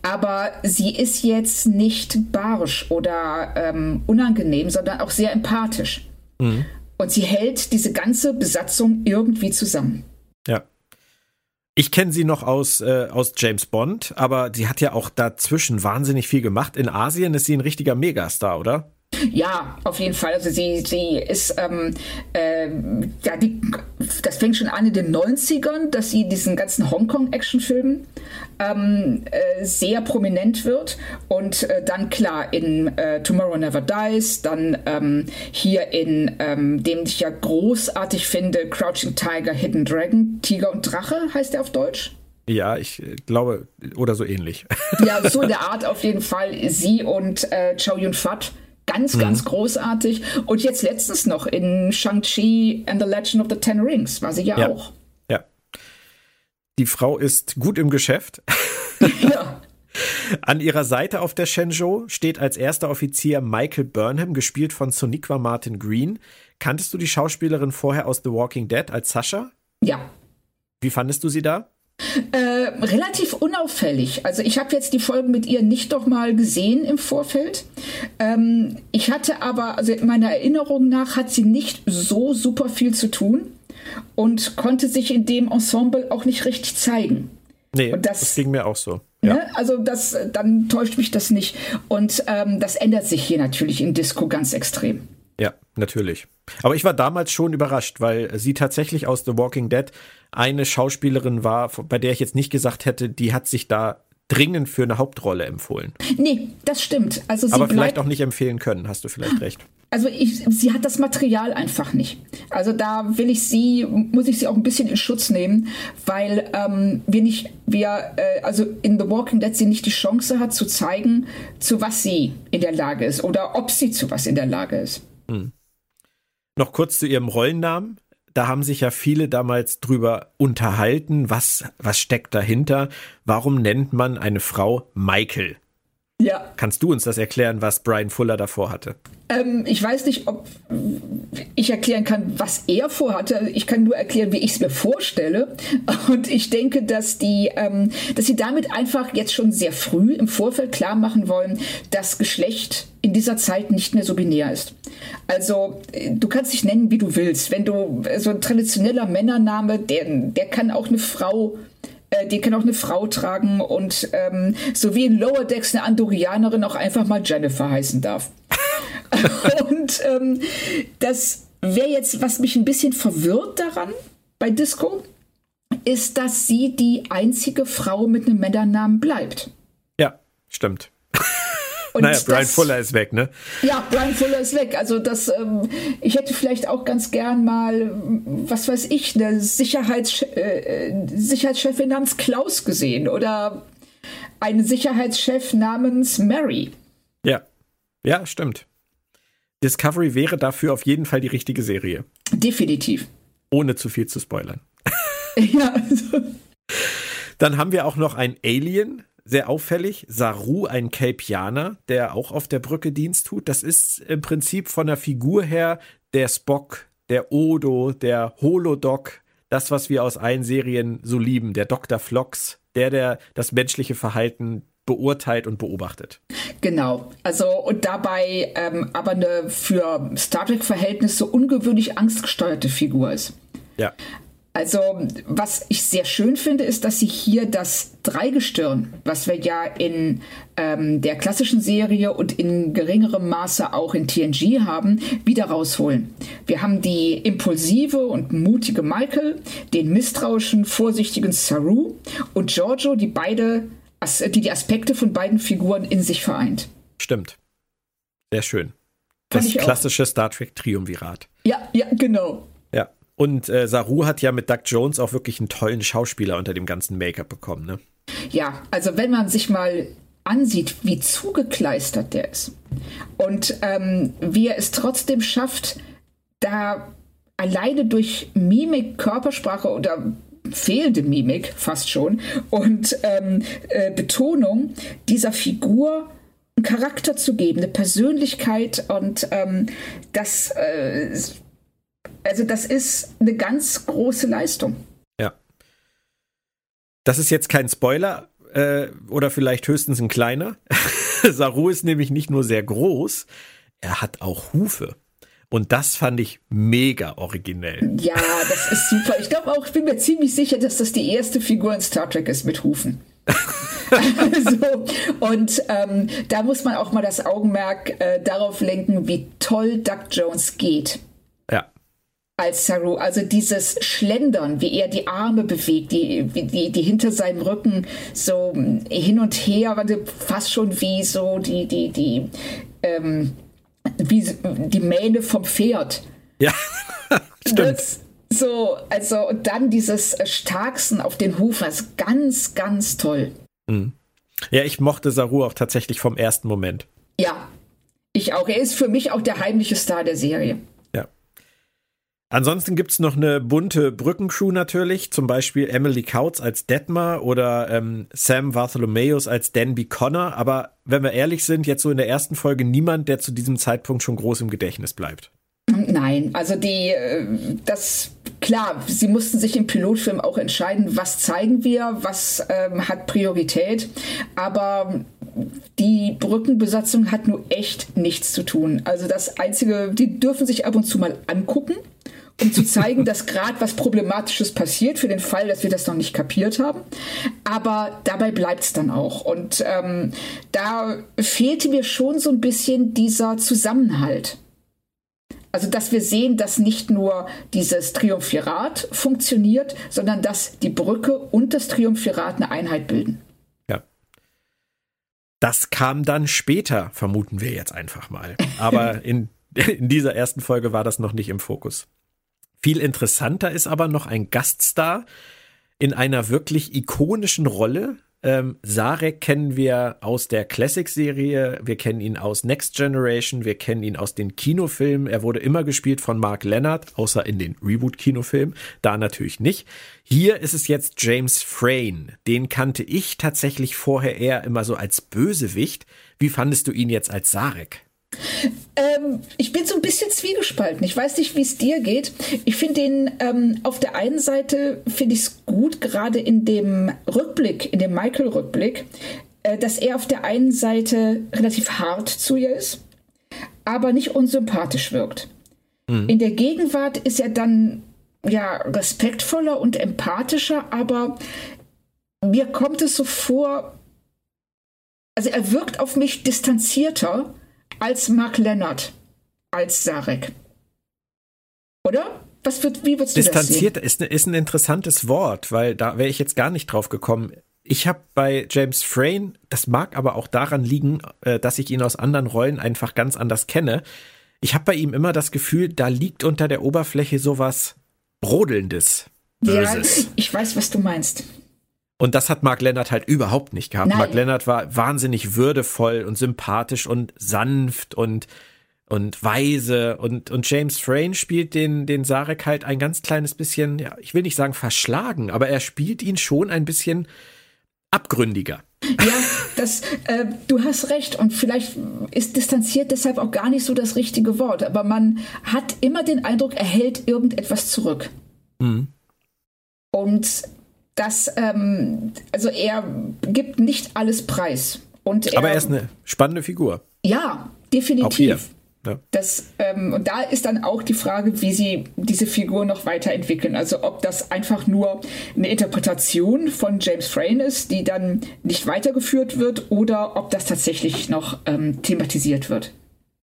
aber sie ist jetzt nicht barsch oder ähm, unangenehm, sondern auch sehr empathisch. Mhm. Und sie hält diese ganze Besatzung irgendwie zusammen. Ja. Ich kenne sie noch aus, äh, aus James Bond, aber sie hat ja auch dazwischen wahnsinnig viel gemacht. In Asien ist sie ein richtiger Megastar, oder? Ja, auf jeden Fall. Also sie, sie ist, ähm, äh, ja, die, das fängt schon an in den 90ern, dass sie diesen ganzen Hongkong-Actionfilmen ähm, äh, sehr prominent wird. Und äh, dann klar in äh, Tomorrow Never Dies, dann ähm, hier in ähm, dem ich ja großartig finde, Crouching Tiger, Hidden Dragon, Tiger und Drache heißt der auf Deutsch. Ja, ich äh, glaube, oder so ähnlich. Ja, so in der Art auf jeden Fall. Sie und äh, Chow Yun-Fat Ganz, mhm. ganz großartig. Und jetzt letztens noch in Shang-Chi and the Legend of the Ten Rings war sie ja, ja. auch. Ja. Die Frau ist gut im Geschäft. ja. An ihrer Seite auf der Shenzhou steht als erster Offizier Michael Burnham, gespielt von Soniqua Martin Green. Kanntest du die Schauspielerin vorher aus The Walking Dead als Sascha? Ja. Wie fandest du sie da? Äh, relativ unauffällig. Also ich habe jetzt die Folgen mit ihr nicht doch mal gesehen im Vorfeld. Ähm, ich hatte aber, also meiner Erinnerung nach hat sie nicht so super viel zu tun und konnte sich in dem Ensemble auch nicht richtig zeigen. Nee, das, das, ging mir auch so. Ja. Ne? Also das, dann täuscht mich das nicht. Und ähm, das ändert sich hier natürlich in Disco ganz extrem. Ja, natürlich. Aber ich war damals schon überrascht, weil sie tatsächlich aus The Walking Dead eine Schauspielerin war, bei der ich jetzt nicht gesagt hätte, die hat sich da dringend für eine Hauptrolle empfohlen. Nee, das stimmt. Also Aber vielleicht auch nicht empfehlen können, hast du vielleicht recht. Also ich, sie hat das Material einfach nicht. Also da will ich sie, muss ich sie auch ein bisschen in Schutz nehmen, weil ähm, wir nicht, wir, äh, also in The Walking Dead sie nicht die Chance hat zu zeigen, zu was sie in der Lage ist oder ob sie zu was in der Lage ist. Hm. Noch kurz zu ihrem Rollennamen. Da haben sich ja viele damals drüber unterhalten, was, was steckt dahinter? Warum nennt man eine Frau Michael? Ja. Kannst du uns das erklären, was Brian Fuller davor hatte? Ähm, ich weiß nicht, ob ich erklären kann, was er vorhatte. Ich kann nur erklären, wie ich es mir vorstelle. Und ich denke, dass die, ähm, dass sie damit einfach jetzt schon sehr früh im Vorfeld klar machen wollen, dass Geschlecht in dieser Zeit nicht mehr so binär ist. Also du kannst dich nennen, wie du willst. Wenn du so ein traditioneller Männername, der, der kann auch eine Frau äh, die kann auch eine Frau tragen und ähm, so wie in Lower Decks eine Andorianerin auch einfach mal Jennifer heißen darf. und ähm, das wäre jetzt, was mich ein bisschen verwirrt daran bei Disco, ist, dass sie die einzige Frau mit einem Männernamen bleibt. Ja, stimmt. Und naja, Brian das, Fuller ist weg, ne? Ja, Brian Fuller ist weg. Also das, ähm, ich hätte vielleicht auch ganz gern mal, was weiß ich, eine Sicherheits, äh, Sicherheitschefin namens Klaus gesehen oder einen Sicherheitschef namens Mary. Ja, ja, stimmt. Discovery wäre dafür auf jeden Fall die richtige Serie. Definitiv. Ohne zu viel zu spoilern. ja. Also. Dann haben wir auch noch ein Alien, sehr auffällig. Saru, ein Kelpianer, der auch auf der Brücke Dienst tut. Das ist im Prinzip von der Figur her der Spock, der Odo, der Holodoc, das, was wir aus allen Serien so lieben, der Dr. Flox, der, der das menschliche Verhalten beurteilt und beobachtet. Genau, also und dabei ähm, aber eine für Star Trek-Verhältnisse ungewöhnlich angstgesteuerte Figur ist. Ja. Also, was ich sehr schön finde, ist, dass sie hier das Dreigestirn, was wir ja in ähm, der klassischen Serie und in geringerem Maße auch in TNG haben, wieder rausholen. Wir haben die impulsive und mutige Michael, den misstrauischen, vorsichtigen Saru und Giorgio, die beide, die die Aspekte von beiden Figuren in sich vereint. Stimmt. Sehr schön. Das klassische Star Trek Triumvirat. Ja, ja, genau. Und äh, Saru hat ja mit Doug Jones auch wirklich einen tollen Schauspieler unter dem ganzen Make-up bekommen, ne? Ja, also wenn man sich mal ansieht, wie zugekleistert der ist und ähm, wie er es trotzdem schafft, da alleine durch Mimik, Körpersprache oder fehlende Mimik fast schon und ähm, äh, Betonung dieser Figur einen Charakter zu geben, eine Persönlichkeit und ähm, das, äh, also das ist eine ganz große Leistung. Ja. Das ist jetzt kein Spoiler äh, oder vielleicht höchstens ein kleiner. Saru ist nämlich nicht nur sehr groß, er hat auch Hufe. Und das fand ich mega originell. Ja, das ist super. Ich glaube auch, ich bin mir ziemlich sicher, dass das die erste Figur in Star Trek ist mit Hufen. also, und ähm, da muss man auch mal das Augenmerk äh, darauf lenken, wie toll Doug Jones geht. Als Saru, also dieses Schlendern, wie er die Arme bewegt, die, die, die hinter seinem Rücken so hin und her, fast schon wie so die, die, die, ähm, wie die Mähne vom Pferd. Ja, stimmt. Das, so, also dann dieses Starksen auf den Hufen, das ist ganz, ganz toll. Mhm. Ja, ich mochte Saru auch tatsächlich vom ersten Moment. Ja, ich auch. Er ist für mich auch der heimliche Star der Serie. Ansonsten gibt es noch eine bunte Brückencrew natürlich, zum Beispiel Emily Kautz als Detmar oder ähm, Sam Bartholomeus als Danby Connor. Aber wenn wir ehrlich sind, jetzt so in der ersten Folge niemand, der zu diesem Zeitpunkt schon groß im Gedächtnis bleibt. Nein, also die, äh, das, klar, sie mussten sich im Pilotfilm auch entscheiden, was zeigen wir, was ähm, hat Priorität, aber die Brückenbesatzung hat nur echt nichts zu tun. Also das Einzige, die dürfen sich ab und zu mal angucken, um zu zeigen, dass gerade was Problematisches passiert, für den Fall, dass wir das noch nicht kapiert haben. Aber dabei bleibt es dann auch. Und ähm, da fehlte mir schon so ein bisschen dieser Zusammenhalt. Also, dass wir sehen, dass nicht nur dieses Triumphirat funktioniert, sondern dass die Brücke und das Triumphirat eine Einheit bilden. Das kam dann später, vermuten wir jetzt einfach mal. Aber in, in dieser ersten Folge war das noch nicht im Fokus. Viel interessanter ist aber noch ein Gaststar in einer wirklich ikonischen Rolle, ähm, Sarek kennen wir aus der Classic-Serie, wir kennen ihn aus Next Generation, wir kennen ihn aus den Kinofilmen. Er wurde immer gespielt von Mark Leonard, außer in den Reboot-Kinofilmen, da natürlich nicht. Hier ist es jetzt James Frayne. Den kannte ich tatsächlich vorher eher immer so als Bösewicht. Wie fandest du ihn jetzt als Sarek? Ähm, ich bin so ein bisschen zwiegespalten. Ich weiß nicht, wie es dir geht. Ich finde den ähm, auf der einen Seite finde ich es gut, gerade in dem Rückblick, in dem Michael-Rückblick, äh, dass er auf der einen Seite relativ hart zu ihr ist, aber nicht unsympathisch wirkt. Mhm. In der Gegenwart ist er dann ja respektvoller und empathischer, aber mir kommt es so vor, also er wirkt auf mich distanzierter als Mark Leonard, als Sarek. Oder? Was wird, wie würdest du Distanziert das sehen? Ist, ist ein interessantes Wort, weil da wäre ich jetzt gar nicht drauf gekommen. Ich habe bei James Frayne, das mag aber auch daran liegen, äh, dass ich ihn aus anderen Rollen einfach ganz anders kenne. Ich habe bei ihm immer das Gefühl, da liegt unter der Oberfläche sowas Brodelndes. Böses. Ja, ich weiß, was du meinst. Und das hat Mark Lennart halt überhaupt nicht gehabt. Nein. Mark Lennart war wahnsinnig würdevoll und sympathisch und sanft und und weise und und James Frayne spielt den den Sarek halt ein ganz kleines bisschen, ja, ich will nicht sagen verschlagen, aber er spielt ihn schon ein bisschen abgründiger. Ja, das, äh, du hast recht und vielleicht ist distanziert deshalb auch gar nicht so das richtige Wort, aber man hat immer den Eindruck, er hält irgendetwas zurück. Mhm. Und dass ähm, also er gibt nicht alles preis. Und er, Aber er ist eine spannende Figur. Ja, definitiv. Ne? Das, ähm, und da ist dann auch die Frage, wie sie diese Figur noch weiterentwickeln. Also ob das einfach nur eine Interpretation von James Frayne ist, die dann nicht weitergeführt wird, oder ob das tatsächlich noch ähm, thematisiert wird.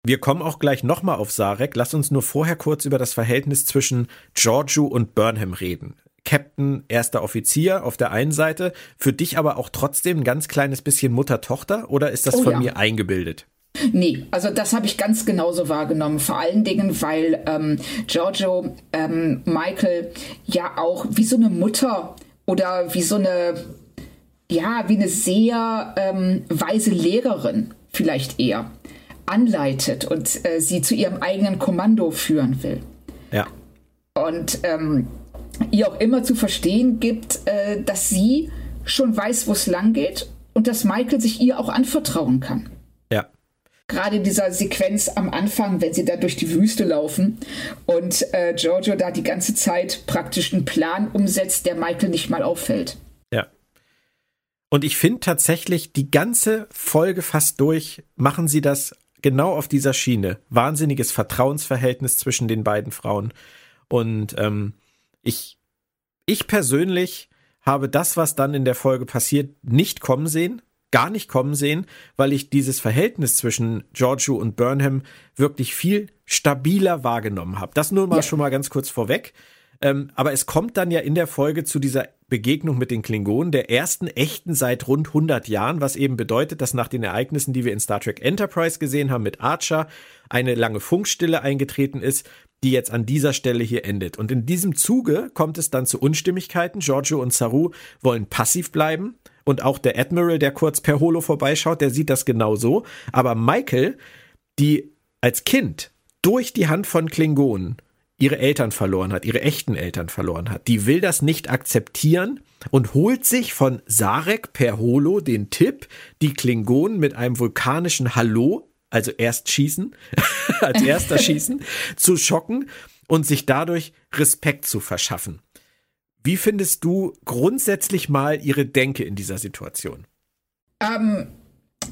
Wir kommen auch gleich nochmal auf Sarek. Lass uns nur vorher kurz über das Verhältnis zwischen Giorgio und Burnham reden. Captain, erster Offizier auf der einen Seite, für dich aber auch trotzdem ein ganz kleines bisschen Mutter-Tochter oder ist das oh, von ja. mir eingebildet? Nee, also das habe ich ganz genauso wahrgenommen. Vor allen Dingen, weil ähm, Giorgio ähm, Michael ja auch wie so eine Mutter oder wie so eine, ja, wie eine sehr ähm, weise Lehrerin vielleicht eher anleitet und äh, sie zu ihrem eigenen Kommando führen will. Ja. Und ähm, ihr auch immer zu verstehen gibt, äh, dass sie schon weiß, wo es lang geht und dass Michael sich ihr auch anvertrauen kann. Ja. Gerade in dieser Sequenz am Anfang, wenn sie da durch die Wüste laufen und äh, Giorgio da die ganze Zeit praktisch einen Plan umsetzt, der Michael nicht mal auffällt. Ja. Und ich finde tatsächlich, die ganze Folge fast durch machen sie das genau auf dieser Schiene. Wahnsinniges Vertrauensverhältnis zwischen den beiden Frauen. Und ähm, ich, ich persönlich habe das, was dann in der Folge passiert, nicht kommen sehen, gar nicht kommen sehen, weil ich dieses Verhältnis zwischen Giorgio und Burnham wirklich viel stabiler wahrgenommen habe. Das nur mal ja. schon mal ganz kurz vorweg. Ähm, aber es kommt dann ja in der Folge zu dieser Begegnung mit den Klingonen, der ersten echten seit rund 100 Jahren, was eben bedeutet, dass nach den Ereignissen, die wir in Star Trek Enterprise gesehen haben mit Archer, eine lange Funkstille eingetreten ist, die jetzt an dieser Stelle hier endet. Und in diesem Zuge kommt es dann zu Unstimmigkeiten. Giorgio und Saru wollen passiv bleiben. Und auch der Admiral, der kurz per Holo vorbeischaut, der sieht das genau so. Aber Michael, die als Kind durch die Hand von Klingonen ihre Eltern verloren hat, ihre echten Eltern verloren hat, die will das nicht akzeptieren und holt sich von Sarek per Holo den Tipp, die Klingonen mit einem vulkanischen Hallo also erst schießen, als erster schießen, zu schocken und sich dadurch Respekt zu verschaffen. Wie findest du grundsätzlich mal ihre Denke in dieser Situation? Ähm,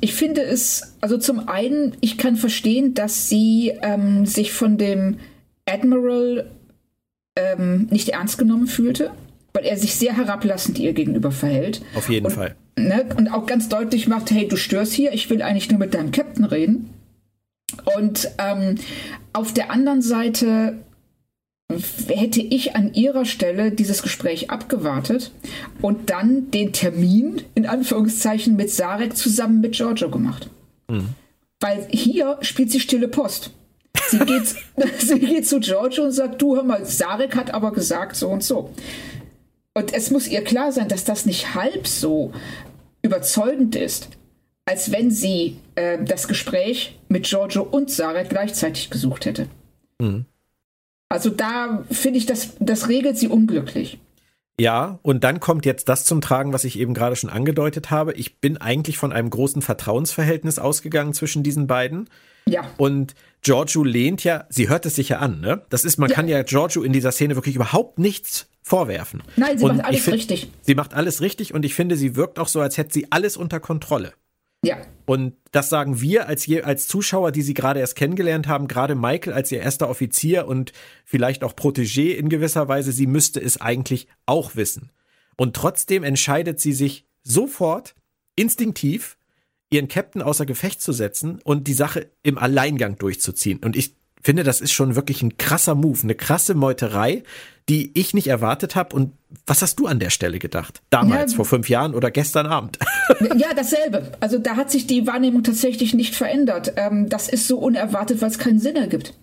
ich finde es, also zum einen, ich kann verstehen, dass sie ähm, sich von dem Admiral ähm, nicht ernst genommen fühlte, weil er sich sehr herablassend ihr gegenüber verhält. Auf jeden und, Fall ne, und auch ganz deutlich macht, hey, du störst hier, ich will eigentlich nur mit deinem Captain reden. Und ähm, auf der anderen Seite hätte ich an ihrer Stelle dieses Gespräch abgewartet und dann den Termin in Anführungszeichen mit Sarek zusammen mit Giorgio gemacht. Mhm. Weil hier spielt sie stille Post. Sie geht, sie geht zu Giorgio und sagt, du hör mal, Sarek hat aber gesagt so und so. Und es muss ihr klar sein, dass das nicht halb so überzeugend ist, als wenn sie äh, das Gespräch mit Giorgio und Sarah gleichzeitig gesucht hätte. Mhm. Also da finde ich, das, das regelt sie unglücklich. Ja, und dann kommt jetzt das zum Tragen, was ich eben gerade schon angedeutet habe. Ich bin eigentlich von einem großen Vertrauensverhältnis ausgegangen zwischen diesen beiden. Ja. Und Giorgio lehnt ja, sie hört es sich ja an, ne? Das ist, man ja. kann ja Giorgio in dieser Szene wirklich überhaupt nichts vorwerfen. Nein, sie und macht alles find, richtig. Sie macht alles richtig und ich finde, sie wirkt auch so, als hätte sie alles unter Kontrolle. Ja. Und das sagen wir als, je, als Zuschauer, die sie gerade erst kennengelernt haben, gerade Michael als ihr erster Offizier und vielleicht auch Protégé in gewisser Weise, sie müsste es eigentlich auch wissen. Und trotzdem entscheidet sie sich sofort, instinktiv, ihren Captain außer Gefecht zu setzen und die Sache im Alleingang durchzuziehen. Und ich finde, das ist schon wirklich ein krasser Move, eine krasse Meuterei, die ich nicht erwartet habe. Und was hast du an der Stelle gedacht? Damals, ja, vor fünf Jahren oder gestern Abend? Ja, dasselbe. Also da hat sich die Wahrnehmung tatsächlich nicht verändert. Ähm, das ist so unerwartet, weil es keinen Sinn ergibt.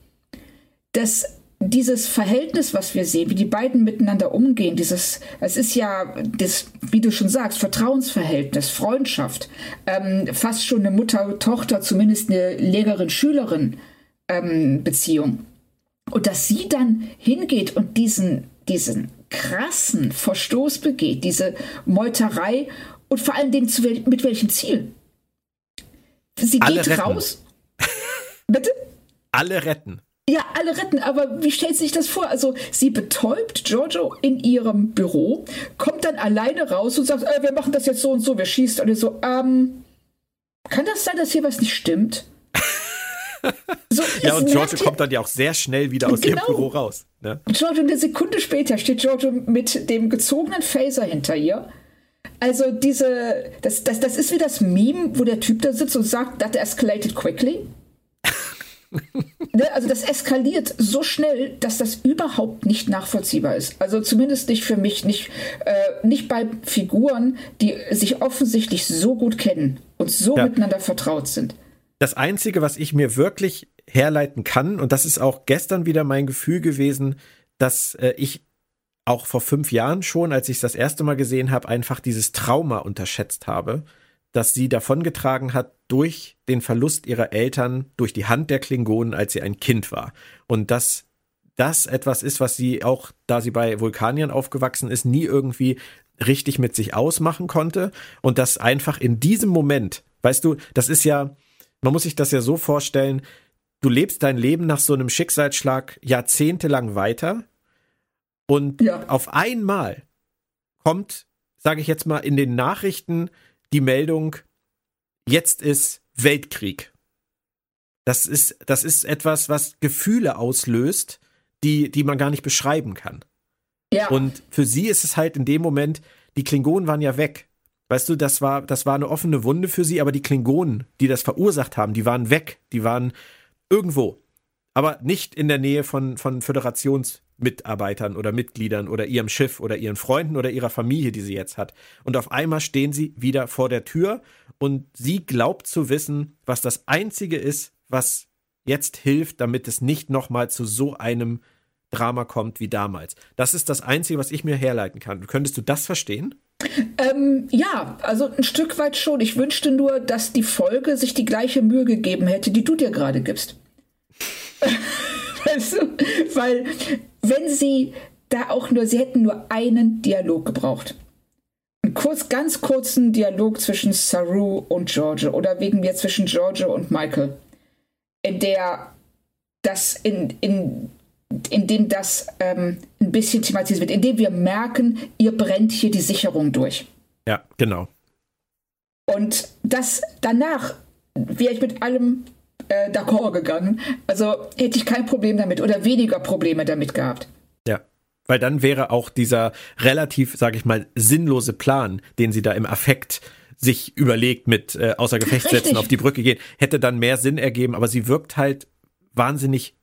Das dieses Verhältnis, was wir sehen, wie die beiden miteinander umgehen, dieses, es ist ja das, wie du schon sagst, Vertrauensverhältnis, Freundschaft, ähm, fast schon eine Mutter-Tochter, zumindest eine Lehrerin-Schülerin ähm, Beziehung. Und dass sie dann hingeht und diesen, diesen krassen Verstoß begeht, diese Meuterei und vor allen Dingen zu mit welchem Ziel? Sie alle geht retten. raus. Bitte? Alle retten. Ja, alle retten, aber wie stellt sich das vor? Also sie betäubt Giorgio in ihrem Büro, kommt dann alleine raus und sagt, äh, wir machen das jetzt so und so, wir schießen alle so, ähm, kann das sein, dass hier was nicht stimmt? So, ja, und Giorgio kommt dann ja auch sehr schnell wieder aus genau. ihrem Büro raus. Ne? Giorgio, eine Sekunde später steht Giorgio mit dem gezogenen Phaser hinter ihr. Also diese, das, das, das ist wie das Meme, wo der Typ da sitzt und sagt, that escalated quickly. ne, also das eskaliert so schnell, dass das überhaupt nicht nachvollziehbar ist. Also zumindest nicht für mich, nicht, äh, nicht bei Figuren, die sich offensichtlich so gut kennen und so ja. miteinander vertraut sind. Das Einzige, was ich mir wirklich herleiten kann, und das ist auch gestern wieder mein Gefühl gewesen, dass äh, ich auch vor fünf Jahren schon, als ich es das erste Mal gesehen habe, einfach dieses Trauma unterschätzt habe, das sie davongetragen hat durch den Verlust ihrer Eltern, durch die Hand der Klingonen, als sie ein Kind war. Und dass das etwas ist, was sie auch, da sie bei Vulkaniern aufgewachsen ist, nie irgendwie richtig mit sich ausmachen konnte. Und das einfach in diesem Moment, weißt du, das ist ja, man muss sich das ja so vorstellen, du lebst dein Leben nach so einem Schicksalsschlag jahrzehntelang weiter und ja. auf einmal kommt, sage ich jetzt mal, in den Nachrichten die Meldung, jetzt ist Weltkrieg. Das ist, das ist etwas, was Gefühle auslöst, die, die man gar nicht beschreiben kann. Ja. Und für sie ist es halt in dem Moment, die Klingonen waren ja weg. Weißt du, das war, das war eine offene Wunde für sie, aber die Klingonen, die das verursacht haben, die waren weg. Die waren irgendwo. Aber nicht in der Nähe von, von Föderationsmitarbeitern oder Mitgliedern oder ihrem Schiff oder ihren Freunden oder ihrer Familie, die sie jetzt hat. Und auf einmal stehen sie wieder vor der Tür und sie glaubt zu wissen, was das Einzige ist, was jetzt hilft, damit es nicht nochmal zu so einem Drama kommt wie damals. Das ist das Einzige, was ich mir herleiten kann. Könntest du das verstehen? Ähm, ja, also ein Stück weit schon. Ich wünschte nur, dass die Folge sich die gleiche Mühe gegeben hätte, die du dir gerade gibst. weißt du? Weil, wenn sie da auch nur, sie hätten nur einen Dialog gebraucht. Einen kurz, ganz kurzen Dialog zwischen Saru und George oder wegen mir zwischen George und Michael, in der das in, in in dem das ähm, ein bisschen thematisiert wird, in dem wir merken, ihr brennt hier die Sicherung durch. Ja, genau. Und das danach wäre ich mit allem äh, d'accord gegangen. Also hätte ich kein Problem damit oder weniger Probleme damit gehabt. Ja. Weil dann wäre auch dieser relativ, sage ich mal, sinnlose Plan, den sie da im Affekt sich überlegt mit äh, außer Gefecht setzen, auf die Brücke gehen, hätte dann mehr Sinn ergeben, aber sie wirkt halt wahnsinnig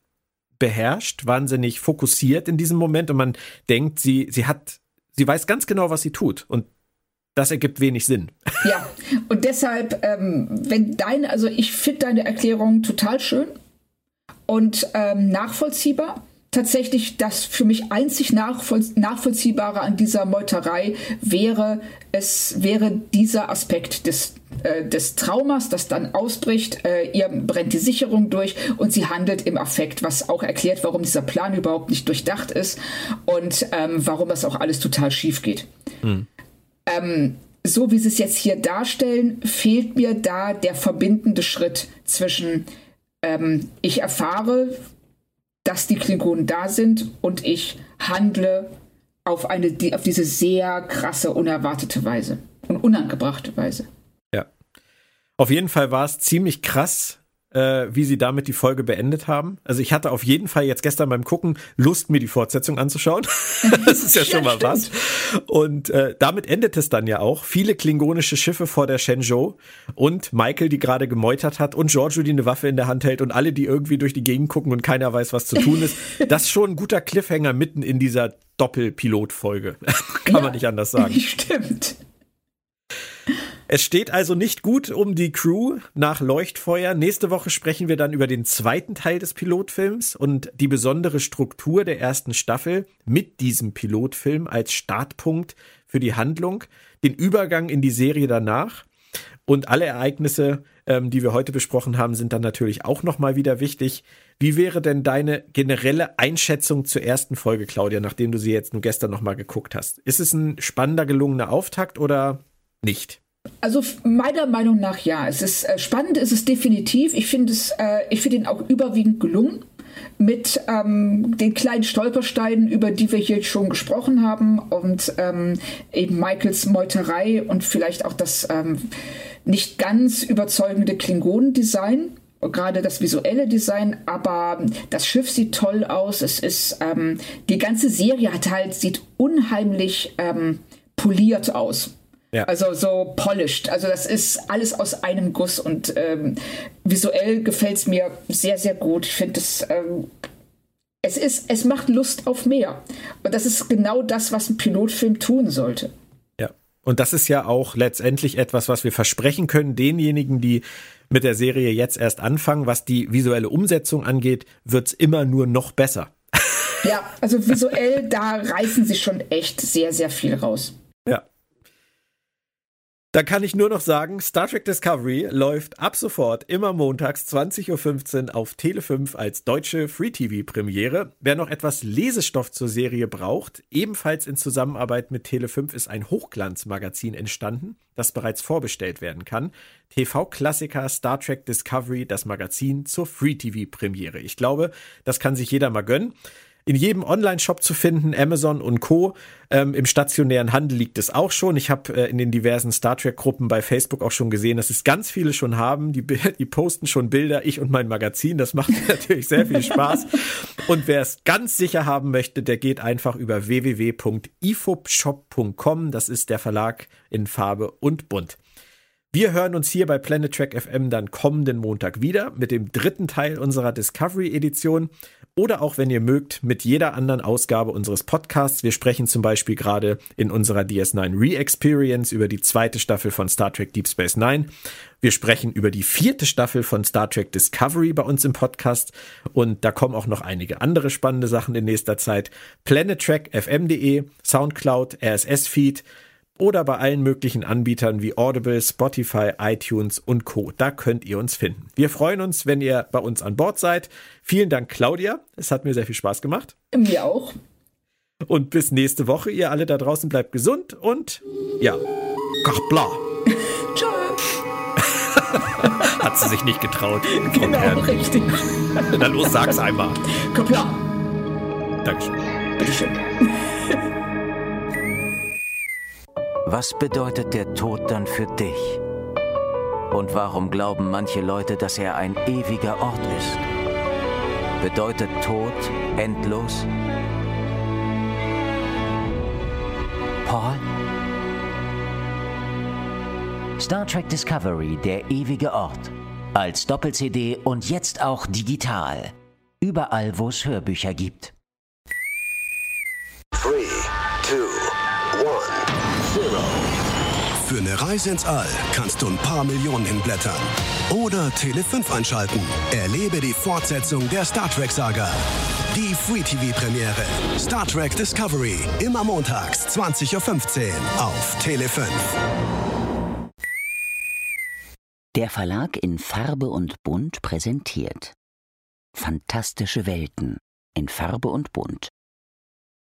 beherrscht, wahnsinnig fokussiert in diesem Moment und man denkt, sie, sie hat, sie weiß ganz genau, was sie tut und das ergibt wenig Sinn. Ja, und deshalb, ähm, wenn deine, also ich finde deine Erklärung total schön und ähm, nachvollziehbar tatsächlich das für mich einzig nachvoll nachvollziehbare an dieser Meuterei wäre, es wäre dieser Aspekt des, äh, des Traumas, das dann ausbricht. Äh, ihr brennt die Sicherung durch und sie handelt im Affekt, was auch erklärt, warum dieser Plan überhaupt nicht durchdacht ist und ähm, warum das auch alles total schief geht. Hm. Ähm, so wie sie es jetzt hier darstellen, fehlt mir da der verbindende Schritt zwischen ähm, ich erfahre dass die Klingonen da sind und ich handle auf, eine, auf diese sehr krasse, unerwartete Weise und unangebrachte Weise. Ja. Auf jeden Fall war es ziemlich krass, äh, wie sie damit die Folge beendet haben. Also ich hatte auf jeden Fall jetzt gestern beim Gucken Lust, mir die Fortsetzung anzuschauen. das ist ja schon mal was. Und äh, damit endet es dann ja auch. Viele klingonische Schiffe vor der Shenzhou und Michael, die gerade gemeutert hat und Giorgio, die eine Waffe in der Hand hält und alle, die irgendwie durch die Gegend gucken und keiner weiß, was zu tun ist. Das ist schon ein guter Cliffhanger mitten in dieser Doppelpilotfolge. Kann ja, man nicht anders sagen. Stimmt. Es steht also nicht gut um die Crew nach Leuchtfeuer. Nächste Woche sprechen wir dann über den zweiten Teil des Pilotfilms und die besondere Struktur der ersten Staffel mit diesem Pilotfilm als Startpunkt für die Handlung, den Übergang in die Serie danach und alle Ereignisse, ähm, die wir heute besprochen haben, sind dann natürlich auch nochmal wieder wichtig. Wie wäre denn deine generelle Einschätzung zur ersten Folge, Claudia, nachdem du sie jetzt nur gestern nochmal geguckt hast? Ist es ein spannender, gelungener Auftakt oder nicht? Also meiner Meinung nach ja. Es ist äh, spannend, ist es definitiv. Ich finde es, äh, ich finde ihn auch überwiegend gelungen mit ähm, den kleinen Stolpersteinen, über die wir hier schon gesprochen haben und ähm, eben Michaels Meuterei und vielleicht auch das ähm, nicht ganz überzeugende Klingonendesign. gerade das visuelle Design, aber das Schiff sieht toll aus. Es ist ähm, die ganze Serie hat halt sieht unheimlich ähm, poliert aus. Ja. Also so polished. Also das ist alles aus einem Guss und ähm, visuell gefällt es mir sehr, sehr gut. Ich finde es, ähm, es ist, es macht Lust auf mehr. Und das ist genau das, was ein Pilotfilm tun sollte. Ja. Und das ist ja auch letztendlich etwas, was wir versprechen können, denjenigen, die mit der Serie jetzt erst anfangen, was die visuelle Umsetzung angeht, wird es immer nur noch besser. Ja, also visuell, da reißen sie schon echt sehr, sehr viel raus. Da kann ich nur noch sagen, Star Trek Discovery läuft ab sofort immer montags 20.15 Uhr auf Tele5 als deutsche Free-TV-Premiere. Wer noch etwas Lesestoff zur Serie braucht, ebenfalls in Zusammenarbeit mit Tele5 ist ein Hochglanzmagazin entstanden, das bereits vorbestellt werden kann. TV-Klassiker Star Trek Discovery, das Magazin zur Free-TV-Premiere. Ich glaube, das kann sich jeder mal gönnen in jedem Online-Shop zu finden, Amazon und Co. Ähm, Im stationären Handel liegt es auch schon. Ich habe äh, in den diversen Star Trek-Gruppen bei Facebook auch schon gesehen, dass es ganz viele schon haben. Die, die posten schon Bilder, ich und mein Magazin. Das macht natürlich sehr viel Spaß. Und wer es ganz sicher haben möchte, der geht einfach über www.ifobshop.com. Das ist der Verlag in Farbe und Bunt. Wir hören uns hier bei Planet Trek FM dann kommenden Montag wieder mit dem dritten Teil unserer Discovery Edition oder auch, wenn ihr mögt, mit jeder anderen Ausgabe unseres Podcasts. Wir sprechen zum Beispiel gerade in unserer DS9 Re-Experience über die zweite Staffel von Star Trek Deep Space Nine. Wir sprechen über die vierte Staffel von Star Trek Discovery bei uns im Podcast und da kommen auch noch einige andere spannende Sachen in nächster Zeit. PlanetTrackFM.de, Soundcloud, RSS-Feed, oder bei allen möglichen Anbietern wie Audible, Spotify, iTunes und Co. Da könnt ihr uns finden. Wir freuen uns, wenn ihr bei uns an Bord seid. Vielen Dank, Claudia. Es hat mir sehr viel Spaß gemacht. Mir auch. Und bis nächste Woche. Ihr alle da draußen bleibt gesund und ja, Kachbla. Ciao. Hat sie sich nicht getraut. Genau, Herrn. richtig. Na los, sag's einmal. Kachbla. Dankeschön. Bitteschön. Was bedeutet der Tod dann für dich? Und warum glauben manche Leute, dass er ein ewiger Ort ist? Bedeutet Tod endlos? Paul? Star Trek Discovery, der ewige Ort. Als Doppel-CD und jetzt auch digital. Überall, wo es Hörbücher gibt. Für eine Reise ins All kannst du ein paar Millionen hinblättern. Oder Tele 5 einschalten. Erlebe die Fortsetzung der Star Trek-Saga. Die Free TV-Premiere. Star Trek Discovery. Immer montags, 20.15 Uhr auf Tele 5. Der Verlag in Farbe und Bunt präsentiert. Fantastische Welten in Farbe und Bunt.